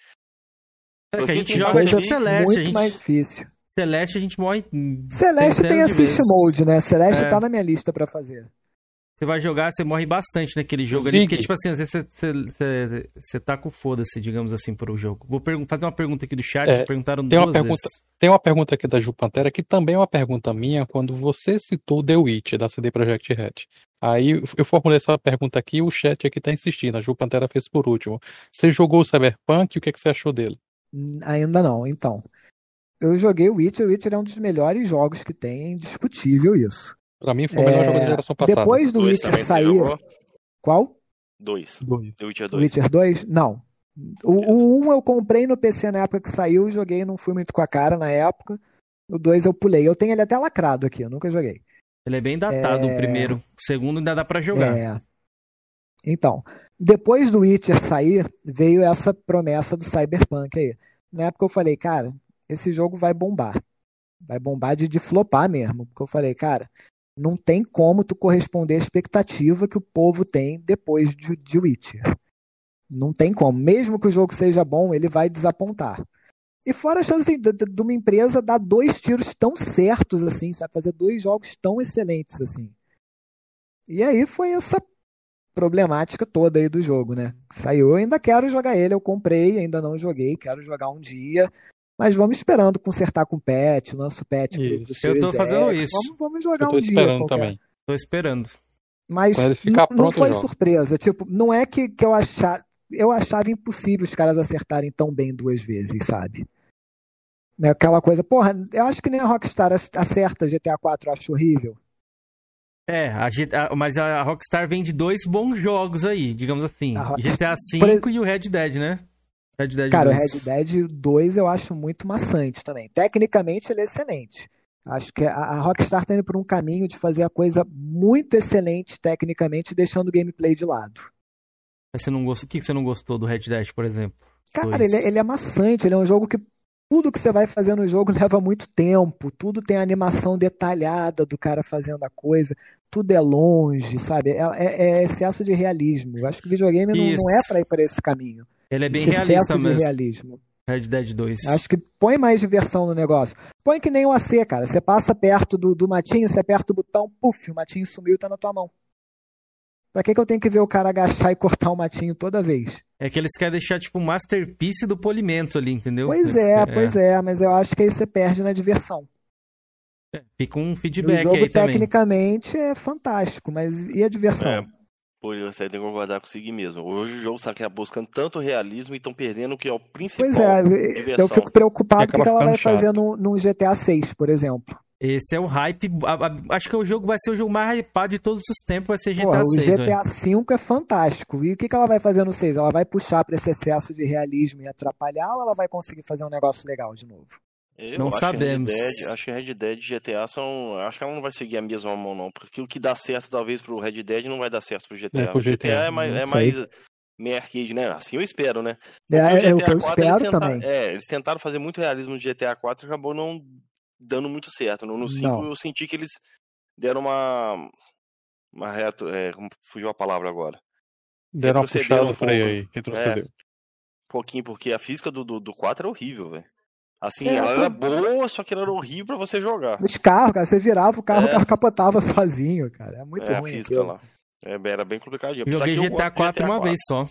N: É que a gente
P: tem
N: joga tipo Celeste,
Q: muito
N: a gente...
Q: mais difícil.
N: Celeste a gente morre.
Q: Celeste tem
N: de
Q: assist
N: vezes.
Q: mode, né? Celeste
N: É.
Q: tá na minha lista pra fazer.
N: Você vai jogar, você morre bastante naquele jogo ali,
R: Zig.
N: porque, tipo assim, às vezes você, você, tá com foda-se, digamos assim, pro jogo. Vou fazer uma pergunta aqui do chat,
R: É,
N: perguntaram
R: Tem uma,
N: duas
R: pergunta,
N: vezes.
R: tem uma pergunta aqui da Ju Pantera, que também é uma pergunta minha, quando você citou The Witch, da CD Projekt Red. Aí eu formulei essa pergunta aqui e o chat aqui tá insistindo, a Ju Pantera fez por último. Você jogou o Cyberpunk, o que, é que você achou dele?
Q: Ainda não, então. Eu joguei o Witcher, o Witcher é um dos melhores jogos que tem, é indiscutível isso.
R: Pra mim foi o melhor
Q: É,
R: jogo da geração passada.
Q: Depois do
P: Dois
Q: Witcher sair.
P: jogou?
Q: Qual?
P: Dois.
R: Dois.
P: The Witcher
Q: O
P: 2.
Q: Witcher 2? Não. O, o 1 eu comprei no PC na época que saiu, joguei, não fui muito com a cara na época. O 2 eu pulei. Eu tenho ele até lacrado aqui, eu nunca joguei.
N: Ele é bem datado,
Q: É.
N: o primeiro. O segundo ainda dá pra jogar.
Q: É. Então, depois do Witcher sair, veio essa promessa do Cyberpunk aí. Na época eu falei, cara, esse jogo vai bombar. Vai bombar de, de flopar mesmo. Porque eu falei, cara, não tem como tu corresponder à expectativa que o povo tem depois de, de Witcher. Não tem como. Mesmo que o jogo seja bom, ele vai desapontar. E fora a chance assim, de, de- uma empresa dar dois tiros tão certos assim, sabe? Fazer dois jogos tão excelentes assim. E aí foi essa problemática toda aí do jogo, né? Saiu, eu ainda quero jogar ele, eu comprei, ainda não joguei, quero jogar um dia. Mas vamos esperando consertar com o patch, lança o patch pro, pro
N: Eu tô fazendo
Q: X.
N: isso.
Q: Vamos, vamos jogar
R: Eu tô
Q: um dia.
R: esperando
Q: qualquer.
R: também.
N: Tô esperando.
Q: Mas não
R: pronto, eu
Q: foi surpresa. Tipo, não é que, que eu achava. Eu achava impossível os caras acertarem tão bem duas vezes, sabe? Né, aquela coisa, porra, eu acho que nem a Rockstar acerta GTA 4, eu acho horrível.
N: É, a G- a- mas a Rockstar vem de dois bons jogos aí, digamos assim. GTA
Q: Por
N: V e o Red Dead, né? Red Dead
Q: Cara, o
N: 2.
Q: Red Dead 2 eu acho muito maçante também. Tecnicamente ele é excelente. Acho que a, Rockstar tá indo por um caminho de fazer a coisa muito excelente tecnicamente, deixando o gameplay de lado.
N: Mas você não gostou, o que você não gostou do Red Dead, por exemplo?
Q: Cara, ele, é- ele é maçante, ele é um jogo que tudo que você vai fazer no jogo *laughs* leva muito tempo, tudo tem animação detalhada do cara fazendo a coisa, tudo é longe, sabe? É, é- é excesso de realismo. Eu acho que o videogame não, não é pra ir para esse caminho.
N: Ele é bem
Q: Esse
N: realista
Q: excesso de
N: mesmo.
Q: realismo.
N: Red Dead 2.
Q: Acho que põe mais diversão no negócio. Põe que nem o AC, cara. Você passa perto do, do matinho, você aperta o botão, puf, o matinho sumiu e tá na tua mão. Pra que, que eu tenho que ver o cara agachar *laughs* e cortar o matinho toda vez?
N: É que eles querem deixar, tipo, um masterpiece do polimento ali, entendeu?
Q: Pois
N: Eles
Q: é,
N: querem-
Q: pois é, mas eu acho que aí você perde na diversão.
N: Fica um
Q: E o
N: feedback
Q: jogo
N: aí também.
Q: tecnicamente é fantástico, mas e a diversão?
P: É, isso aí tem que concordar com o Sig mesmo. Hoje o jogo está buscando tanto realismo e estão perdendo o que é o principal.
Q: Pois é,
P: diversão.
Q: eu fico preocupado com o que ela vai
P: chato.
Q: fazer num, num GTA 6, por exemplo.
N: Esse é o hype. a- a- acho que o jogo vai ser o jogo mais hypado de todos os tempos, vai ser GTA
Q: Porra, o
N: 6.
Q: GTA V é fantástico. E o que, que ela vai fazer no 6? Ela vai puxar pra esse excesso de realismo e atrapalhar ou ela vai conseguir fazer um negócio legal de novo?
P: Eu
N: Não
P: acho
N: sabemos.
P: Que Dead, acho que Red Dead e GTA são. Acho que ela não vai seguir a mesma mão, não. Porque o que dá certo, talvez, pro Red Dead não vai dar certo pro GTA.
R: É, pro
P: O GTA
R: GTA,
P: é mais, é mais meio arcade, né? Assim eu espero, né?
Q: É,
P: Porque
Q: é o que eu espero
P: tentaram-
Q: também.
P: É, eles tentaram fazer muito realismo no GTA 4 e acabou não dando muito certo. No, no 5
Q: Não.
P: eu senti que eles deram uma. Uma retro. É, como fugiu a palavra agora?
R: Deram uma puxada no freio aí, retrocedeu.
P: É, um pouquinho, porque a física do, do, do 4 é horrível, velho. Assim,
Q: É,
P: ela
Q: tô-
P: era boa, só que ela era horrível pra você jogar.
Q: Os carros, cara, você virava o carro,
P: É.
Q: o *laughs* carro capotava sozinho, cara. É muito
P: é, a
Q: ruim.
P: física
Q: aquilo.
P: lá. É, era bem complicadinho.
N: Joguei
P: eu
N: GTA
P: gosto de
N: 4 uma
P: 4.
N: vez só.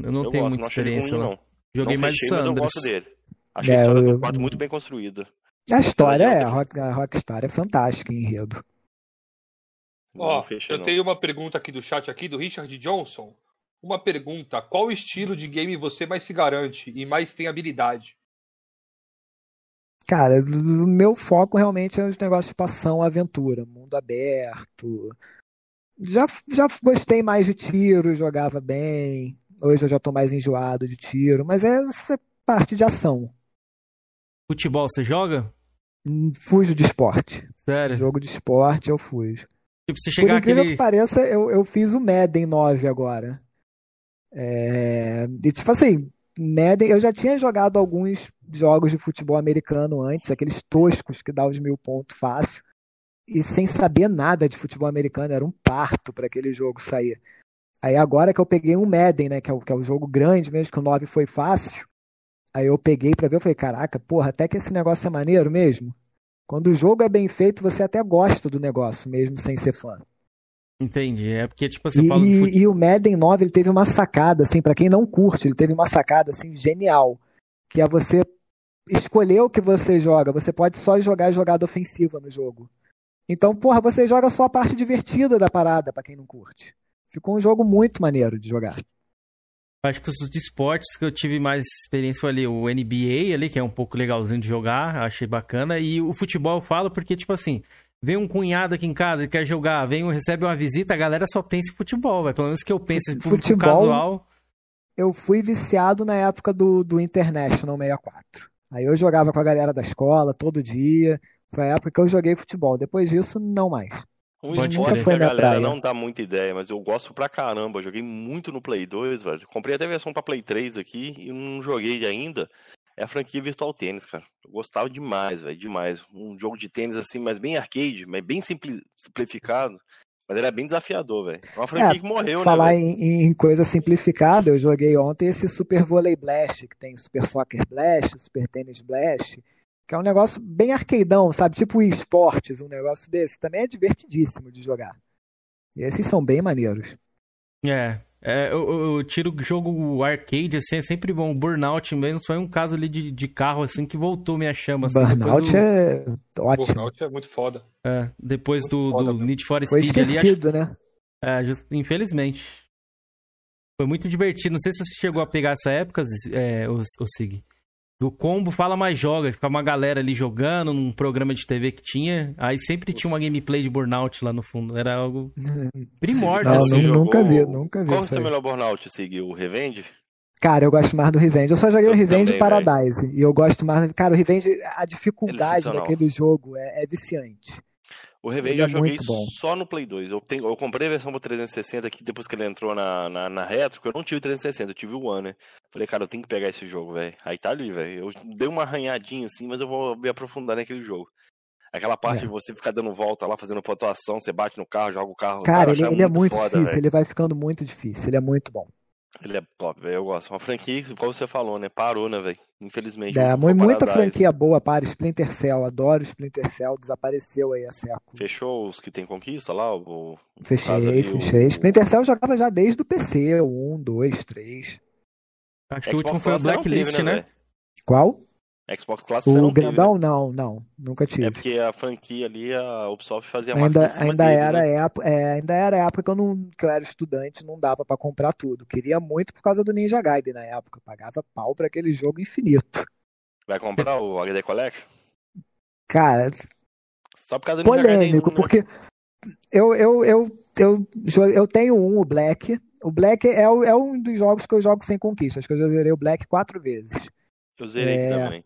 N: Eu não
P: Eu
N: tenho
P: gosto,
N: muita
P: não
N: experiência
P: ruim,
N: lá.
P: não.
N: Joguei
P: Não
N: mais
P: fechei, mas eu
N: Sanders.
P: gosto dele. Achei a
Q: É,
P: história
Q: eu-
P: do 4 muito bem construída.
Q: A história é, a, Rock, a Rockstar é fantástica em enredo.
M: Ó,
P: fechei,
M: eu
P: não.
M: tenho uma pergunta aqui do chat aqui do Richard Johnson. Uma pergunta: qual estilo de game você mais se garante e mais tem habilidade?
Q: Cara, o meu foco realmente é os negócios de passão, aventura, mundo aberto. Já, já gostei mais de tiro, jogava bem. Hoje eu já tô mais enjoado de tiro, mas é essa parte de ação.
N: Futebol você joga?
Q: Hum, Fujo de esporte.
N: Sério?
Q: Jogo de esporte eu fujo.
N: Tipo, você
Q: Por
N: chegar
Q: incrível
N: aquele.
Q: que pareça, eu, eu fiz o Madden 9 agora. É, E tipo assim, Madden, eu já tinha jogado alguns jogos de futebol americano antes, aqueles toscos que dá os mil pontos fácil, e sem saber nada de futebol americano, era um parto para aquele jogo sair. Aí agora que eu peguei um Madden, né, que é o, que é o jogo grande mesmo, que o 9 foi fácil, aí eu peguei pra ver, eu falei, caraca, porra, até que esse negócio é maneiro mesmo. Quando o jogo é bem feito, você até gosta do negócio, mesmo sem ser fã.
N: Entendi. É porque, tipo assim, eu
Q: E,
N: falo do
Q: e-
N: fute-
Q: e o Madden 9 ele teve uma sacada, assim, pra quem não curte, ele teve uma sacada assim genial, que é você escolher o que você joga. Você pode só jogar jogada ofensiva no jogo. Então, porra, você joga só a parte divertida da parada, pra quem não curte. Ficou um jogo muito maneiro de jogar.
N: Acho que os de esportes que eu tive mais experiência foi ali o NBA ali, que é um pouco legalzinho de jogar, achei bacana. E o futebol eu falo porque, tipo assim, vem um cunhado aqui em casa, ele quer jogar, vem um, recebe uma visita, a galera só pensa em futebol, vai. Pelo menos que eu penso em público
Q: Futebol-
N: casual.
Q: Eu fui viciado na época do, do International 64. Aí eu jogava com a galera da escola todo dia. Foi a época que eu joguei futebol. Depois disso, não mais.
P: Um
Q: Pode
P: esporte
Q: crer.
P: que
Q: Foi
P: a galera
Q: praia.
P: não dá muita ideia, mas eu gosto pra caramba. Eu Joguei muito no Play 2, velho. Comprei até a versão pra Play 3 aqui e não joguei ainda. É a franquia Virtual Tênis, cara. Eu gostava demais, velho, demais. Um jogo de tênis assim, mas bem arcade, mas bem simpli- simplificado. Mas era bem desafiador, velho. É uma franquia que morreu,
Q: falar
P: né? velho?
Q: em, em coisa simplificada, eu joguei ontem esse Super Volley Blast, que tem Super Soccer Blast, Super Tennis Blast, que é um negócio bem arcadeão, sabe? Tipo esportes, um negócio desse. Também é divertidíssimo de jogar. E esses são bem maneiros.
N: É. é eu, eu- tiro o jogo arcade, assim, é sempre bom. O Burnout mesmo foi um caso ali de, de carro, assim, que voltou minha chama. Assim, depois
Q: Burnout
N: do-
Q: é ótimo.
M: Burnout é muito foda.
N: É, depois do,
M: foda,
N: do. Need for
Q: Foi
N: Speed ali, acho
Q: esquecido, né?
N: É, just- infelizmente. Foi muito divertido. Não sei se você chegou a pegar essa época, é, o, o Sig. Do combo Fala Mais Joga. Ficava uma galera ali jogando num programa de TV que tinha. Aí sempre tinha uma gameplay de Burnout lá no fundo. Era algo *laughs* primórdio.
Q: Não,
N: assim.
Q: nu- nunca vi, nunca vi.
P: Qual é o melhor Burnout, Sig? O Revenge?
Q: Cara, eu gosto mais do Revenge. Eu só joguei o Revenge
P: também,
Q: Paradise. E eu gosto mais. Cara, o Revenge, a dificuldade
P: sensacional.
Q: daquele jogo é, é viciante.
P: O Revenge
Q: é
P: eu joguei só no Play 2. Eu, tenho, eu comprei a versão pro 360 aqui depois que ele entrou na, na, na Retro, porque eu não tive o 360, eu tive o One, né? Falei, cara, eu tenho que pegar esse jogo, velho. Aí tá ali, velho. Eu dei uma arranhadinha assim, mas eu vou me aprofundar naquele jogo. Aquela parte
Q: É.
P: de você ficar dando volta lá, fazendo pontuação, você bate no carro, joga o carro.
Q: Cara,
P: eu
Q: ele,
P: achava
Q: ele é muito
P: foda,
Q: difícil.
P: velho.
Q: Ele vai ficando muito difícil. Ele é muito bom.
P: Ele é top, velho. Eu gosto. Uma franquia, como você falou, né? Parou, né, velho? Infelizmente.
Q: É, muita
P: Paradise
Q: franquia boa para Splinter Cell. Adoro Splinter Cell. Desapareceu aí a século.
P: Fechou os que tem conquista lá? O,
Q: Fechei,
P: ali, o-
Q: fechei. Splinter Cell eu jogava já desde o PC. O 1, 2, 3.
N: Acho
P: que o último foi o Blacklist, né?
Q: né? Qual?
P: Xbox Classic você
Q: O
P: teve, né?
Q: grandão? Não, não. Nunca tive.
P: É porque a franquia ali, a Ubisoft fazia
Q: Ainda, ainda,
P: deles,
Q: era
P: né?
Q: época, é, ainda era época que eu, não, que eu era estudante, não dava pra comprar tudo. Queria muito por causa do Ninja Gaiden na época. Pagava pau pra aquele jogo infinito.
P: Vai comprar o HD Collection?
Q: Cara,
P: Só por causa do Ninja Gaiden
Q: polêmico,
P: 1, né?
Q: porque eu, eu, eu, eu, jo- eu tenho um, o Black. O Black é, é um dos jogos que eu jogo sem conquista. Acho que eu já zerei o Black quatro vezes.
P: Eu zerei
Q: É,
P: também.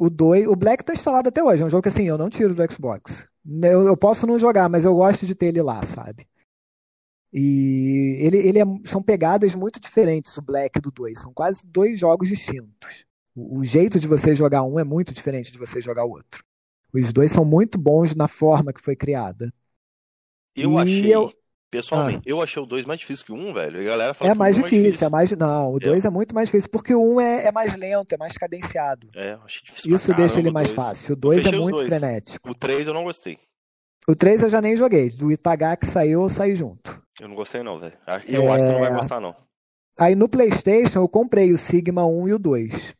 Q: O 2, o Black tá instalado até hoje. É um jogo que assim, eu não tiro do Xbox. Eu, eu posso não jogar, mas eu gosto de ter ele lá, sabe? E ele, ele é- são pegadas muito diferentes, o Black do 2. São quase dois jogos distintos. O, o jeito de você jogar um é muito diferente de você jogar o outro. Os dois são muito bons na forma que foi criada.
P: Eu
Q: E
P: achei,
Q: eu-
P: pessoalmente, eu achei o 2 mais difícil que o 1, um, velho. A galera fala
Q: É
P: o
Q: mais
P: um
Q: difícil, é mais. Não, o
P: É.
Q: 2 é muito mais difícil, porque o 1 um é, é mais lento, é mais cadenciado.
P: É, eu achei difícil
Q: Isso deixa ele mais
P: dois.
Q: fácil. O
P: Eu
Q: 2 é muito
P: dois.
Q: frenético.
P: O 3 eu não gostei.
Q: O 3 eu já nem joguei. Do Itagá que saiu, eu saí junto.
P: Eu não gostei não, velho. Eu acho que você não vai
Q: É.
P: gostar não.
Q: Aí no PlayStation eu comprei o Sigma 1 e o 2.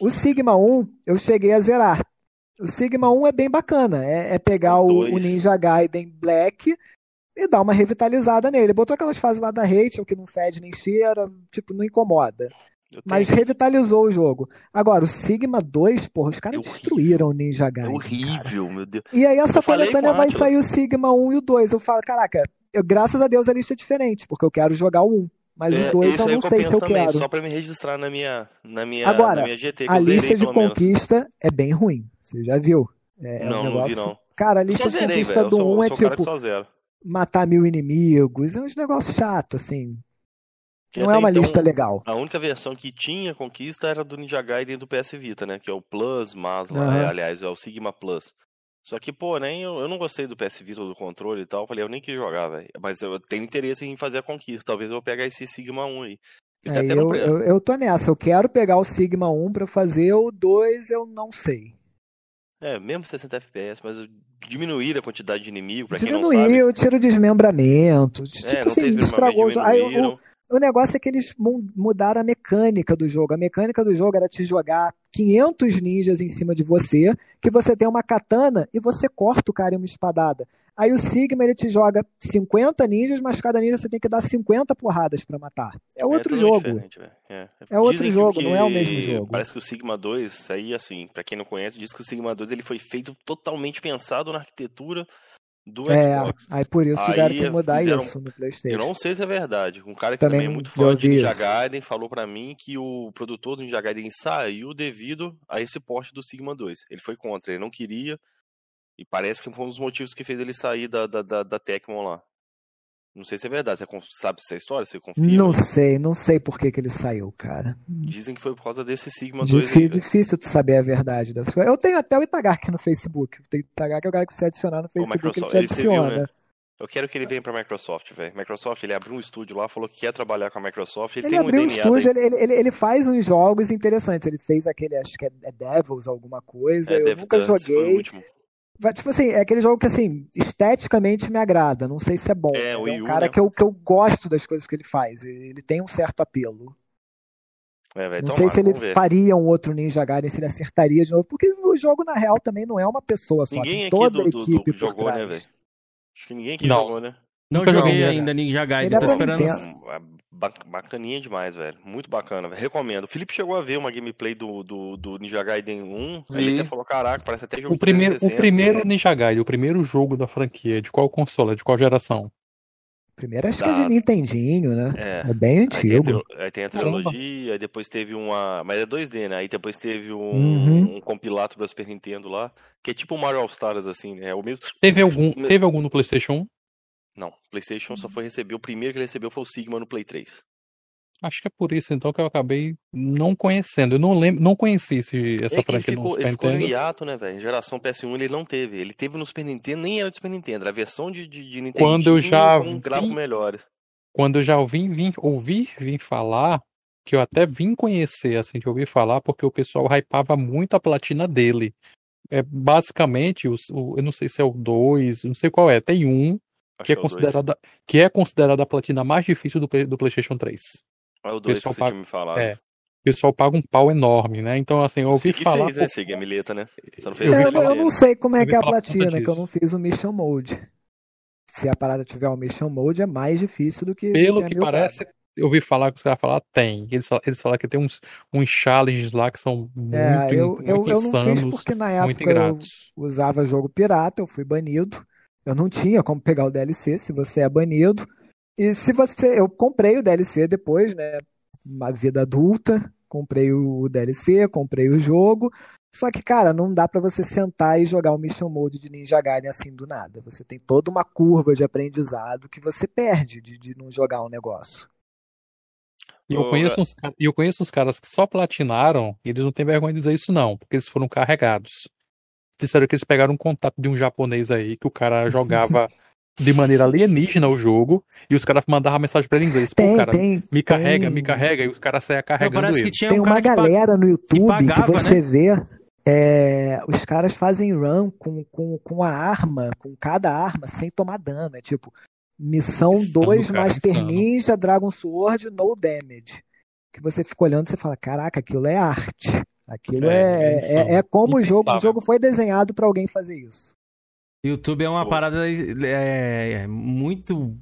Q: O Sigma 1 eu cheguei a zerar. O Sigma 1 é bem bacana. É, é pegar o, o Ninja Gaiden Black e dar uma revitalizada nele. Botou aquelas fases lá da Rachel que não fede nem cheira, tipo, não incomoda. Mas revitalizou o jogo. Agora, o Sigma 2, porra, os caras destruíram o Ninja
P: É
Q: Gaiden.
P: horrível, meu Deus.
Q: E aí essa coletânea vai sair o Sigma 1 e o 2. Eu falo, caraca, eu, graças a Deus a lista é diferente, porque eu quero jogar o 1. Mas
P: É,
Q: o 2
P: esse
Q: eu não sei se eu
P: também,
Q: quero.
P: Só pra me registrar na minha, na minha,
Q: Agora,
P: na minha GT,
Q: a
P: zerei,
Q: lista de
P: pelo menos.
Q: conquista é bem ruim. Você já viu? É, é um
P: Não, não vi,
Q: negócio...
P: não.
Q: Cara, a lista de conquista
P: velho.
Q: Do
P: sou-
Q: 1
P: eu
Q: é
P: cara
Q: tipo. Matar mil inimigos. É uns negócios chatos, assim.
P: Que
Q: Não é uma
P: então,
Q: lista legal.
P: A única versão que tinha conquista era do Ninja Gaiden do PS Vita, né? Que é o Plus, mas lá, é, aliás, é o Sigma Plus. Só que, pô, nem eu, eu não gostei do PS Vita do controle e tal. Falei, eu nem quis jogar, velho. Mas eu tenho interesse em fazer a conquista. Talvez eu vou pegar esse Sigma 1 aí.
Q: É,
P: no
Q: eu, eu, eu tô nessa. Eu quero pegar o Sigma 1 pra fazer o 2, eu não sei.
P: É, mesmo 60 FPS, mas diminuir a quantidade de inimigo, pra quem não
Q: Diminuir,
P: sabe.
Q: eu tiro desmembramento.
P: É,
Q: tipo
P: não
Q: assim, estragou o jogo. Aí, o, o negócio é que eles mu- mudaram a mecânica do jogo. A mecânica do jogo era te jogar 500 ninjas em cima de você, que você tem uma katana e você corta o cara em uma espadada. Aí o Sigma ele te joga 50 ninjas, mas cada ninja você tem que dar 50 porradas pra matar. É outro
P: totalmente
Q: jogo.
P: É,
Q: É outro
P: Dizem
Q: jogo, não é o mesmo jogo.
P: Parece que o Sigma 2, isso aí, assim, pra quem não conhece, diz que o Sigma 2 ele foi feito totalmente pensado na arquitetura do
Q: É,
P: Xbox.
Q: aí por isso tiveram que mudar
P: fizeram-
Q: isso no
P: Eu
Q: PlayStation.
P: não sei se é verdade. Um cara que
Q: Também
P: também, é muito
Q: eu
P: fã de Ninja. Gaiden falou pra mim que o produtor do Ninja Gaiden saiu devido a esse porte do Sigma 2. Ele foi contra, ele não queria. E parece que foi um dos motivos que fez ele sair da, da, da, da Tecmo lá. Não sei se é verdade. Você sabe essa história? Você confirma?
Q: Não sei, não sei por que, que ele saiu, cara.
P: Dizem que foi por causa desse Sigma 2 aí.
Q: Difícil,
P: velho.
Q: difícil tu saber a verdade dessas coisas. Eu tenho até o Itagark no Facebook. O Itagark é o cara que se adicionar no Facebook, ele te
P: ele viu,
Q: adiciona.
P: né? Eu quero que ele venha pra Microsoft, velho. Microsoft, ele abriu um estúdio lá, falou que quer trabalhar com a Microsoft. Ele,
Q: Ele
P: tem um
Q: abriu um estúdio,
P: daí.
Q: ele, ele, ele faz uns jogos interessantes. Ele fez aquele, acho que é é Devils, alguma coisa.
P: É,
Q: eu
P: Dev
Q: nunca
P: Dance
Q: joguei. Tipo assim, é aquele jogo que, assim, esteticamente me agrada. Não sei se é bom.
P: É,
Q: mas
P: o
Q: é um
P: U,
Q: cara
P: né?
Q: que, eu, que eu gosto das coisas que ele faz. Ele tem um certo apelo.
P: É, velho,
Q: Não sei se ele faria um outro Ninja Gaiden, se ele acertaria de novo. Porque o jogo, na real, também não é uma pessoa só.
P: Ninguém
Q: tem
P: aqui
Q: toda
P: do,
Q: a
P: do, do
Q: equipe por
P: jogou, né,
Q: trás.
P: velho? Acho que ninguém aqui
R: Não.
P: jogou, né?
N: Não
R: Nunca
N: joguei
R: joguei,
N: ainda Ninja Gaiden,
Q: Ele é
N: tô esperando.
Q: Nintendo.
P: Ba- bacaninha demais, velho. Muito bacana, velho. Recomendo. O Felipe chegou a ver uma gameplay do, do, do Ninja Gaiden 1. Aí ele até falou: caraca, parece até jogo
R: O
P: de
R: primeiro, o
P: 360.
R: primeiro Ninja Gaiden, o primeiro jogo da franquia, de qual console? De qual geração?
Q: Primeiro acho que é
P: Da-
Q: de Nintendinho, né?
P: É.
Q: É bem antigo.
P: aí tem a
R: Caramba.
P: trilogia, aí depois teve uma. Mas é 2D, né? Aí depois teve um,
Q: Uhum.
P: um compilado pra Super Nintendo lá, que é tipo o Mario All Stars, assim, né? É o mesmo.
R: Teve algum, teve algum no PlayStation 1?
P: Não, PlayStation só foi receber. O primeiro que ele recebeu foi o Sigma no Play 3.
R: Acho que é por isso então que eu acabei não conhecendo. Eu não lembro, não conheci esse, essa
P: é que ele
R: franquia no
P: ficou,
R: Super
P: ele ficou no
R: Nintendo.
P: hiato, né, velho? Geração PS1 ele não teve. Ele teve no Super Nintendo, nem era do Super Nintendo, era a versão de, de, de Nintendo.
R: Quando eu já
P: com gráficos melhores.
R: Quando eu já ouvi, vim, ouvi vim falar, que eu até vim conhecer, assim, de ouvir falar, porque o pessoal hypava muito a platina dele. É basicamente, os- o, eu não sei se é o 2, não sei qual é, tem um que é
P: é
R: considerada que é considerada a platina mais difícil do, do PlayStation 3.
P: É o 2 que
R: Pessoal
P: você
R: paga-
P: tinha me falado.
R: É. O pessoal paga um pau enorme, né? Então, assim, eu ouvi
P: Sig
R: falar.
P: fez, né? Sig, a mileta, né? Você não fez
R: Eu
Q: É,
R: ouvi
Q: eu, eu não sei como é que é a platina, que eu não fiz o Mission Mode. Se a parada tiver o Mission Mode, é mais difícil do que, do
R: Pelo
Q: que
R: que parece, eu ouvi falar que os caras falaram, tem. Eles, eles falaram que tem uns, uns challenges lá que são muito,
Q: É, eu,
R: muito
Q: eu, eu não fiz
R: insanos,
Q: porque na época eu usava jogo pirata, eu fui banido. Eu não tinha como pegar o DLC se você é banido. E se você. Eu comprei o DLC depois, né? Uma vida adulta. Comprei o DLC, comprei o jogo. Só que, cara, não dá pra você sentar e jogar o Mission Mode de Ninja Gaiden assim do nada. Você tem toda uma curva de aprendizado que você perde de, de não jogar um negócio.
R: E eu conheço, uns, e eu conheço uns caras que só platinaram e eles não têm vergonha de dizer isso, não, porque eles foram carregados. Disseram que eles pegaram um contato de um japonês aí que o cara *laughs* jogava de maneira alienígena o jogo e os caras mandavam mensagem pra ele em inglês. Pô,
Q: Tem,
R: cara,
Q: tem,
R: me carrega,
Q: tem.
R: me carrega, e os caras saíam carregando
N: parece
R: ele.
N: que tinha
Q: Tem
N: um
Q: uma
N: que
Q: galera no YouTube que,
N: pagava,
Q: você
N: né?
Q: vê. é, os caras fazem run com, com, com a arma, com cada arma, sem tomar dano. É tipo, missão
R: Insano,
Q: 2
R: cara,
Q: Master
R: insano.
Q: Ninja, Dragon Sword, no damage. Que você fica olhando e você fala, caraca, aquilo é arte. Aquilo
R: É,
Q: é,
R: é
Q: é, é como o jogo, o jogo foi desenhado pra alguém fazer isso.
N: YouTube é uma
P: Pô.
N: parada é, é, muito.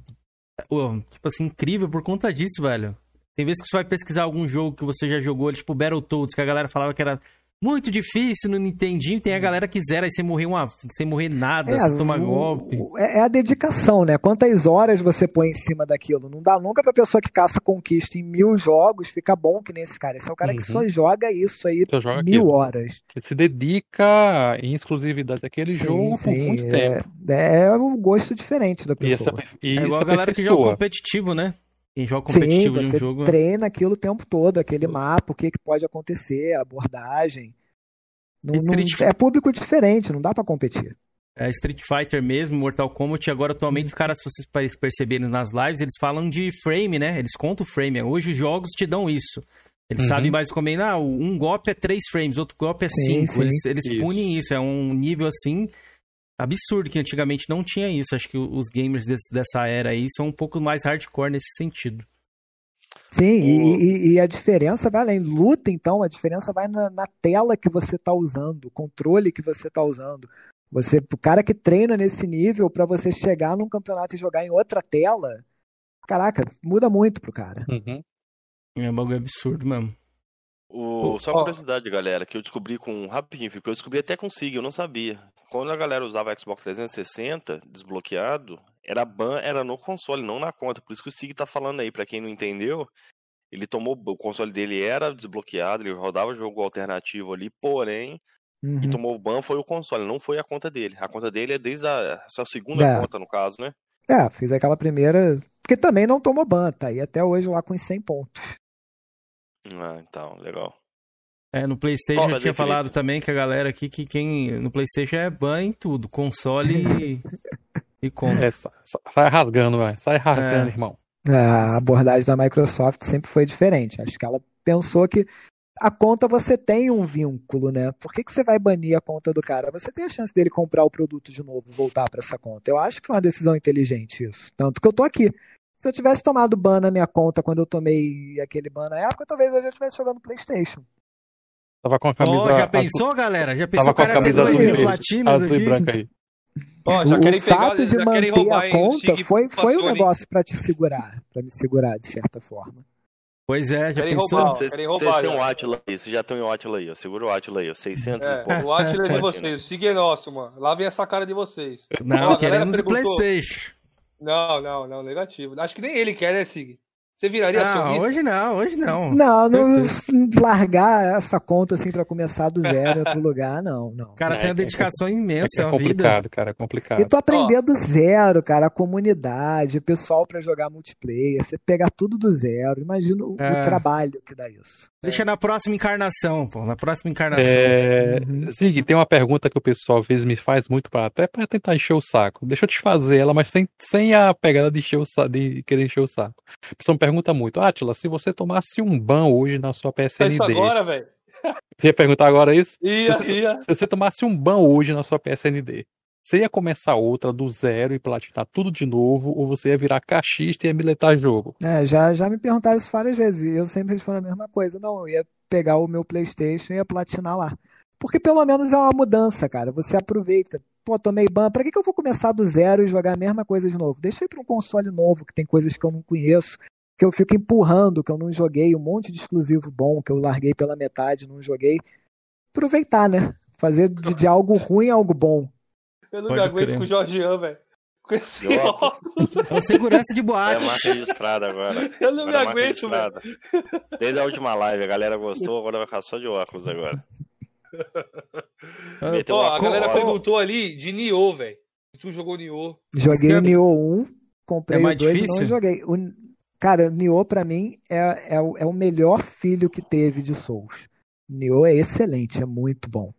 N: Tipo assim, incrível por conta disso, velho. Tem vezes que você vai pesquisar algum jogo que você já jogou, tipo Battletoads, que a galera falava que era muito difícil no Nintendinho. Tem a galera que zera e sem morrer, uma, sem morrer nada,
Q: É,
N: sem tomar
Q: o-
N: golpe.
Q: o- é é a dedicação, né? Quantas horas você põe em cima daquilo? Não dá nunca pra pessoa que caça conquista em mil jogos ficar bom que nem esse cara. Esse é o cara que
R: Uhum.
Q: só joga isso aí
R: Só joga
Q: mil
R: aquilo.
Q: horas.
R: Ele se dedica em exclusividade àquele jogo por muito
Q: é,
R: tempo.
Q: é um gosto diferente da
R: E essa,
Q: pessoa.
R: e
N: É igual
R: isso
N: a galera que joga competitivo, né? Quem joga
Q: Sim,
N: competitivo de um
Q: você
N: jogo.
Q: treina aquilo o tempo todo, aquele mapa, o que, que pode acontecer, a abordagem. Não- não-
N: Street-
Q: é público diferente, não dá pra competir.
N: É, Street Fighter mesmo, Mortal Kombat, agora atualmente os caras, se vocês perceberem nas lives, eles falam de frame, né? Eles contam o frame. Hoje os jogos te dão isso. Eles
R: Uhum.
N: sabem mais como é, ah, um golpe é 3 frames, outro golpe é
Q: Sim,
N: 5.
Q: sim.
N: Eles, eles
R: Isso.
N: punem isso, é um nível assim absurdo, que antigamente não tinha isso. Acho que os gamers desse- dessa era aí são um pouco mais hardcore nesse sentido.
Q: Sim, e, e- e a diferença vai além. Luta, então, a diferença vai na, na tela que você está usando, o controle que você está usando. Você, o cara que treina nesse nível, para você chegar num campeonato e jogar em outra tela, caraca, muda muito pro cara.
R: Uhum.
N: É um bagulho absurdo mesmo.
P: O, só curiosidade, galera, que eu descobri com rapidinho, porque eu descobri até com Sig, eu não sabia. Quando a galera usava Xbox 360 desbloqueado, era ban, era no console, não na conta. Por isso que o Sig tá falando aí, pra quem não entendeu, ele tomou o console dele era desbloqueado, ele rodava jogo alternativo ali, porém,
Q: Uhum.
P: e tomou o ban foi o console, não foi a conta dele. A conta dele é desde a sua segunda
Q: É.
P: conta, no caso, né?
Q: É, fiz aquela primeira. Porque também não tomou ban, tá aí até hoje lá com os 100 pontos.
P: Ah, então, legal.
N: É, no PlayStation eu tinha
P: Felipe?
N: falado também que a galera aqui, que quem no PlayStation é ban em tudo, console e, *laughs* e conta.
R: É, sa- sa- sai rasgando, vai. Sai rasgando,
N: É.
R: irmão.
Q: A abordagem da Microsoft sempre foi diferente. Acho que ela pensou que a conta você tem um vínculo, né? Por que, que você vai banir a conta do cara? Você tem a chance dele comprar o produto de novo, voltar para essa conta. Eu acho que foi uma decisão inteligente isso. Tanto que eu tô aqui. Se eu tivesse tomado ban na minha conta quando eu tomei aquele ban na época, talvez eu já estivesse jogando PlayStation.
R: Tava com a camisa.
N: Ó, já
R: azul-
N: pensou, galera? Já pensou
R: Tava
N: o
R: com a
N: cara ter
R: camisa
N: dois
R: azul, e
N: platinas
R: azul e
N: aqui?
R: branca aí.
M: Já
Q: o
M: querem pegar-
Q: fato de manter a conta foi, foi um negócio pra te segurar, pra me segurar de certa forma.
N: Pois é, já
M: Querem
N: pensou?
M: roubar,
P: Vocês
M: querem
P: vocês têm
M: já.
P: um Atila aí, vocês já tem o Atila aí, ó. Segura o Atila aí, ó. 600
M: É,
P: e pouco.
M: o Atila é de vocês, o Sig é nosso, mano. Lavem essa cara de vocês.
N: Não,
M: Ó,
N: queremos o
M: perguntou-
N: Playstation.
M: Não, não, não, negativo. Acho que nem ele quer, né, Sig? Você viraria
N: Não,
M: acionista?
N: hoje não, hoje não.
Q: Não, não *laughs* largar essa conta assim pra começar do zero em outro lugar, não, não.
N: O cara
R: É,
N: tem uma
R: é-
N: dedicação imensa,
R: É,
N: é uma vida.
R: complicado, cara, é complicado.
Q: E tu aprender do zero, cara, a comunidade, o pessoal pra jogar multiplayer, você pegar tudo do zero. Imagina o, o
N: É.
Q: trabalho que dá isso.
N: Deixa na próxima encarnação, pô. Na próxima encarnação.
R: É,
Q: Uhum.
R: Zig, tem uma pergunta que o pessoal às vezes me faz muito para até para tentar encher o saco. Deixa eu te fazer ela, mas sem, sem a pegada de, encher o sa- de querer encher o saco. O pessoal me pergunta muito, Atila, se você tomasse um ban hoje na sua
M: É isso
R: PSND,
M: agora, velho.
R: Ia perguntar agora isso?
M: Ia,
R: se, você,
M: ia.
R: se você tomasse um ban hoje na sua PSND, você ia começar outra do zero e platinar tudo de novo, ou você ia virar caixista e ia miletar jogo?
Q: É, já, já me perguntaram isso várias vezes e eu sempre respondo a mesma coisa. Não, eu ia pegar o meu PlayStation e ia platinar lá. Porque pelo menos é uma mudança, cara. Você aproveita. Pô, tomei ban, pra que, que eu vou começar do zero e jogar a mesma coisa de novo? Deixa eu ir pra um console novo, que tem coisas que eu não conheço, que eu fico empurrando, que eu não joguei, um monte de exclusivo bom, que eu larguei pela metade, não joguei. Aproveitar, né? Fazer de, de algo ruim algo bom.
M: Eu não
N: Pode
M: me aguento
N: crer.
M: com o Jorgian, velho. Com esse
P: De
M: óculos.
N: É o segurança de
P: É
N: boate.
P: marca registrada agora. *laughs*
M: Eu não me
P: Agora é marca
M: aguento, velho.
P: registrada. Desde a última live, a galera gostou, *laughs* agora vai ficar só de óculos agora. Meteu
M: Ó,
P: uma
M: a galera
P: coroa.
M: perguntou ali de Nioh, velho. Se tu jogou Nioh.
Q: Joguei o Nioh 1, comprei
N: É
Q: o
N: mais
Q: 2 e não
N: difícil?
Q: joguei. O, cara, Nioh pra mim é, é, o, é o melhor filho que teve de Souls. Nioh é excelente, é muito bom.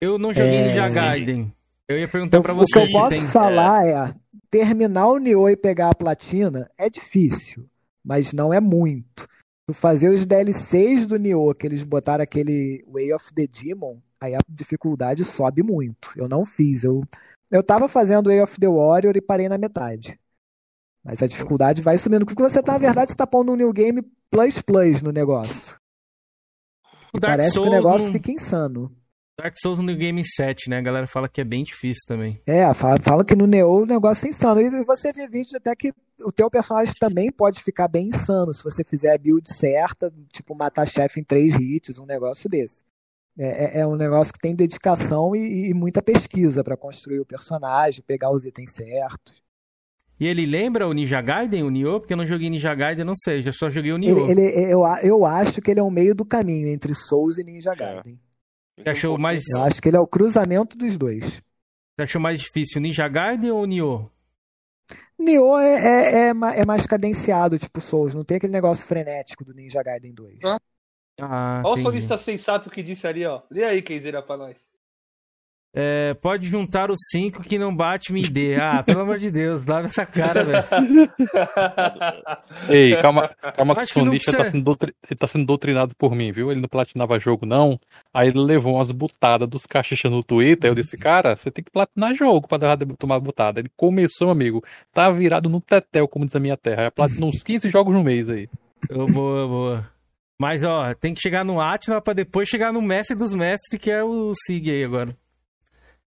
N: Eu não joguei
Q: É.
N: Ninja Gaiden. Eu ia perguntar
Q: Eu-
N: pra
Q: o que
N: você
Q: eu posso
N: tem.
Q: falar é. terminar o Nioh e pegar a platina é difícil, mas não é muito. Tu fazer os DLCs do Nioh, que eles botaram aquele Way of the Demon, aí a dificuldade sobe muito. Eu não fiz, eu eu tava fazendo Way of the Warrior e parei na metade. Mas a dificuldade vai subindo, porque você tá, na verdade, você tá pondo um New Game Plus Plus no negócio.
N: O Dark
Q: parece que o
N: Souls
Q: negócio
N: não-
Q: fica insano.
N: Dark Souls no Game 7, né? A galera fala que é bem difícil também.
Q: É, fala, fala que no Neo o negócio é insano. E você vê vídeos até que o teu personagem também pode ficar bem insano se você fizer a build certa, tipo matar chefe em três hits, um negócio desse. É, é- é um negócio que tem dedicação e, e muita pesquisa pra construir o personagem, pegar os itens certos.
N: E ele lembra o Ninja Gaiden, o Nioh? Porque eu não joguei Ninja Gaiden, não sei. Eu só joguei o Nioh.
Q: Ele, ele- eu, eu acho que ele é o meio do caminho entre Souls e Ninja Gaiden.
N: Você achou mais,
Q: Eu acho que ele é o cruzamento dos dois.
N: você achou mais difícil o Ninja Gaiden ou o Nioh?
Q: Nioh é, é, é é mais cadenciado, tipo Souls, não tem aquele negócio frenético do Ninja Gaiden 2.
N: Ah,
M: Olha o solista sensato que disse ali, ó. Lê aí, Kenzeira, pra nós.
N: É, pode juntar os cinco que não bate me dê. Ah, *laughs* pelo amor de Deus, lava essa cara, velho. *laughs*
R: Ei, calma, calma que o
N: Acho que não
R: Sonista tá
N: precisa-
R: sendo, doutri- tá sendo doutrinado por mim, viu? Ele não platinava jogo, não. Aí ele levou umas butadas dos caixixas no Twitter. Eu disse, cara, você tem que platinar jogo pra tomar butada. Ele começou, amigo, tá virado no tetel, como diz a minha terra. Platinou uns 15 jogos no mês aí.
N: Ô, boa, boa. Mas, ó, tem que chegar no Atila pra depois chegar no mestre dos mestres, que é o Sig aí agora.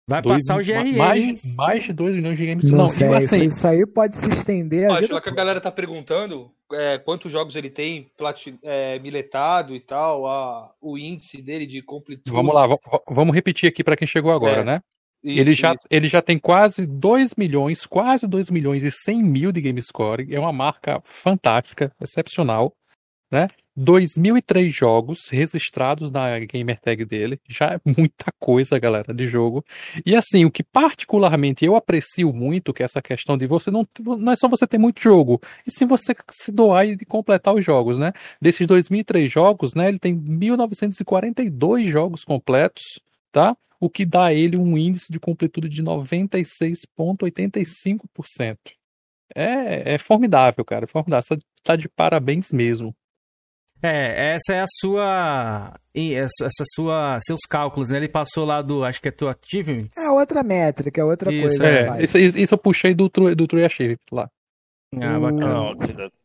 N: Vai
R: Dois-
N: passar o GRN.
R: mais, mais de 2 milhões de games.
Q: Não,
R: Não,
Q: sei,
R: e assim,
Q: isso aí pode se estender a
M: Ó,
Q: vida
M: já que a galera tá perguntando é, quantos jogos ele tem é, miletado e tal, a- o índice dele de completude.
R: Vamos lá, va- va- vamos repetir aqui para quem chegou agora,
M: É.
R: né?
M: Isso,
R: ele, já,
M: isso.
R: ele já tem quase 2 milhões, quase 2 milhões e 100 mil de GameScore. É uma marca fantástica, excepcional, né? 2003 jogos registrados na gamer tag dele. Já é muita coisa, galera, de jogo. E assim, o que particularmente eu aprecio muito, que é essa questão de você não. Não é só você ter muito jogo, e sim você se doar e completar os jogos, né? Desses 2003 jogos, né? Ele tem 1942 jogos completos, tá? O que dá a ele um índice de completude de 96,85%. É, é formidável, cara. É formidável. Você tá de parabéns mesmo.
N: É, essa é a sua. e Essa, sua. Seus cálculos, né? Ele passou lá do. Acho que é teu achievement.
Q: É outra métrica, é outra
N: Isso,
Q: coisa.
R: É,
Q: vai.
R: isso, isso- isso eu puxei do, True- do True Achievement lá.
N: Ah, bacana.
P: Não,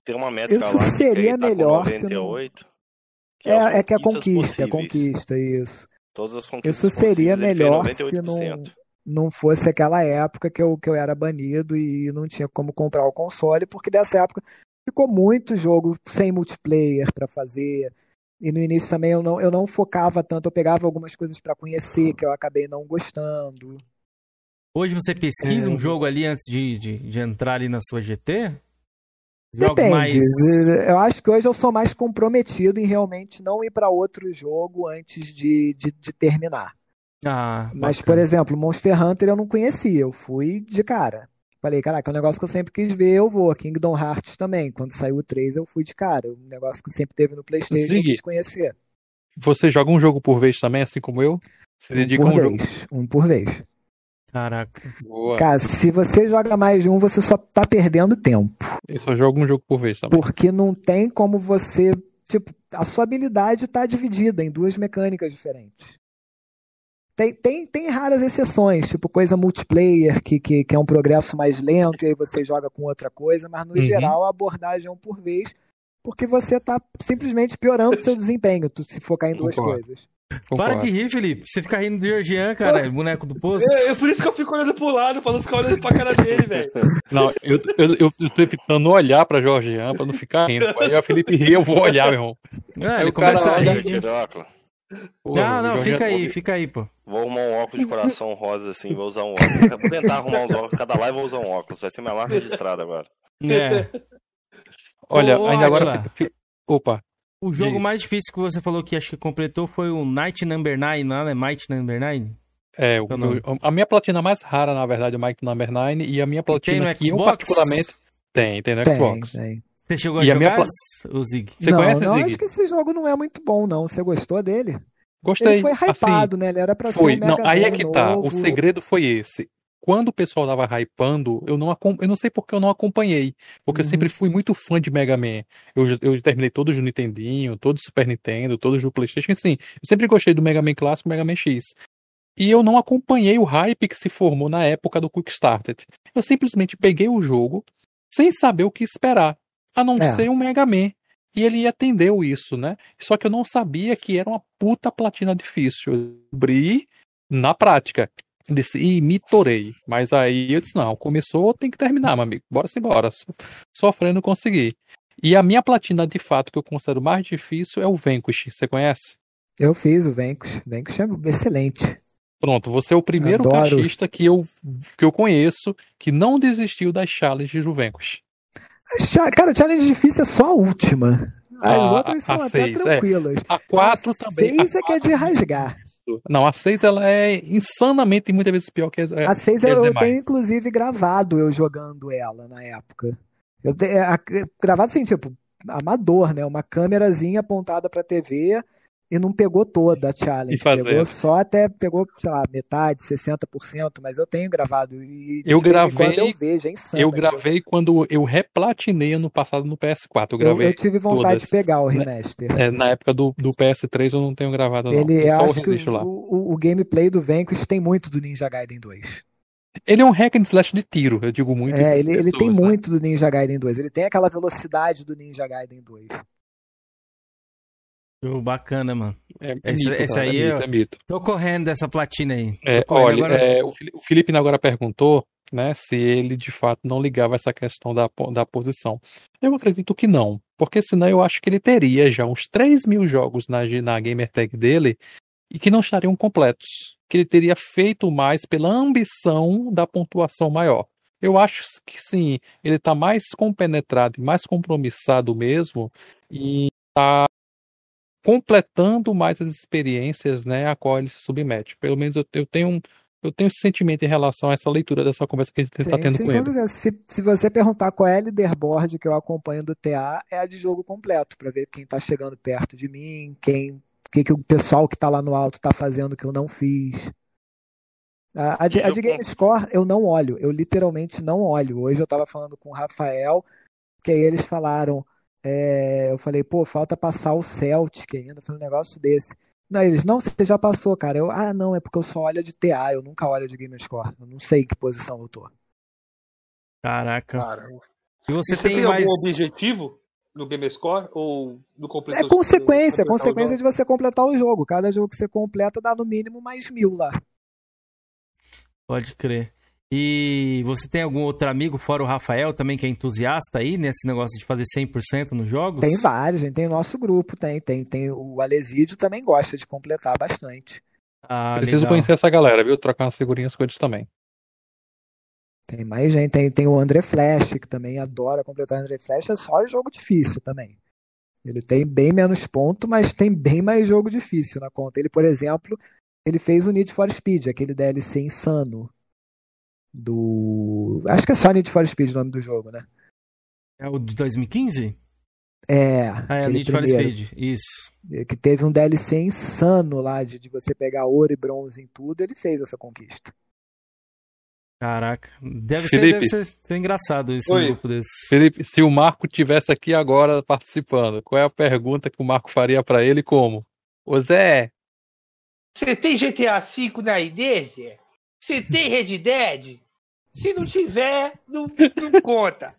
P: tem uma métrica
Q: Isso
P: lá que
Q: seria
P: tá
Q: melhor se não-
P: 98, que
Q: É,
P: as
Q: é que é
P: conquistas
Q: conquista, é
P: possíveis.
Q: conquista, isso.
P: Todas as conquistas
Q: Isso seria
P: fez
Q: melhor se não,
P: 98%.
Q: não fosse aquela época que eu, que eu era banido e não tinha como comprar o console, porque dessa época ficou muito jogo sem multiplayer para fazer. E no início também eu não, eu não focava tanto, eu pegava algumas coisas para conhecer que eu acabei não gostando.
N: Hoje você pesquisa
Q: É.
N: um jogo ali antes de, de, de entrar ali na sua GT? Jogos
Q: Depende.
N: mais.
Q: Eu acho que hoje eu sou mais comprometido em realmente não ir para outro jogo antes de, de, de terminar.
N: Ah,
Q: Mas,
N: bacana.
Q: por exemplo, Monster Hunter eu não conhecia, eu fui de cara. Falei, caraca, é um negócio que eu sempre quis ver, eu vou. Kingdom Hearts também. Quando saiu o 3, eu fui de cara. Um negócio que sempre teve no PlayStation, eu
R: Zig.
Q: quis conhecer.
R: Você joga um jogo por vez também, assim como eu? Se dedica a
Q: por
R: um jogo.
Q: vez. Um por vez.
N: Caraca.
R: Boa.
Q: Cara, se você joga mais de um, você só tá perdendo tempo.
R: Eu só jogo um jogo por vez também.
Q: Porque não tem como você. Tipo, a sua habilidade tá dividida em duas mecânicas diferentes. Tem, tem, tem raras exceções, tipo coisa multiplayer, que, que, que é um progresso mais lento, e aí você joga com outra coisa, mas no
R: Uhum.
Q: geral a abordagem é um por vez, porque você tá simplesmente piorando seu *laughs* desempenho, tu se focar em duas
N: Concordo.
Q: coisas.
N: Para de rir, Felipe. Você fica rindo do Georgian, cara, boneco do poço.
M: É, é por isso que eu fico olhando pro lado, pra não ficar olhando pra cara dele, velho. *laughs*
R: Não, eu, eu, eu, eu tô evitando olhar pra Georgian pra não ficar rindo. Aí o Felipe ri, eu vou olhar, meu irmão.
N: Ah,
R: Aí
N: ele
R: o cara
N: começa a
R: olha-
N: rir.
P: Óculos.
N: Não, não, fica aí, fica aí, pô.
P: Vou arrumar um óculos de coração rosa assim, vou usar um óculos. Vou tentar arrumar uns óculos, cada live eu vou usar um óculos. Vai ser minha marca registrada agora.
N: É. *laughs*
R: Olha,
N: Ô,
R: ainda agora.
N: Atila,
R: Opa.
N: O jogo
R: Diz.
N: mais difícil que você falou que acho que completou foi o Night Number 9, lá, né? Might Number 9?
R: É, o meu- a minha platina mais rara, na verdade, é o Mike Number 9, e a minha platina
N: no
R: que eu
N: Xbox?
R: particularmente. Tem, tem no
Q: Tem,
R: Xbox.
Q: tem.
N: Você chegou a
R: E a minha
N: jogar,
R: pla-
N: o Zig?
R: Você
Q: não,
R: conhece,
Q: não,
R: Zig?
Q: acho que esse jogo não é muito bom, não. Você gostou dele?
R: Gostei.
Q: Ele foi hypado,
R: assim,
Q: né? Ele era pra
R: foi.
Q: ser um
R: Não,
Q: Mega
R: aí é que tá. O
Q: novo.
R: segredo foi esse. Quando o pessoal tava hypando, eu não, eu não sei porque eu não acompanhei. Porque eu
Q: Uhum.
R: sempre fui muito fã de Mega Man. Eu, eu terminei todos do Nintendinho, todos do Super Nintendo, todos do Playstation. Assim, eu sempre gostei do Mega Man clássico, Mega Man X. E eu não acompanhei o hype que se formou na época do Quick Started. Eu simplesmente peguei o jogo sem saber o que esperar. A não
Q: É.
R: ser um Mega Man. E ele atendeu isso, né? Só que eu não sabia que era uma puta platina difícil. Eu descobri na prática. Disse, e me torei. Mas aí eu disse, não, começou, tem que terminar, meu amigo. Bora se embora. So- Sofrendo consegui. E a minha platina, de fato, que eu considero mais difícil é o Vanquish. Você conhece?
Q: Eu fiz o Vanquish. Vanquish é excelente.
R: Pronto, você é o primeiro
Q: Adoro.
R: caixista que eu, que eu conheço que não desistiu das challenges do Vanquish.
Q: Cara, challenge difícil é só a última. As
R: A-
Q: outras são
R: a
Q: até
R: seis, é.
Q: tranquilas.
R: A 4 também.
Q: Seis é que é de rasgar.
R: Não, a 6 ela é insanamente muitas vezes pior que as,
Q: A 6
R: que as
Q: eu, eu
R: demais.
Q: tenho inclusive gravado eu jogando ela na época. Eu te- é, a- gravado assim, tipo, amador, né? Uma câmerazinha apontada pra TV e não pegou toda a challenge. Pegou só até, pegou, sei lá, metade, 60%, mas eu tenho gravado. E
R: Eu
Q: em quando
R: gravei,
Q: eu vejo, é insano.
R: eu gravei quando eu replatinei ano passado no PS4. Eu
Q: Eu,
R: gravei
Q: eu tive vontade
R: todas.
Q: de pegar o remaster.
R: É, na época do, do PS3 eu não tenho gravado não.
Q: Ele, eu
R: só o
Q: acho que
R: registro lá.
Q: o, o- o gameplay do Vanquish tem muito do Ninja Gaiden 2.
R: Ele é um hack and slash de tiro, eu digo muito.
Q: É,
R: isso às
Q: ele, ele tem
R: pessoas, né?
Q: muito do Ninja Gaiden 2. Ele tem aquela velocidade do Ninja Gaiden 2.
N: Pô, Bacana, mano.
R: É, é
N: esse,
R: mito,
N: esse
R: cara, é
N: aí,
R: mito,
N: eu
R: é mito.
N: tô correndo dessa platina aí.
R: É, olha,
N: agora.
R: é, o Felipe agora perguntou, né, se ele de fato não ligava essa questão da, da posição. Eu acredito que não, porque senão eu acho que ele teria já uns 3 mil jogos na, na Gamer Tag dele e que não estariam completos. Que ele teria feito mais pela ambição da pontuação maior. Eu acho que sim, ele está mais compenetrado e mais compromissado mesmo e está completando mais as experiências, né, a qual ele se submete. Pelo menos eu, eu tenho um, eu tenho esse sentimento em relação a essa leitura dessa conversa que a gente está tendo
Q: sim,
R: com ele.
Q: certeza. Se, se você perguntar qual é a leaderboard que eu acompanho do TA, é a de jogo completo, pra ver quem tá chegando perto de mim, quem, que, que o pessoal que tá lá no alto tá fazendo que eu não fiz. A, a de, a de GameScore eu não olho, eu literalmente não olho. Hoje eu tava falando com o Rafael, que aí eles falaram, é, eu falei, pô, falta passar o Celtic ainda, foi um negócio desse. Não, eles, não, você já passou, cara. Eu, ah, não, é porque eu só olho de TA, eu nunca olho de GameScore. Eu não sei que posição eu tô.
N: Caraca. E
M: E
N: você,
M: você
N: tem,
M: tem
N: mais.
M: algum objetivo no Gamescore ou no completo?
Q: É consequência, é consequência de você completar o jogo. Cada jogo que você completa dá no mínimo mais mil lá.
N: Pode crer. E você tem algum outro amigo, fora o Rafael, também que é entusiasta aí nesse negócio de fazer 100% nos jogos?
Q: Tem vários, gente. Tem o nosso grupo, tem. Tem, tem o Alesídio também gosta de completar bastante.
N: Ah,
R: Preciso
N: legal.
R: conhecer essa galera, viu? Trocar umas figurinhas com eles também.
Q: Tem mais gente. Tem, tem o André Flash, que também adora completar o André Flash. É só jogo difícil também. Ele tem bem menos ponto, mas tem bem mais jogo difícil na conta. Ele, por exemplo, ele fez o Need for Speed, aquele DLC insano. Do. Acho que é só Need for Speed o nome do jogo, né?
N: É o de 2015?
Q: É.
N: Ah, é Need for. Speed. Isso.
Q: Que teve um DLC insano lá de, de você pegar ouro e bronze em tudo. Ele fez essa conquista.
N: Caraca. Deve ser,
R: Felipe.
N: deve ser, engraçado esse
R: Oi.
N: grupo desse.
R: Felipe, se o Marco tivesse aqui agora participando, qual é a pergunta que o Marco faria pra ele como? Ô Zé,
S: Você tem GTA V na ID, Zé? Você tem Red Dead? Se não tiver, não, não conta.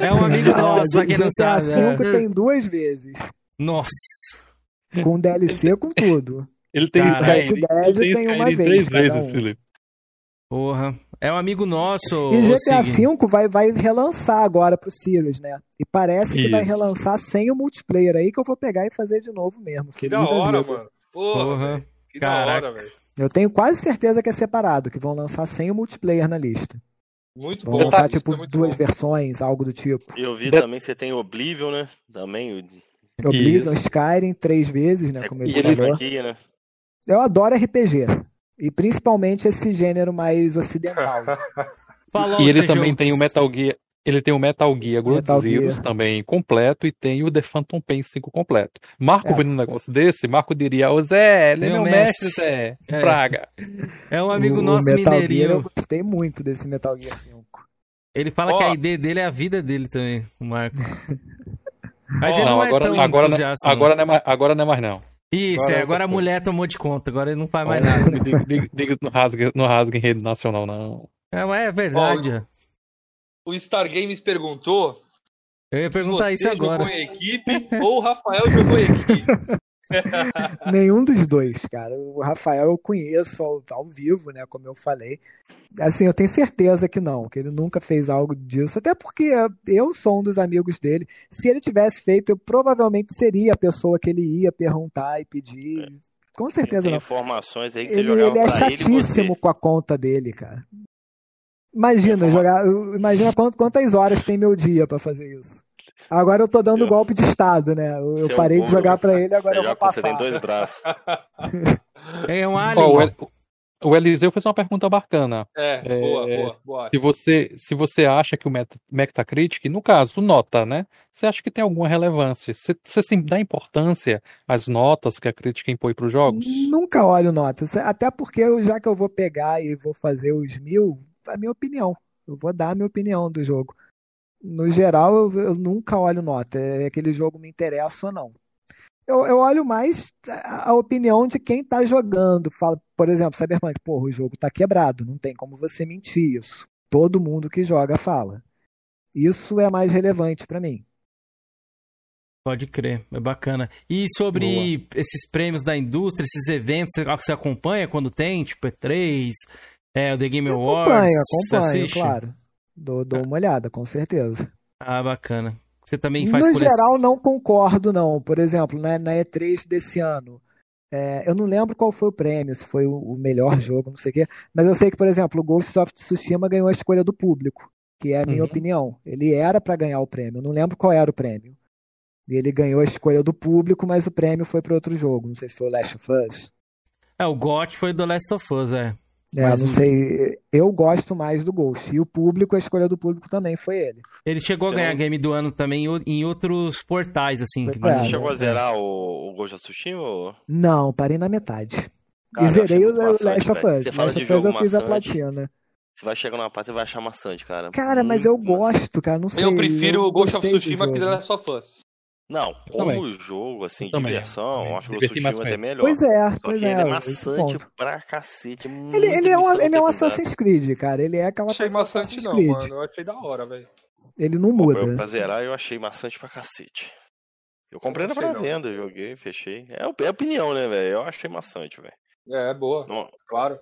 N: É um amigo *laughs* nosso, pra quem não
Q: GTA. V
N: é.
Q: tem duas vezes.
N: Nossa.
Q: Com DLC, com tudo.
R: ele tem. Skyrim, tem
Q: tem uma vez,
R: três vezes,
Q: um.
R: Felipe.
N: Porra. É um amigo nosso.
Q: E GTA. V vai, vai relançar agora pro Sirius, né? E parece que vai
R: Isso.
Q: relançar sem o multiplayer aí, que eu vou pegar e fazer de novo mesmo.
M: Que da hora,
Q: vida.
M: mano. Porra,
N: Porra.
M: Que
N: Caraca.
M: da hora, velho.
Q: Eu tenho quase certeza que é separado, que vão lançar sem o multiplayer na lista.
M: Muito
Q: Vão
M: bom.
Q: lançar, tipo,
M: é
Q: duas
M: bom.
Q: versões, algo do tipo.
P: Eu vi
R: De-
P: também que você tem Oblivion, né? Também. o-
Q: Oblivion,
R: Isso.
Q: Skyrim, três vezes, né?
P: É
Q: Como
P: e
Q: ele
P: franquia, né?
Q: Eu adoro RPG. E principalmente esse gênero mais ocidental. *laughs*
R: E ele também
N: jogos.
R: tem o Metal Gear, ele tem o Metal Gear Ground
Q: Metal
R: Zeroes
Q: Gear.
R: também completo e tem o The Phantom Pain 5 completo. Marco
Q: É.
R: vendo um negócio desse, Marco diria, ô Zé, ele é
N: Meu
R: meu mestre,
N: mestre."
R: Zé, *laughs*
N: É.
R: praga.
N: É um amigo
Q: O- o
N: nosso
Q: Metal Gear,
N: mineirinho.
Q: eu gostei muito desse Metal Gear 5.
N: Ele fala
M: Ó.
N: que a ID dele é a vida dele também, o Marco. *laughs* Mas
M: Ó,
N: ele não,
R: não,
N: é
R: agora,
N: tão
R: agora, não- agora, não é mais, agora não é mais não.
N: Isso,
M: Agora
N: é,
M: é
N: agora a mulher tomou de conta, agora ele não faz mais nada. *laughs*
R: diga- diga- diga- Não rasga, não rasga em rede nacional, não.
N: É, mas é verdade.
M: O Star Games perguntou
N: Eu ia
M: se
N: perguntar
M: você
N: isso agora.
M: jogou em equipe ou o Rafael jogou em equipe. *laughs*
Q: Nenhum dos dois, cara. O Rafael eu conheço ao, ao vivo, né? Como eu falei. Assim, eu tenho certeza que não, que ele nunca fez algo disso. Até porque eu sou um dos amigos dele. Se ele tivesse feito, eu provavelmente seria a pessoa que ele ia perguntar e pedir. Com certeza
P: Tem
Q: não.
P: informações aí que você
Q: Ele,
P: jogava
Q: ele é
P: pra ele você.
Q: chatíssimo com a conta dele, cara. Imagina jogar. Imagina quant- quantas horas tem meu dia pra fazer isso. Agora eu tô dando
P: Eu-
Q: golpe de estado, né? Eu, eu
P: é um
Q: parei de jogar pra ele, agora eu vou
P: com- Você tem
Q: passar.
P: dois braços. *laughs*
N: É um alien.
R: o, El- o Eliseu fez uma pergunta bacana.
M: É,
R: É,
M: boa, boa, boa.
R: Se você, se você acha que o Met- Metacritic, no caso, nota, né? Você acha que tem alguma relevância? Você, você sim dá importância às notas que a crítica impõe para os jogos?
Q: Nunca olho notas. Até porque eu, já que eu vou pegar e vou fazer os mil, a minha opinião. Eu vou dar a minha opinião do jogo. No geral, eu, eu nunca olho nota. É aquele jogo me interessa ou não. Eu, eu olho mais a, opinião de quem tá jogando. Fala, por exemplo, Cyberpunk, porra, o jogo tá quebrado, não tem como você mentir isso. Todo mundo que joga fala. Isso é mais relevante pra mim.
N: Pode crer, é bacana. E sobre esses prêmios da indústria, esses eventos, você- você acompanha quando tem? Tipo, E3, é, o The Game Awards?
Q: Acompanho, acompanho, claro. Dou, dou uma olhada, com certeza.
N: Ah, bacana. Você também faz
Q: No geral, não concordo, não. Por exemplo, né, na E3 desse ano, é, eu não lembro qual foi o prêmio, se foi o, o melhor jogo, não sei o quê, mas eu sei que, por exemplo, o Ghost of Tsushima ganhou a escolha do público, que é a minha
R: Uhum.
Q: opinião. Ele era para ganhar o prêmio, eu não lembro qual era o prêmio. E ele ganhou a escolha do público, mas o prêmio foi para outro jogo, não sei se foi o Last of Us.
N: É, o GOT foi do Last of Us, é.
Q: É,
N: Mas
Q: não sei, eu gosto mais do Ghost. E o público, a escolha do público também foi ele.
N: Ele chegou
P: Você
N: a ganhar
P: não-
N: Game do Ano também em outros portais, assim. que
Q: Mas
P: Você
N: não-
P: chegou a
N: é.
P: zerar o, o Ghost of Tsushima? Ou...
Q: Não, parei na metade.
P: Cara,
Q: e
P: eu
Q: zerei o Last of. Us. Last
P: de
Q: of Us eu fiz a platina.
P: Você vai chegar numa parte e vai achar maçante, cara.
Q: Cara, mas eu
P: Muito maçante.
Q: gosto, cara. Não sei.
M: Eu prefiro o Ghost of Tsushima que. The Last of Us.
P: Não, como
R: também.
P: jogo, assim,
R: também,
P: diversão,
R: também.
P: acho que o Tsushima é até melhor.
Q: Pois é,
P: Só
Q: pois
P: que
Q: é.
P: ele é maçante pra cacete. é
Q: Ele, ele é um, ele é um. Assassin's Creed, cara. Ele é aquela
M: Achei maçante não,
Q: Creed.
M: mano. Eu achei da hora, velho.
Q: Ele não
P: Pô, eu,
Q: muda.
P: pra zerar eu achei maçante pra cacete. Eu comprei
M: Eu
P: na pré-venda, joguei, fechei. É, é opinião, né, velho? Eu achei maçante, velho.
M: É, boa.
P: Não-
M: Claro.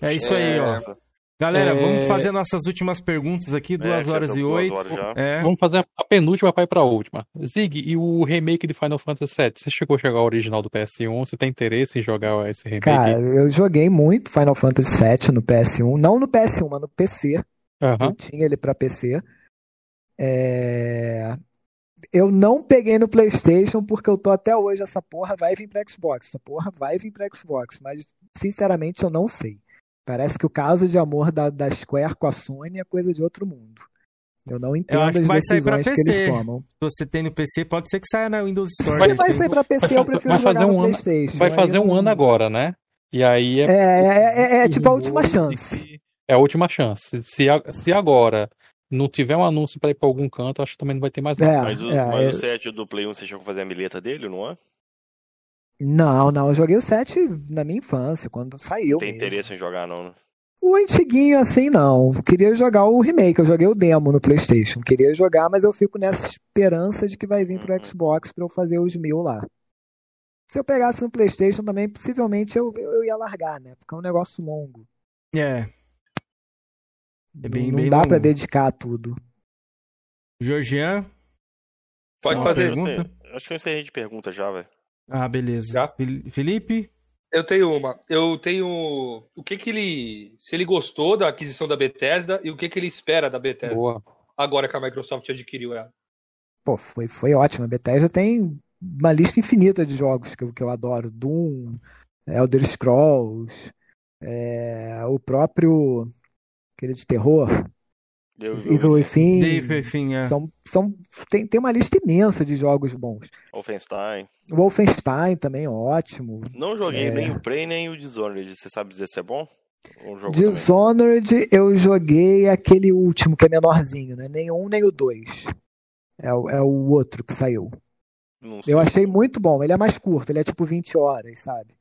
N: É isso aí, ó. Galera,
R: É,
N: vamos fazer nossas últimas perguntas aqui, duas
P: que já
N: horas e
P: duas
N: oito.
P: horas já.
N: É.
R: Vamos fazer a penúltima para ir para a última. Zig, e o remake de Final Fantasy VII? Você chegou a jogar o original do PS1? Você tem interesse em jogar esse remake?
Q: Cara, eu joguei muito Final Fantasy VII no PS1. Não no PS1, mas no PC.
R: Aham.
Q: Eu tinha ele pra PC. É, Eu não peguei no PlayStation porque eu tô até hoje. Essa porra vai vir pra Xbox. Essa porra vai vir pra Xbox. Mas, sinceramente, eu não sei. Parece que o caso de amor da, da Square com a Sony é coisa de outro mundo. Eu não
N: Eu
Q: entendo
N: acho que
Q: as
N: vai sair pra
Q: decisões que eles
N: PC.
Q: tomam.
N: Se você tem no PC, pode ser que saia na Windows Store.
Q: Se vai sair pra PC, eu prefiro
R: vai
Q: jogar
R: fazer
Q: no
R: um ano,
Q: PlayStation.
R: vai fazer um
Q: não-
R: ano agora, né? E aí
Q: É,
R: é,
Q: é, é- é tipo a última chance.
R: é a última chance. Se, se agora não tiver um anúncio para ir para algum canto, acho que também não vai ter mais nada.
P: Mas, o,
Q: é,
P: mas
Q: é-
P: o set do Play 1 você chegou a fazer a mileta dele, não é?
Q: Não, não, eu joguei o 7 na minha infância, quando saiu.
P: Tem
Q: mesmo.
P: interesse em jogar, não, né?
Q: O antiguinho assim, não. Queria jogar o remake, eu joguei o demo no PlayStation. Queria jogar, mas eu fico nessa esperança de que vai vir pro Xbox pra eu fazer os mil lá. Se eu pegasse no PlayStation também, possivelmente eu, eu ia largar, né? Porque é um negócio longo.
N: É. É bem,
Q: não
N: bem
Q: dá
N: longo.
Q: pra dedicar tudo.
N: Georgian?
M: Pode fazer.
N: pergunta?
P: Acho que eu encerrei de pergunta já, velho.
N: Ah, beleza. Fili- Felipe?
M: Eu tenho uma. Eu tenho. O que que ele. Se ele gostou da aquisição da Bethesda e o que que ele espera da Bethesda.
R: Boa.
M: Agora que a Microsoft adquiriu ela.
Q: Pô, foi, foi ótimo. A Bethesda tem uma lista infinita de jogos que eu, que eu adoro. Doom, Elder Scrolls, é, o próprio aquele de terror, Evil Within.
N: Evil Within, é.
Q: São, são, tem, tem uma lista imensa de jogos bons.
P: Wolfenstein.
Q: Wolfenstein também, ótimo.
P: Não joguei
Q: É.
P: nem o Prey nem o Dishonored. Você sabe dizer se é bom? Um jogo também.
Q: Dishonored, eu joguei aquele último que é menorzinho, né? Nem um nem o dois. É, o- é o outro que saiu.
P: Não sei.
Q: Eu achei muito bom. Ele é mais curto, ele é tipo 20 horas, sabe?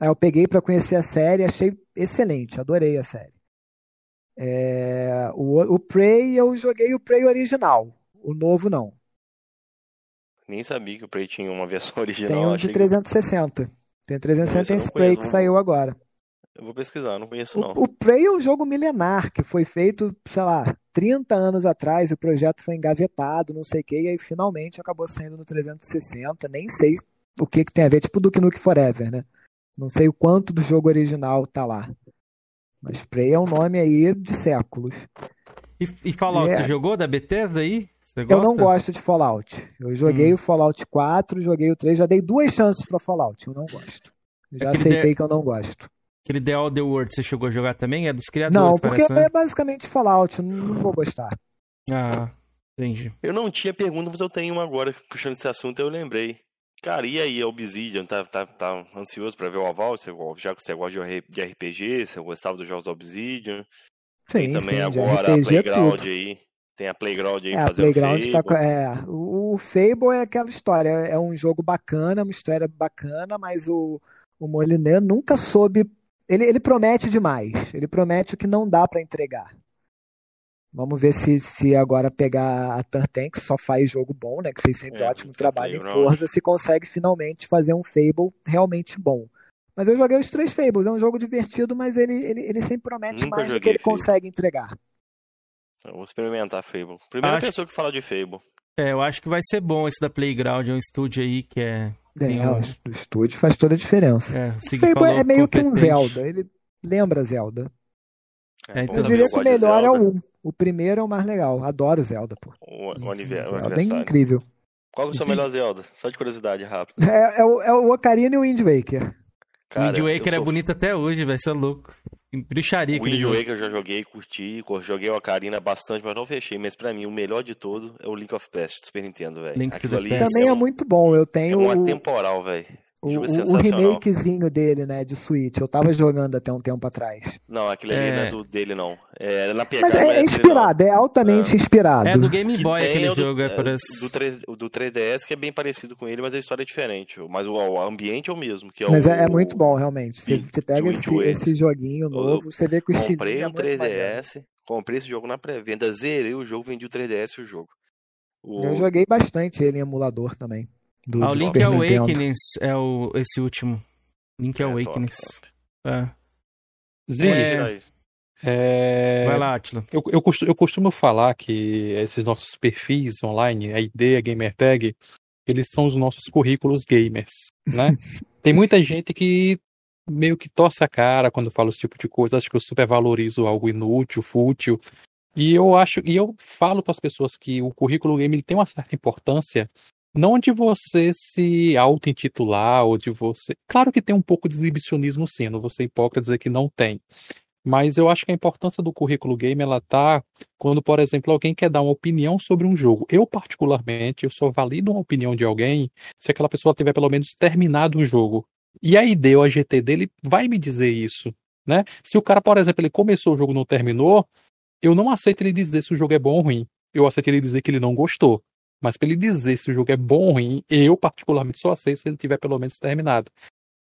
Q: Aí eu peguei pra conhecer a série, achei excelente, adorei a série. É, o, o Prey, eu joguei o Prey original. O novo não.
P: Nem sabia que o Prey tinha uma versão *laughs* original.
Q: Tem um de
P: que-
Q: 360. Tem 360
P: Esse eu
Q: tem
P: não
Q: esse Prey que saiu agora.
P: Eu vou pesquisar, não conheço não.
Q: O Prey é um jogo milenar que foi feito, sei lá, 30 anos atrás. O projeto foi engavetado, não sei o que, e aí finalmente acabou saindo no 360. Nem sei o que, que tem a ver, tipo Duke Nukem Forever, né? Não sei o quanto do jogo original tá lá. Mas Prey é um nome aí de séculos.
N: E, e Fallout,
Q: É.
N: você jogou da Bethesda aí? Você
Q: Eu não gosto de Fallout. Eu joguei
N: Hum.
Q: o Fallout 4, joguei o 3, já dei duas chances pra Fallout. Eu não gosto. Já
N: Aquele
Q: aceitei
N: de-
Q: que eu não gosto.
N: Aquele The Other World, você chegou a jogar também? É dos criadores,
Q: Não, porque
N: parece, né?
Q: é basicamente Fallout, eu não, não vou gostar.
N: Ah, entendi.
P: Eu não tinha pergunta, mas eu tenho uma agora. Puxando esse assunto, eu lembrei. Cara, e aí, a Obsidian? Tá, tá, tá ansioso pra ver o aval? Você, já que você gosta de RPG, você gostava dos jogos Obsidian? Tem também
Q: sim,
P: agora a
Q: é
P: Playground
Q: tudo.
P: aí. Tem a Playground aí
Q: É, a
P: fazendo
Q: Playground tá
P: Fable.
Q: com. É, o, o Fable é aquela história. É um jogo bacana, uma história bacana, mas o, o Molyneux nunca soube. Ele, ele promete demais. Ele promete o que não dá pra entregar. Vamos ver se, se agora pegar a Tantan, que só faz jogo bom, né? Que fez sempre
P: É,
Q: ótimo trabalho em. Forza, se consegue finalmente fazer um Fable realmente bom. Mas eu joguei os três Fables, é um jogo divertido, mas ele, ele, ele sempre promete
P: Nunca
Q: mais do que ele
P: Fable.
Q: consegue entregar.
P: Eu vou experimentar Fable. Primeira
N: Acho-
P: pessoa que fala de Fable.
N: É, eu acho que vai ser bom esse da Playground, é um estúdio aí que é...
Q: É,
N: um-
Q: o estúdio faz toda a diferença.
N: É, o
Q: Fable
N: falou
Q: é meio que um
N: competente.
Q: Zelda, ele lembra Zelda.
N: É, então
Q: Eu diria que o melhor é o 1. O primeiro é o mais legal. Adoro Zelda, pô.
P: O, o anive- o
Q: Zelda é
P: aniversário.
Q: incrível.
P: Qual que é o seu melhor Zelda? Só de curiosidade, rápido.
Q: É, é o, é o Ocarina e o Wind Waker.
N: O Wind Waker é
P: sou-
N: bonito até hoje, vai ser louco. Bruxaria
P: O Wind. Waker eu já joguei, curti, cur- joguei o Ocarina bastante, mas não fechei. Mas pra mim, o melhor de todo é o Link of Past do Super Nintendo, velho.
N: Link
P: Aquilo
N: the
P: ali
N: Past.
Q: Também é
P: um-
Q: muito bom. Eu
P: é
Q: tenho
P: um
Q: o,
P: atemporal, velho. O
Q: o,
P: é
Q: o- remakezinho dele, né, de Switch. Eu tava jogando até um tempo atrás.
P: Não, aquele ali
N: É.
P: não é do dele, não. É na
Q: Mas
P: pegada,
Q: é,
P: mas dele,
Q: inspirado, é altamente inspirado.
N: É do Game Boy aquele
P: do-
N: jogo, é,
P: é,
N: parece.
P: do, 3, o do 3DS que é bem parecido com ele, mas a história é diferente. Mas o, o ambiente é o mesmo, que é
Q: Mas
P: o,
Q: é, é muito bom, realmente. Você, você pega esse, esse joguinho novo, você vê que o
P: Comprei
Q: é
P: o
Q: muito maneiro.
P: 3DS, comprei esse jogo na pré-venda, zerei o jogo, vendi o 3DS e o jogo. O-
Q: Eu joguei bastante ele em emulador também. Do,
N: Ah, o Link
Q: Super Nintendo.
N: Awakenings é o, esse último. Link
P: É, top,
N: Awakenings. É.
R: Zinho,
N: É.
R: é,
N: Vai lá, Atila.
R: Eu, eu, costumo, eu costumo falar que esses nossos perfis online, a ID, a Gamertag, eles são os nossos currículos gamers, né? *laughs* Tem muita gente que meio que torce a cara quando fala esse tipo de coisa, acho que eu supervalorizo algo inútil, fútil. E eu acho, e eu falo para as pessoas que o currículo game tem uma certa importância, não de você se auto-intitular ou de você. Claro que tem um pouco de exibicionismo sim, não vou ser hipócrita dizer que não tem. Mas eu acho que a importância do currículo game ela tá quando, por exemplo, alguém quer dar uma opinião sobre um jogo. Eu particularmente, eu só valido uma opinião de alguém se aquela pessoa tiver pelo menos terminado o jogo. E a ID ou a GT dele vai me dizer isso, né? Se o cara, por exemplo, ele começou o jogo e não terminou, eu não aceito ele dizer se o jogo é bom ou ruim. Eu aceito ele dizer que ele não gostou. Mas para ele dizer se o jogo é bom ou ruim, eu particularmente só aceito se ele tiver pelo menos terminado.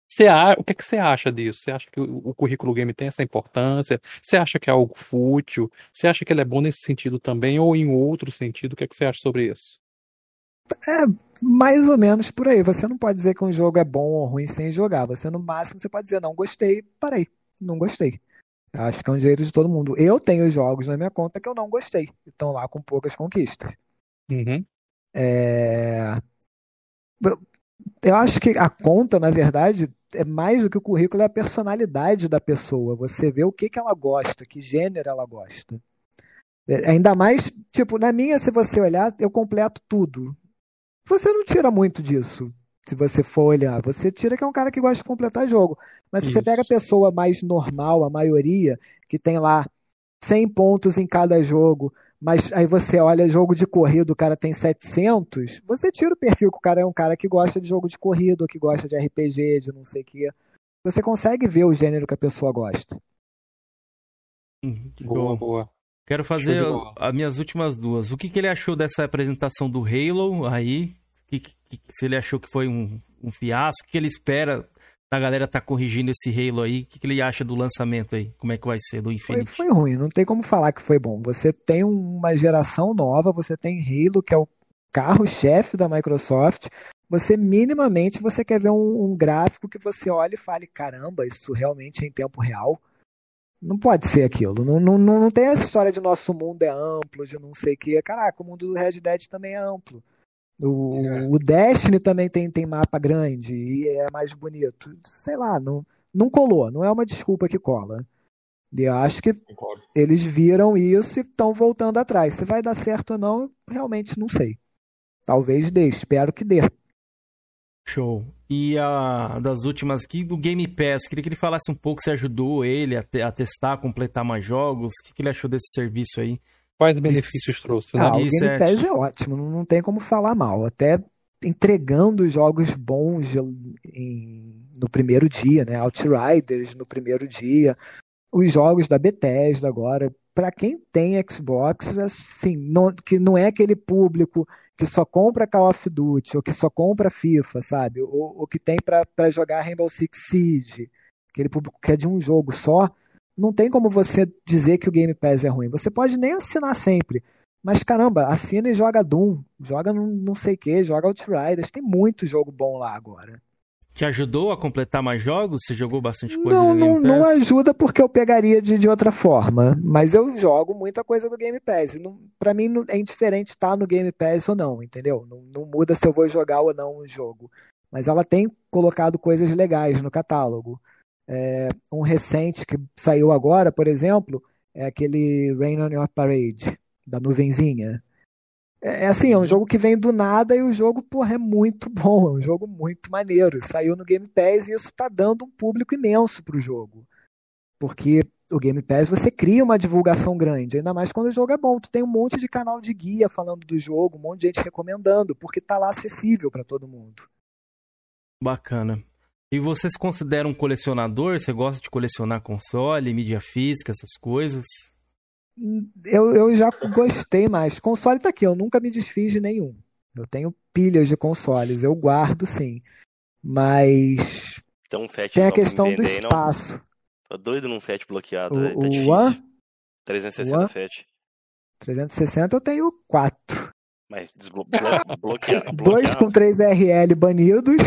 R: Você o que, é que você acha disso? Você acha que o, o currículo game tem essa importância? Você acha que é algo fútil? Você acha que ele é bom nesse sentido também ou em outro sentido? O que, é que você acha sobre isso?
Q: É mais ou menos por aí. Você não pode dizer que um jogo é bom ou ruim sem jogar. Você, no máximo, você pode dizer, não gostei, parei. Não gostei. Acho que é um direito de todo mundo. Eu tenho jogos na minha conta que eu não gostei. Estão lá com poucas conquistas.
R: Uhum.
Q: É, Eu- acho que a conta, na verdade, é mais do que o currículo, é a personalidade da pessoa. Você vê o que que ela gosta, que gênero ela gosta. É, Ainda mais, tipo, na minha, se você olhar, eu completo tudo. Você não tira muito disso. Se você for olhar, você tira que é um cara que gosta de completar jogo. Mas se você pega a pessoa mais normal, a maioria, que tem lá 100 pontos em cada jogo, mas aí você olha jogo de corrida, o cara tem 700, você tira o perfil que o cara é um cara que gosta de jogo de corrida, ou que gosta de RPG, de não sei o quê. Você consegue ver o gênero que a pessoa gosta.
R: Boa, boa.
N: Quero fazer as minhas últimas duas. O que, que ele achou dessa apresentação do Halo aí? Que- que- se ele achou que foi um, um fiasco? O que ele espera da galera tá corrigindo esse Halo aí? O que, que ele acha do lançamento aí? Como é que vai ser do
Q: Foi,
N: Infinity?
Q: foi ruim, não tem como falar que foi bom. Você tem uma geração nova, você tem Halo, que é o carro-chefe da Microsoft. Você minimamente você quer ver um, um gráfico que você olhe e fale, caramba, isso realmente é em tempo real. Não pode ser aquilo. Não, não, não, não tem essa história de nosso mundo é amplo, de não sei o que. Caraca, o mundo do Red Dead também é amplo. O, o Destiny também tem, tem mapa grande e é mais bonito. Sei lá, não, não colou. Não é uma desculpa que cola. E eu acho que eles viram isso e estão voltando atrás. Se vai dar certo ou não, eu realmente não sei. Talvez dê, espero que dê.
N: Show. E a das últimas aqui do Game Pass, queria que ele falasse um pouco se ajudou ele a, te- a testar, a completar mais jogos. O que, que ele achou desse serviço aí?
R: Quais benefícios trouxe, né?
Q: Ah, o Game
N: é,
Q: Pass é ótimo, não, tem como falar mal. Até entregando jogos bons em- no primeiro dia, né? Outriders no primeiro dia. Os jogos da Bethesda agora. Pra quem tem Xbox, assim, não- que não é aquele público que só compra Call of Duty ou que só compra FIFA, sabe? Ou, ou que tem pra pra jogar Rainbow Six Siege, aquele público que é de um jogo só. Não tem como você dizer que o Game Pass é ruim. Você pode nem assinar sempre. Mas caramba, assina e joga Doom, joga não, não sei o que, joga Outriders. Tem muito jogo bom lá agora.
N: Te ajudou a completar mais jogos? Você jogou bastante coisa
Q: Não,
N: no
Q: não,
N: Game
Q: não
N: Pass?
Q: ajuda porque eu pegaria de, de outra forma. Mas eu jogo muita coisa do Game Pass. Não, pra mim não- é indiferente estar no Game Pass ou não, entendeu? Não, não muda se eu vou jogar ou não um jogo. Mas ela tem colocado coisas legais no catálogo. É, um recente que saiu agora, por exemplo, é aquele Rain on Your Parade, da nuvenzinha. É, é assim, é um jogo que vem do nada e o jogo, porra, é muito *laughs* bom, é um jogo muito maneiro. Saiu no Game Pass e isso tá dando um público imenso pro jogo. Porque o Game Pass você cria uma divulgação grande, ainda mais quando o jogo é bom. Tu tem um monte de canal de guia falando do jogo, um monte de gente recomendando, porque tá lá acessível para todo mundo.
N: Bacana. E você se considera um colecionador? Você gosta de colecionar console, mídia física, essas coisas?
Q: Eu, eu já gostei mais. Console tá aqui, eu nunca me desfiz de nenhum. Eu tenho pilhas de consoles, eu guardo sim. Mas
P: Tem um FAT
Q: tem a questão do
P: aí, não?
Q: espaço.
P: Tô doido num FAT bloqueado,
Q: O-
P: velho, tá
Q: o
P: difícil.
Q: One?
P: 360
Q: One?
P: FAT.
Q: 360 eu tenho quatro.
P: Mas desblo blo *laughs* bloqueado.
Q: Dois com 3RL banidos,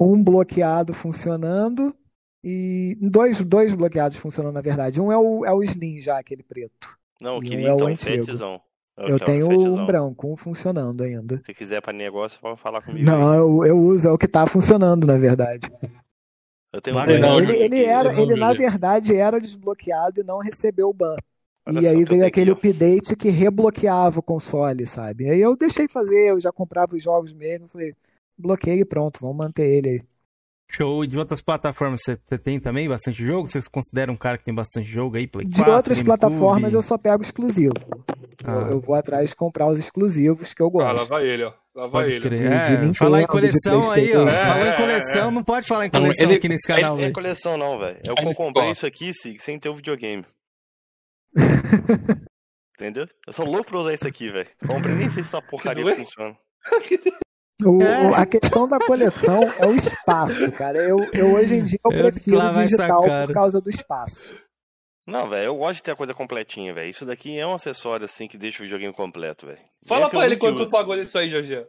Q: um bloqueado funcionando E dois, dois bloqueados funcionando, na verdade. Um é o, é o Slim já, aquele preto.
P: Não, eu
Q: E um
P: queria
Q: é o
P: então um.
Q: Eu
P: quero
Q: tenho
P: fetzão.
Q: um branco, um funcionando ainda.
P: Se quiser pra negócio, pode falar comigo.
Q: Não, eu, eu uso, é o que tá funcionando, na verdade.
P: Eu tenho um
Q: Ele,
P: branco
Q: ele,
P: aqui.
Q: ele era, ele na verdade era desbloqueado e não recebeu o ban.
P: Olha
Q: E aí
P: eu
Q: veio aquele update que rebloqueava o console, sabe? Aí eu deixei fazer, eu já comprava os jogos mesmo, falei, bloqueei e pronto, vamos manter ele aí.
N: Show. E de outras plataformas você tem também bastante jogo? Você considera um cara que tem bastante jogo aí? Play
Q: De
N: 4,
Q: outras
N: GameCube?
Q: plataformas eu só pego exclusivo.
N: Ah.
Q: Eu, eu vou atrás de comprar os exclusivos que eu gosto.
M: Ah, lá vai ele, ó. Lá vai
N: Pode
M: ele.
Q: De-
N: É,
Q: de Nintendo,
N: falar em
Q: de
N: coleção aí, ó.
Q: PlayStation.
N: Falou
M: É,
N: em coleção, não pode falar em coleção
P: Ele-
N: aqui nesse canal,
P: Aí não é
N: velho.
P: coleção não, velho. É o
N: Aí
P: que eu
N: ele
P: comprei isso aqui sem ter o videogame. *laughs* Entendeu? Eu sou louco pra usar isso aqui, velho. Comprei nem sei se essa *laughs* porcaria funciona. *laughs*
Q: O-
N: É.
Q: o- a questão da coleção *laughs* é o espaço, cara. Eu, eu hoje em dia eu
N: Eu
Q: prefiro
N: essa
Q: digital por causa do espaço.
P: Não, velho, eu gosto de ter a coisa completinha, velho. Isso daqui é um acessório assim que deixa o videogame completo, velho.
M: Fala
P: É
M: pra
P: eu
M: ele quanto tu pagou nisso aí, Jorge.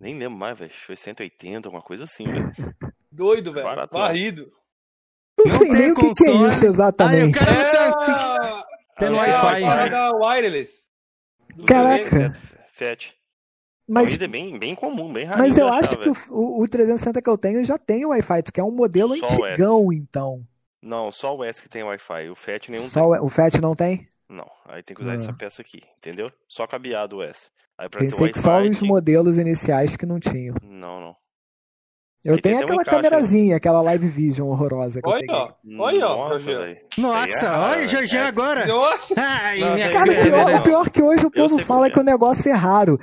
P: Nem lembro mais, velho. Foi 180, alguma coisa assim, velho.
M: Doido, velho.
P: Baratão.
M: Varrido.
Q: Não sei nem o que, que é isso exatamente.
M: É,
N: Tem no
M: é
N: Wi-Fi.
M: parada wireless.
Q: Caraca.
P: Fet.
Q: Mas-
P: é bem, bem comum, bem raro.
Q: Mas eu
P: de
Q: acho
P: achar,
Q: que o, o, o 360 que eu tenho já tem o Wi-Fi, que é um modelo
P: Só
Q: antigão, então.
P: Não, só o S que tem Wi-Fi. O FAT nenhum
Q: Só o, o FAT não tem?
P: tem. Não, aí tem que usar
Q: Ah.
P: essa peça aqui, entendeu? Só cabeado o S. Aí pra ter
Q: Pensei
P: o
Q: que só os
P: tem-
Q: modelos iniciais que não tinham.
P: Não, não.
Q: Eu
P: Aí tem
Q: tenho
P: um
Q: aquela
P: encaixe, né?
Q: câmerazinha, aquela Live Vision horrorosa que eu
M: Olha,
Q: peguei.
M: ó. Olha, ó,
P: Nossa,
N: olha o
P: é,
N: Jorge
P: é.
N: agora.
M: Nossa. *laughs*
N: Ai,
P: Não,
N: minha
P: tem-
Q: Cara, o
P: É
Q: pior, o pior que hoje o povo fala
P: qual é.
Q: que o negócio é raro.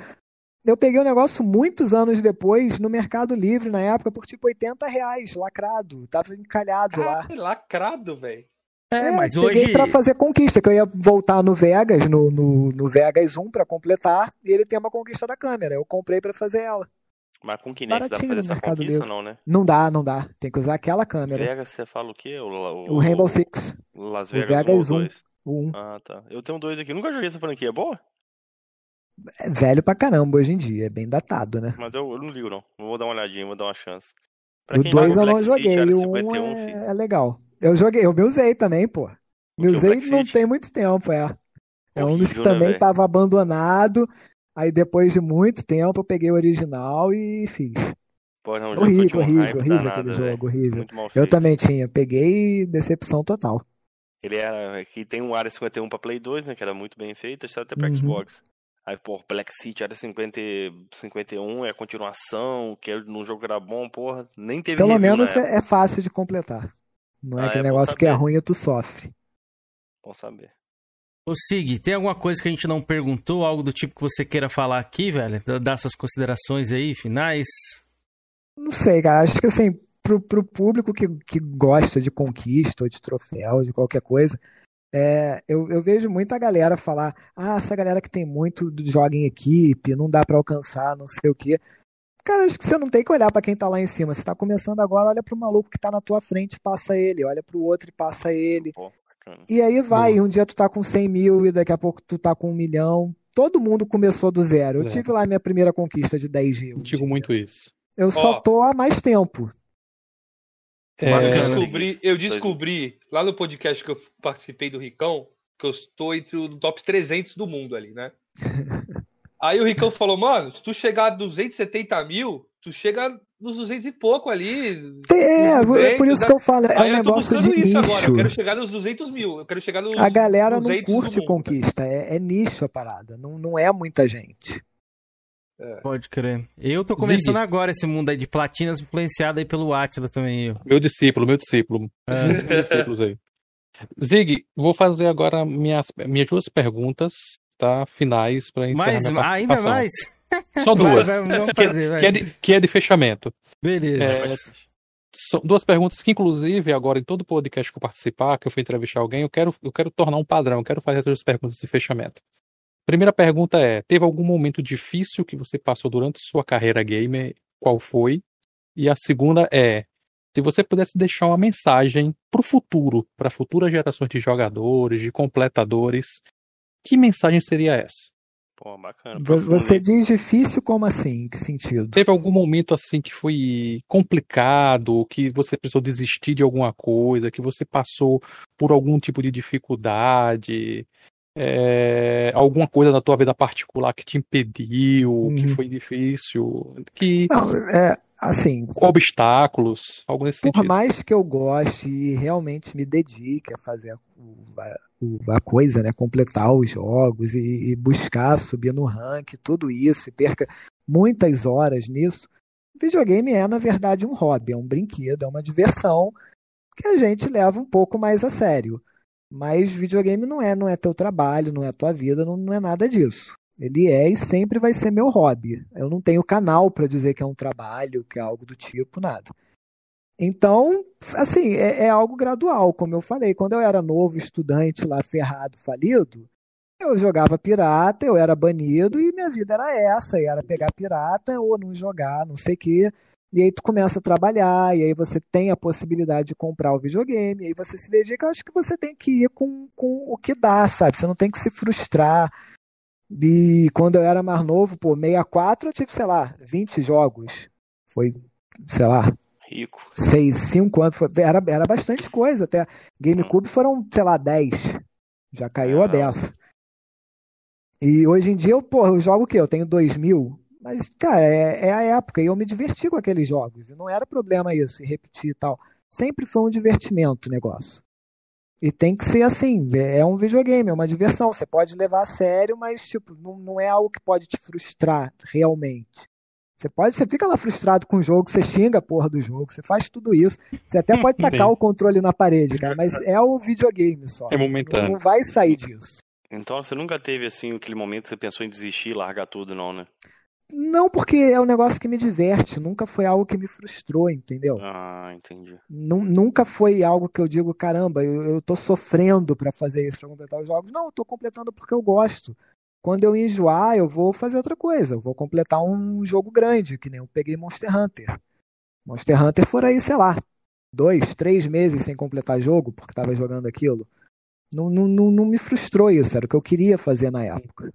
Q: Eu peguei o negócio muitos anos depois no Mercado Livre, na época, por tipo 80 reais, lacrado. Tava encalhado lá.
M: Lacrado, velho.
N: É, mas
Q: peguei
N: hoje.
Q: pra fazer conquista, que eu ia voltar no Vegas, no, no, no Vegas 1 pra completar, e ele tem uma conquista da câmera. Eu comprei pra fazer ela.
P: Mas com Kinect dá pra
Q: Baratinho
P: fazer
Q: no
P: essa
Q: Mercado
P: conquista,
Q: Livre.
P: não, né?
Q: Não dá, não dá. Tem que usar aquela câmera.
P: Vegas, você fala o quê? O,
Q: O Rainbow Six.
P: Las
Q: O
P: Vegas,
Q: Vegas
P: 1 ou
Q: 1.
P: 2?
Q: O 1.
P: Ah, tá. Eu tenho dois aqui. Nunca joguei essa franquia. É boa?
Q: É velho pra caramba hoje em dia, é bem datado, né?
P: Mas eu, eu não ligo, não. Vou dar uma olhadinha, vou dar uma chance. Pra
Q: O
P: quem
Q: 2
P: joga
Q: eu não
P: City,
Q: joguei,
P: Área
Q: o 1
P: 51,
Q: é, é legal. Eu joguei, eu me usei também, pô. Me
P: que é
Q: usei não
P: City?
Q: tem muito tempo, é. É um dos que
P: né,
Q: também
P: velho?
Q: tava abandonado. Aí depois de muito tempo eu peguei o original e fiz.
P: Pô, não, que
Q: Horrível,
P: um
Q: horrível, horrível
P: danado,
Q: aquele
P: velho.
Q: jogo, horrível. Eu também tinha, peguei decepção total.
P: Ele era. Aqui tem um Área 51 pra Play 2, né? Que era muito bem feito, está até pra
Q: Uhum.
P: Xbox. Aí, pô, Black City Área 50, 51 é a continuação, que é num jogo que era bom, porra. Nem teve
Q: Pelo menos é, é fácil de completar. Não é
P: Ah,
Q: aquele
P: é
Q: negócio que é ruim e tu sofre.
P: Bom saber.
N: Ô Sig, tem alguma coisa que a gente não perguntou, algo do tipo que você queira falar aqui, velho? Dar suas considerações aí, finais?
Q: Não sei, cara. Acho que assim, pro, pro público que, que gosta de conquista ou de troféu, de qualquer coisa, é, eu, eu vejo muita galera falar: ah, essa galera que tem muito joga em equipe, não dá pra alcançar, não sei o quê. Cara, acho que você não tem que olhar pra quem tá lá em cima. Você tá começando agora, olha pro maluco que tá na tua frente e passa ele. Olha pro outro e passa ele.
P: Pô.
Q: E aí vai, um dia tu tá com 100 mil e daqui a pouco tu tá com um milhão. Todo mundo começou do zero. Eu
R: Zero.
Q: tive lá minha primeira conquista de 10G. um
R: Digo
Q: dia.
R: muito isso.
Q: Eu só
M: Ó.
Q: tô há mais tempo.
R: É,
M: eu descobri, eu descobri lá no podcast que eu participei do Ricão, que eu estou entre o top 300 do mundo ali, né? *laughs* Aí o Ricão falou, mano, se tu chegar a 270 mil, tu chega nos 200 e pouco ali.
Q: É, é por
M: 200,
Q: isso que eu falo, é
M: Aí
Q: um
M: eu tô
Q: negócio
M: buscando
Q: de
M: isso agora, eu
Q: nicho.
M: quero chegar nos 200 mil, eu quero chegar nos
Q: A galera não
M: 200 do
Q: curte conquista, é, é nicho a parada, não, não é muita gente.
N: Pode crer. Eu tô começando
R: Zig.
N: agora esse mundo aí de platinas, influenciado aí pelo Atila também. Eu.
R: Meu discípulo, meu discípulo.
N: É.
R: Discípulos aí. Zig, vou fazer agora minhas, minhas duas perguntas, tá? Finais para encerrar
N: Mais,
R: minha
N: ainda mais?
R: Só duas.
N: Vai, vai, vamos
R: que,
N: fazer, vai.
R: que é de, que é de fechamento.
N: Beleza.
R: É, são duas perguntas que, inclusive, agora em todo podcast que eu participar, que eu fui entrevistar alguém, eu quero, eu quero tornar um padrão, eu quero fazer essas duas perguntas de fechamento. Primeira pergunta é: teve algum momento difícil que você passou durante sua carreira gamer? Qual foi? E a segunda é: se você pudesse deixar uma mensagem para o futuro, para futuras gerações de jogadores, de completadores, que mensagem seria essa?
P: Pô, bacana.
Q: Vo- Você diz difícil como assim? Em que sentido?
R: Teve algum momento assim que foi complicado, que você precisou desistir de alguma coisa, que você passou por algum tipo de dificuldade, é, alguma coisa na tua vida particular que te impediu, que foi difícil, que
Q: Não, é assim.
R: obstáculos, algo nesse
Q: Por
R: sentido.
Q: mais que eu goste e realmente me dedique a fazer a, a coisa, né? Completar os jogos e, e buscar subir no ranking, tudo isso, e perca muitas horas nisso, videogame é, na verdade, um hobby, é um brinquedo, é uma diversão que a gente leva um pouco mais a sério. Mas videogame não é, não é teu trabalho, não é tua vida, não, não é nada disso. Ele é e sempre vai ser meu hobby. Eu não tenho canal para dizer que é um trabalho, que é algo do tipo, nada. Então, assim, é, é algo gradual, como eu falei. Quando eu era novo, estudante lá, ferrado, falido, eu jogava pirata, eu era banido e minha vida era essa, e era pegar pirata ou não jogar, não sei o quê. E aí tu começa a trabalhar, e aí você tem a possibilidade de comprar o videogame, e aí você se dedica. Eu acho que você tem que ir com, com o que dá, sabe? Você não tem que se frustrar. E quando eu era mais novo, pô, 64 eu tive, sei lá, 20 jogos. Foi, sei lá,
P: Rico.
Q: 6, 5 anos. Foi, era, era bastante coisa. Até GameCube foram, sei lá, 10. Já caiu a beça. E hoje em dia, eu, porra, eu jogo o quê? Eu tenho 2 mil. Mas, cara, é, é a época e eu me diverti com aqueles jogos. E não era problema isso, e repetir e tal. Sempre foi um divertimento o negócio. E tem que ser assim, é é um videogame, é uma diversão. Você pode levar a sério, mas tipo, não, não é algo que pode te frustrar realmente. Você pode, você fica lá frustrado com o jogo, você xinga a porra do jogo, você faz tudo isso. Você até pode *laughs* tacar
P: Sim.
Q: o controle na parede, cara, mas é um videogame só.
R: É momentâneo.
Q: Não, não vai sair disso.
P: Então você nunca teve assim aquele momento que você pensou em desistir, largar tudo, não, né?
Q: Não porque é um negócio que me diverte, nunca foi algo que me frustrou, entendeu?
P: Ah, entendi.
Q: Nu- Nunca foi algo que eu digo, caramba, eu, eu tô sofrendo pra fazer isso, pra completar os jogos. Não, eu tô completando porque eu gosto. Quando eu enjoar, eu vou fazer outra coisa. Eu vou completar um jogo grande, que nem eu peguei Monster Hunter. Monster Hunter foram aí, sei lá, dois, três meses sem completar jogo, porque tava jogando aquilo. Não, não, não, não me frustrou isso, era o que eu queria fazer na época.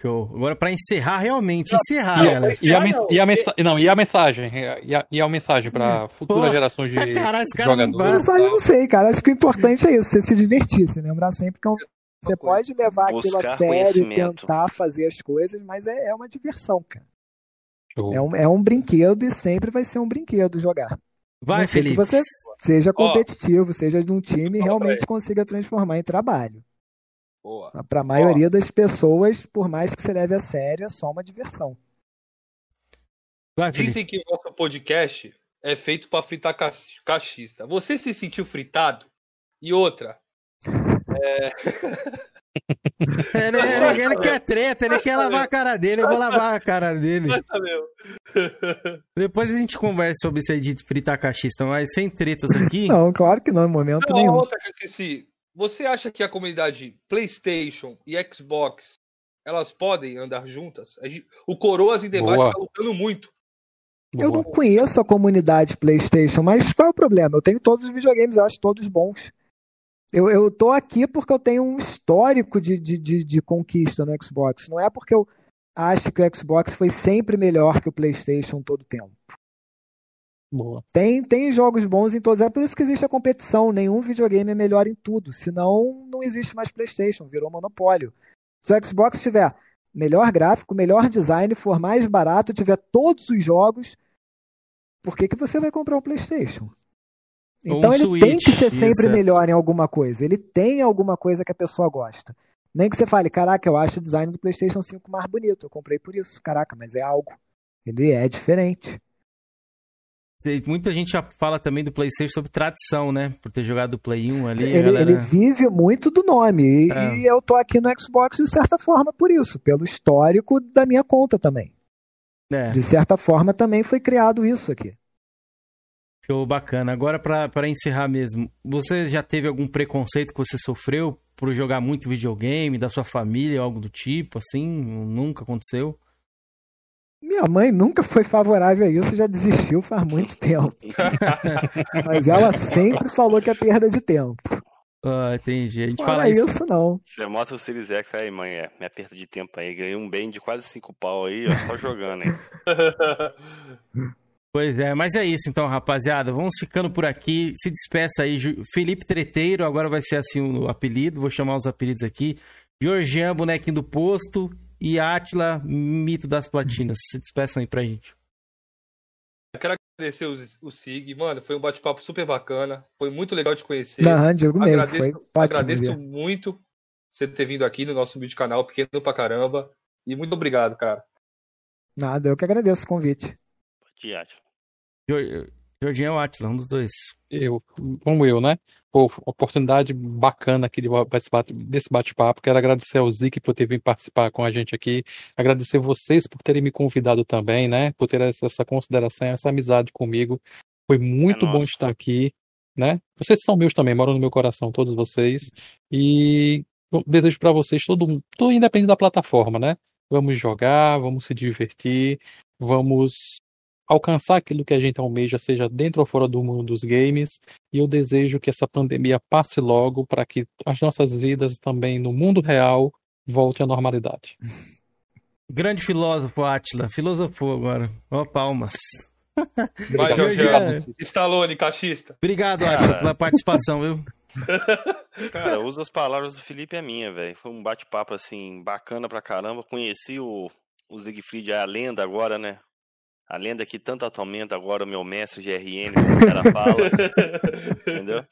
N: Show. Agora, pra encerrar, realmente, encerrar,
R: E, a-
N: galera.
R: e a, men- e a mensa- não, e a mensagem? E a, e a mensagem para futuras
Q: Porra.
R: gerações de
Q: A
R: jogadores?
Q: mensagem eu não sei, cara. Acho que o importante é isso, você se divertir, você lembrar sempre que é um- você pode levar aquilo
P: Buscar
Q: a sério, tentar fazer as coisas, mas é, é uma diversão, cara.
R: Show.
Q: É um, é um brinquedo e sempre vai ser um brinquedo jogar.
N: Vai,
Q: não
N: Felipe.
Q: Que você seja competitivo, seja de um time e realmente consiga transformar em trabalho.
M: Boa.
Q: Para a maioria das pessoas, por mais que você leve a sério, é só uma diversão.
M: Dizem que o nosso podcast é feito pra fritar cach- cachista. Você se sentiu fritado? E outra. É... *laughs*
N: Ele, ele- ele quer treta, ele quer lavar a cara dele, eu vou lavar a cara dele. Depois a gente conversa sobre isso aí de fritar cachista, mas sem tretas aqui.
Q: Não, claro que não, em momento
M: Não,
Q: nenhum.
M: outra que eu esqueci. Você acha que a comunidade PlayStation e Xbox elas podem andar juntas? O Coroas em debate
Q: Boa.
M: está lutando muito.
Q: Eu não conheço a comunidade PlayStation, mas qual é o problema? Eu tenho todos os videogames, eu acho todos bons. Eu, eu tô aqui porque eu tenho um histórico de, de, de, de conquista no Xbox. Não é porque eu acho que o Xbox foi sempre melhor que o PlayStation todo o tempo.
R: Boa.
Q: Tem, tem jogos bons em todos. É por isso que existe a competição. Nenhum videogame é melhor em tudo. Senão, não existe mais PlayStation. Virou monopólio. Se o Xbox tiver melhor gráfico, melhor design, for mais barato, tiver todos os jogos, por que, que você vai comprar um PlayStation? Então
N: um
Q: ele tem
N: Switch,
Q: que ser sempre
N: exato.
Q: melhor em alguma coisa. Ele tem alguma coisa que a pessoa gosta. Nem que você fale, caraca, eu acho o design do PlayStation 5 mais bonito. Eu comprei por isso. Caraca, mas é algo. Ele é diferente.
N: Muita gente já fala também do PlayStation sobre tradição, né? Por ter jogado o Play 1 ali.
Q: Ele,
N: galera...
Q: ele vive muito do nome. E,
N: É.
Q: e eu tô aqui no Xbox de certa forma por isso, pelo histórico da minha conta também.
N: É.
Q: De certa forma também foi criado isso aqui.
N: Show bacana. Agora, pra encerrar mesmo, você já teve algum preconceito que você sofreu por jogar muito videogame, da sua família, algo do tipo, assim? Nunca aconteceu?
Q: Minha mãe nunca foi favorável a isso, já desistiu faz muito tempo. *laughs* Mas ela sempre falou que é perda de tempo.
N: Ah, entendi. A gente
Q: Não
N: fala
Q: é
N: isso.
Q: isso, não.
P: Você mostra o Series X aí, mãe, é, me aperta de tempo aí. Ganhei um bem de quase cinco pau aí, ó, só jogando, hein. *laughs*
N: Pois é, mas é isso então, rapaziada. Vamos ficando por aqui. Se despeça aí, Felipe Treteiro, agora vai ser assim o apelido. Vou chamar os apelidos aqui. Georgian, bonequinho do posto. E Atila, mito das platinas. Se despeçam aí pra gente.
M: Eu quero agradecer o, o Sig, mano. Foi um bate-papo super bacana. Foi muito legal te conhecer.
Q: Aham, digo mesmo,
M: agradeço,
Q: foi ótimo
M: agradeço
Q: ver.
M: muito você ter vindo aqui no nosso vídeo canal, pequeno pra caramba. E muito obrigado, cara.
Q: Nada, eu que agradeço o convite.
P: Tiago.
N: Jor- Georgian ou Atila, um dos dois.
R: Eu, como eu, né? Pô, oportunidade bacana aqui de desse bate- desse bate-papo. Quero agradecer ao Zik por ter vindo participar com a gente aqui. Agradecer vocês por terem me convidado também, né? Por ter essa, consideração, essa amizade comigo. Foi muito
P: É
R: bom estar aqui, né? Vocês são meus também, moram no meu coração, todos vocês. E desejo para vocês todo, todo independente da plataforma, né? Vamos jogar, vamos se divertir, vamos alcançar aquilo que a gente almeja, seja dentro ou fora do mundo dos games. E eu desejo que essa pandemia passe logo para que as nossas vidas também no mundo real voltem à normalidade. *laughs*
N: Grande filósofo, Atila. Filosofou agora. Ó, palmas. *laughs*
M: Vai. Jorge. Stallone, cachista.
N: Obrigado. Atila, pela participação, viu? *laughs*
P: Cara, usa as palavras do Felipe é minha, velho. Foi um bate-papo, assim, bacana pra caramba. Conheci o, o Siegfried, a lenda agora, né? A lenda que tanto atormenta agora o meu mestre GRN, como os caras falam. Entendeu?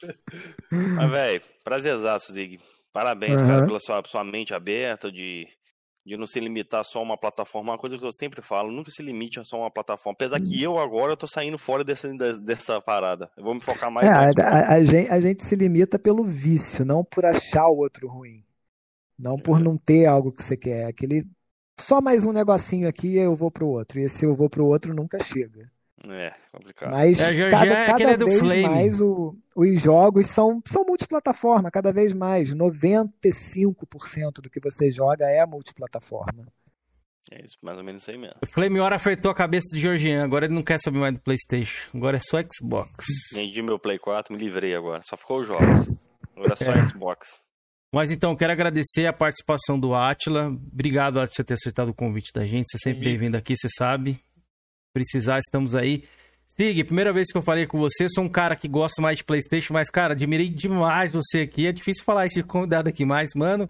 P: Mas, velho, prazerzaço, Zig. Parabéns, cara,
Q: Aham.
P: pela sua, sua mente aberta, de, de não se limitar só a uma plataforma. Uma coisa que eu sempre falo, nunca se limite a só uma plataforma. Apesar que eu agora eu tô saindo fora dessa, des- dessa parada. Eu vou me focar mais
Q: É,
P: no
Q: a, a- a gente, a gente se limita pelo vício, não por achar o outro ruim. Não por não ter algo que você quer. Aquele. Só mais um negocinho aqui eu vou pro outro. E esse eu vou pro outro nunca chega.
P: É, complicado.
Q: Mas
N: É,
Q: cada,
N: é
Q: cada vez
N: Flame.
Q: mais o- os jogos são, são multiplataforma, cada vez mais. 95% do que você joga é multiplataforma.
P: É isso, mais ou menos isso aí mesmo.
N: O Flame Hora afetou a cabeça do Georgian. Agora ele não quer saber mais do PlayStation. Agora é só Xbox.
P: Vendi meu Play 4, me livrei agora. Só ficou os jogos. Agora é só *laughs*
N: É.
P: Xbox.
N: Mas então, quero agradecer a participação do Atila. Obrigado, Atila, por você ter aceitado o convite da gente. Você é sempre bem-vindo aqui, você sabe. Precisar, estamos aí. Sig, primeira vez que eu falei com você, sou um cara que gosta mais de Playstation, mas, cara, admirei demais você aqui. É difícil falar isso de convidado aqui mais, mano.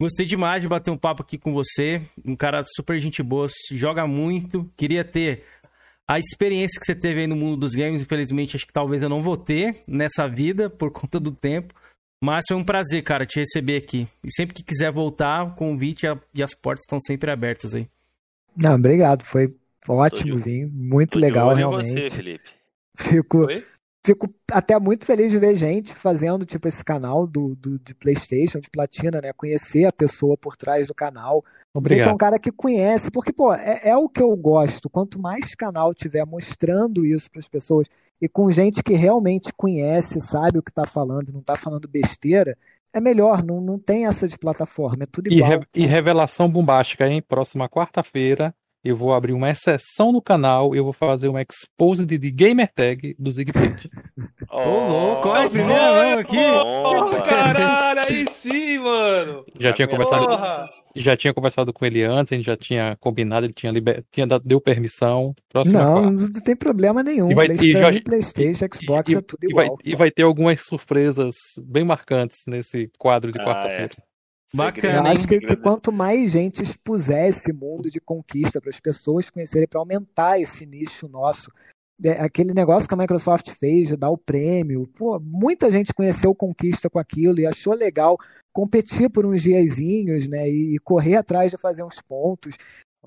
N: Gostei demais de bater um papo aqui com você. Um cara super gente boa, joga muito. Queria ter a experiência que você teve aí no mundo dos games. Infelizmente, acho que talvez eu não vou ter nessa vida por conta do tempo. Mas foi um prazer, cara, te receber aqui. E sempre que quiser voltar, o convite e as portas estão sempre abertas aí.
Q: Não, obrigado, foi ótimo vir, muito
P: Tô de
Q: legal realmente.
P: você, Felipe. *laughs*
Q: Fico, fico até muito feliz de ver gente fazendo tipo esse canal do, do de PlayStation, de platina, né? Conhecer a pessoa por trás do canal. Que é
R: Obrigado.
Q: um cara que conhece, porque, pô, é, é o que eu gosto. Quanto mais canal tiver mostrando isso para as pessoas e com gente que realmente conhece, sabe o que tá falando, não tá falando besteira, é melhor. Não, não tem essa de plataforma, é tudo
R: E,
Q: igual.
R: re- e revelação bombástica, hein? Próxima quarta-feira eu vou abrir uma exceção no canal, eu vou fazer uma exposed de gamer tag do Siegfried. *laughs*
N: Ô, louco, olha a primeira mão aqui.
M: Ô, caralho, aí sim, mano.
R: Já tinha conversado,
M: Porra.
R: já tinha conversado com ele antes, a gente já tinha combinado, ele tinha, liber, tinha dado, deu permissão. Próxima
Q: Não,
R: quarta.
Q: não tem problema nenhum.
R: E vai-
Q: Play-
R: e já-
Q: PlayStation, Xbox
R: e,
Q: é tudo
R: e vai,
Q: igual.
R: e vai ter algumas surpresas bem marcantes nesse quadro de
P: Ah,
R: quarta-feira.
N: Bacana,
Q: Eu acho que, que quanto mais gente expuser esse mundo de conquista para as pessoas conhecerem, para aumentar esse nicho nosso, é, aquele negócio que a Microsoft fez de dar o prêmio, pô, muita gente conheceu conquista com aquilo e achou legal competir por uns diazinhos, né, e, e correr atrás de fazer uns pontos.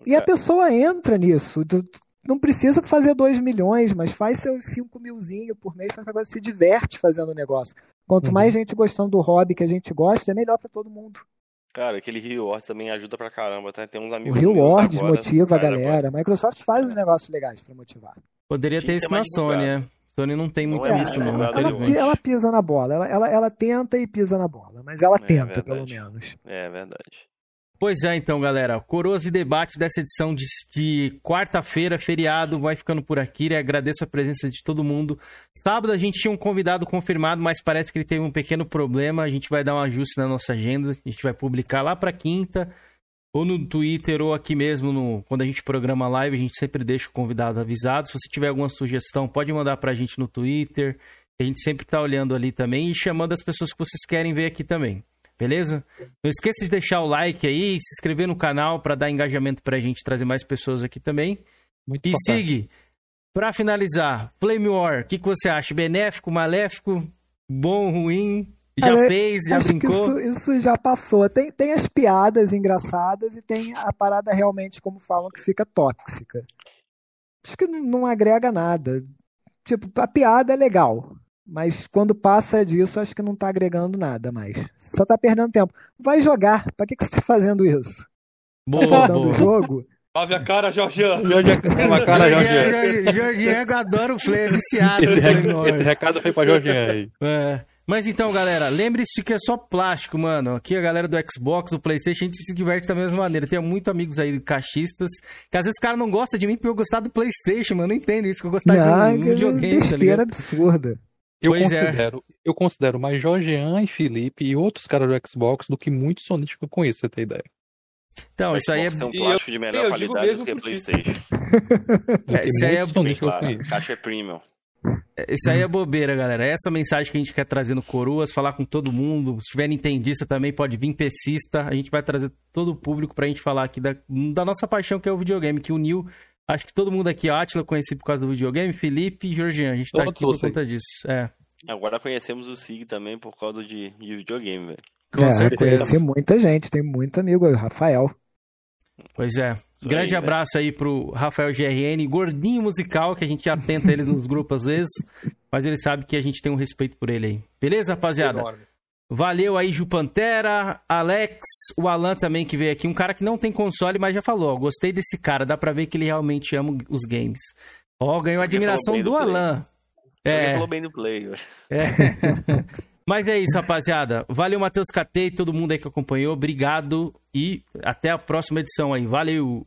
Q: E a pessoa entra nisso. Tu- não precisa fazer 2 milhões, mas faz seus 5 milzinho por mês, faz negócio, se diverte fazendo o negócio. Quanto
P: Uhum.
Q: mais gente gostando do hobby que a gente gosta, é melhor para todo mundo.
P: Cara, aquele Rewards também ajuda pra caramba, tá? Tem uns
Q: O
P: amigos
Q: Rewards
P: meus agora,
Q: motiva a galera. A Microsoft faz uns negócios legais pra motivar.
N: Poderia ter isso na
P: mais
N: Sony, né? Sony não tem muito
P: é
N: isso, não,
Q: Ela,
N: infelizmente.
Q: ela pisa na bola. Ela, ela, ela tenta e pisa na bola. Mas ela
P: É
Q: tenta, pelo
P: verdade.
Q: menos.
P: É verdade.
N: Pois é, então, galera. Coroas e debate dessa edição de, de quarta-feira, feriado, vai ficando por aqui. Eu agradeço a presença de todo mundo. Sábado a gente tinha um convidado confirmado, mas parece que ele teve um pequeno problema. A gente vai dar um ajuste na nossa agenda. A gente vai publicar lá pra quinta, ou no Twitter, ou aqui mesmo, no, quando a gente programa a live. A gente sempre deixa o convidado avisado. Se você tiver alguma sugestão, pode mandar pra gente no Twitter. A gente sempre tá olhando ali também e chamando as pessoas que vocês querem ver aqui também. Beleza? Não esqueça de deixar o like aí, se inscrever no canal para dar engajamento pra gente trazer mais pessoas aqui também.
R: Muito
N: e
R: importante.
N: Sig, pra finalizar, Flame War, o que, que você acha? Benéfico, maléfico, bom, ruim? Já
Q: Cara,
N: fez, já
Q: acho
N: brincou?
Q: Que isso, isso já passou. Tem, tem as piadas engraçadas e tem a parada realmente, como falam, que fica tóxica. Acho que não, não agrega nada. Tipo, a piada é legal, mas quando passa disso, acho que não tá agregando nada mais. Só tá perdendo tempo. Vai jogar. Pra que, que você tá fazendo isso?
N: Boa,
Q: tá faltando
N: boa.
Q: o jogo?
M: Lave a cara, Jorjan.
R: Lava a cara, Jorginho.
N: Jorginho, Jorginho adora o Flame, viciado no
R: Esse, re- esse recado foi pra Jorginho aí.
N: É. Mas então, galera, lembre-se que é só plástico, mano. Aqui a galera do Xbox, do Playstation, a gente se diverte da mesma maneira. Tenho muitos amigos aí cachistas, que às vezes os caras não gostam de mim porque eu gostar do Playstation, mano. Eu não entendo isso, que eu gostar
Q: Não,
N: de um
Q: que
N: videogame, tá
Q: besteira
N: ligado?
Q: absurda.
R: Eu
N: Pois é.
R: considero, eu considero mais Jorgean e Felipe e outros caras do Xbox do que que eu conheço, pra você ter ideia.
N: Então, isso aí é...
P: Tem um
N: eu-
P: plástico de melhor
N: eu digo
P: qualidade do que
N: ti.
P: Playstation.
N: É, isso aí é...
P: Claro, a caixa é premium.
N: Isso aí é bobeira, galera. Essa mensagem que a gente quer trazer no Coroas, falar com todo mundo. Se tiver nintendista também, pode vir pesista. A gente vai trazer todo o público pra gente falar aqui da, da nossa paixão, que é o videogame, que uniu. Acho que todo mundo aqui, Atila, eu conheci por causa do videogame, Felipe e Georgian. A gente tá
P: Todos
N: aqui por
P: vocês.
N: conta disso. É.
P: Agora conhecemos o SIG também por causa de, de videogame, velho.
Q: É, conheci muita gente, tem muito amigo aí, o Rafael.
N: Pois é.
P: Isso
N: Grande
P: aí,
N: abraço aí pro Rafael GRN, gordinho musical, que a gente já tenta ele nos grupos às vezes, mas ele sabe que a gente tem um respeito por ele aí. Beleza, rapaziada?
M: Enorme.
N: Valeu aí, Ju Pantera, Alex, o Alan também que veio aqui, um cara que não tem console, mas já falou, ó, gostei desse cara, dá pra ver que ele realmente ama os games. Ó, ganhou a admiração do,
P: do.
N: Alan. É.
P: falou bem do Play.
N: É. *laughs* Mas é isso, rapaziada. Valeu, Matheus Catei, todo mundo aí que acompanhou. Obrigado e até a próxima edição aí. Valeu!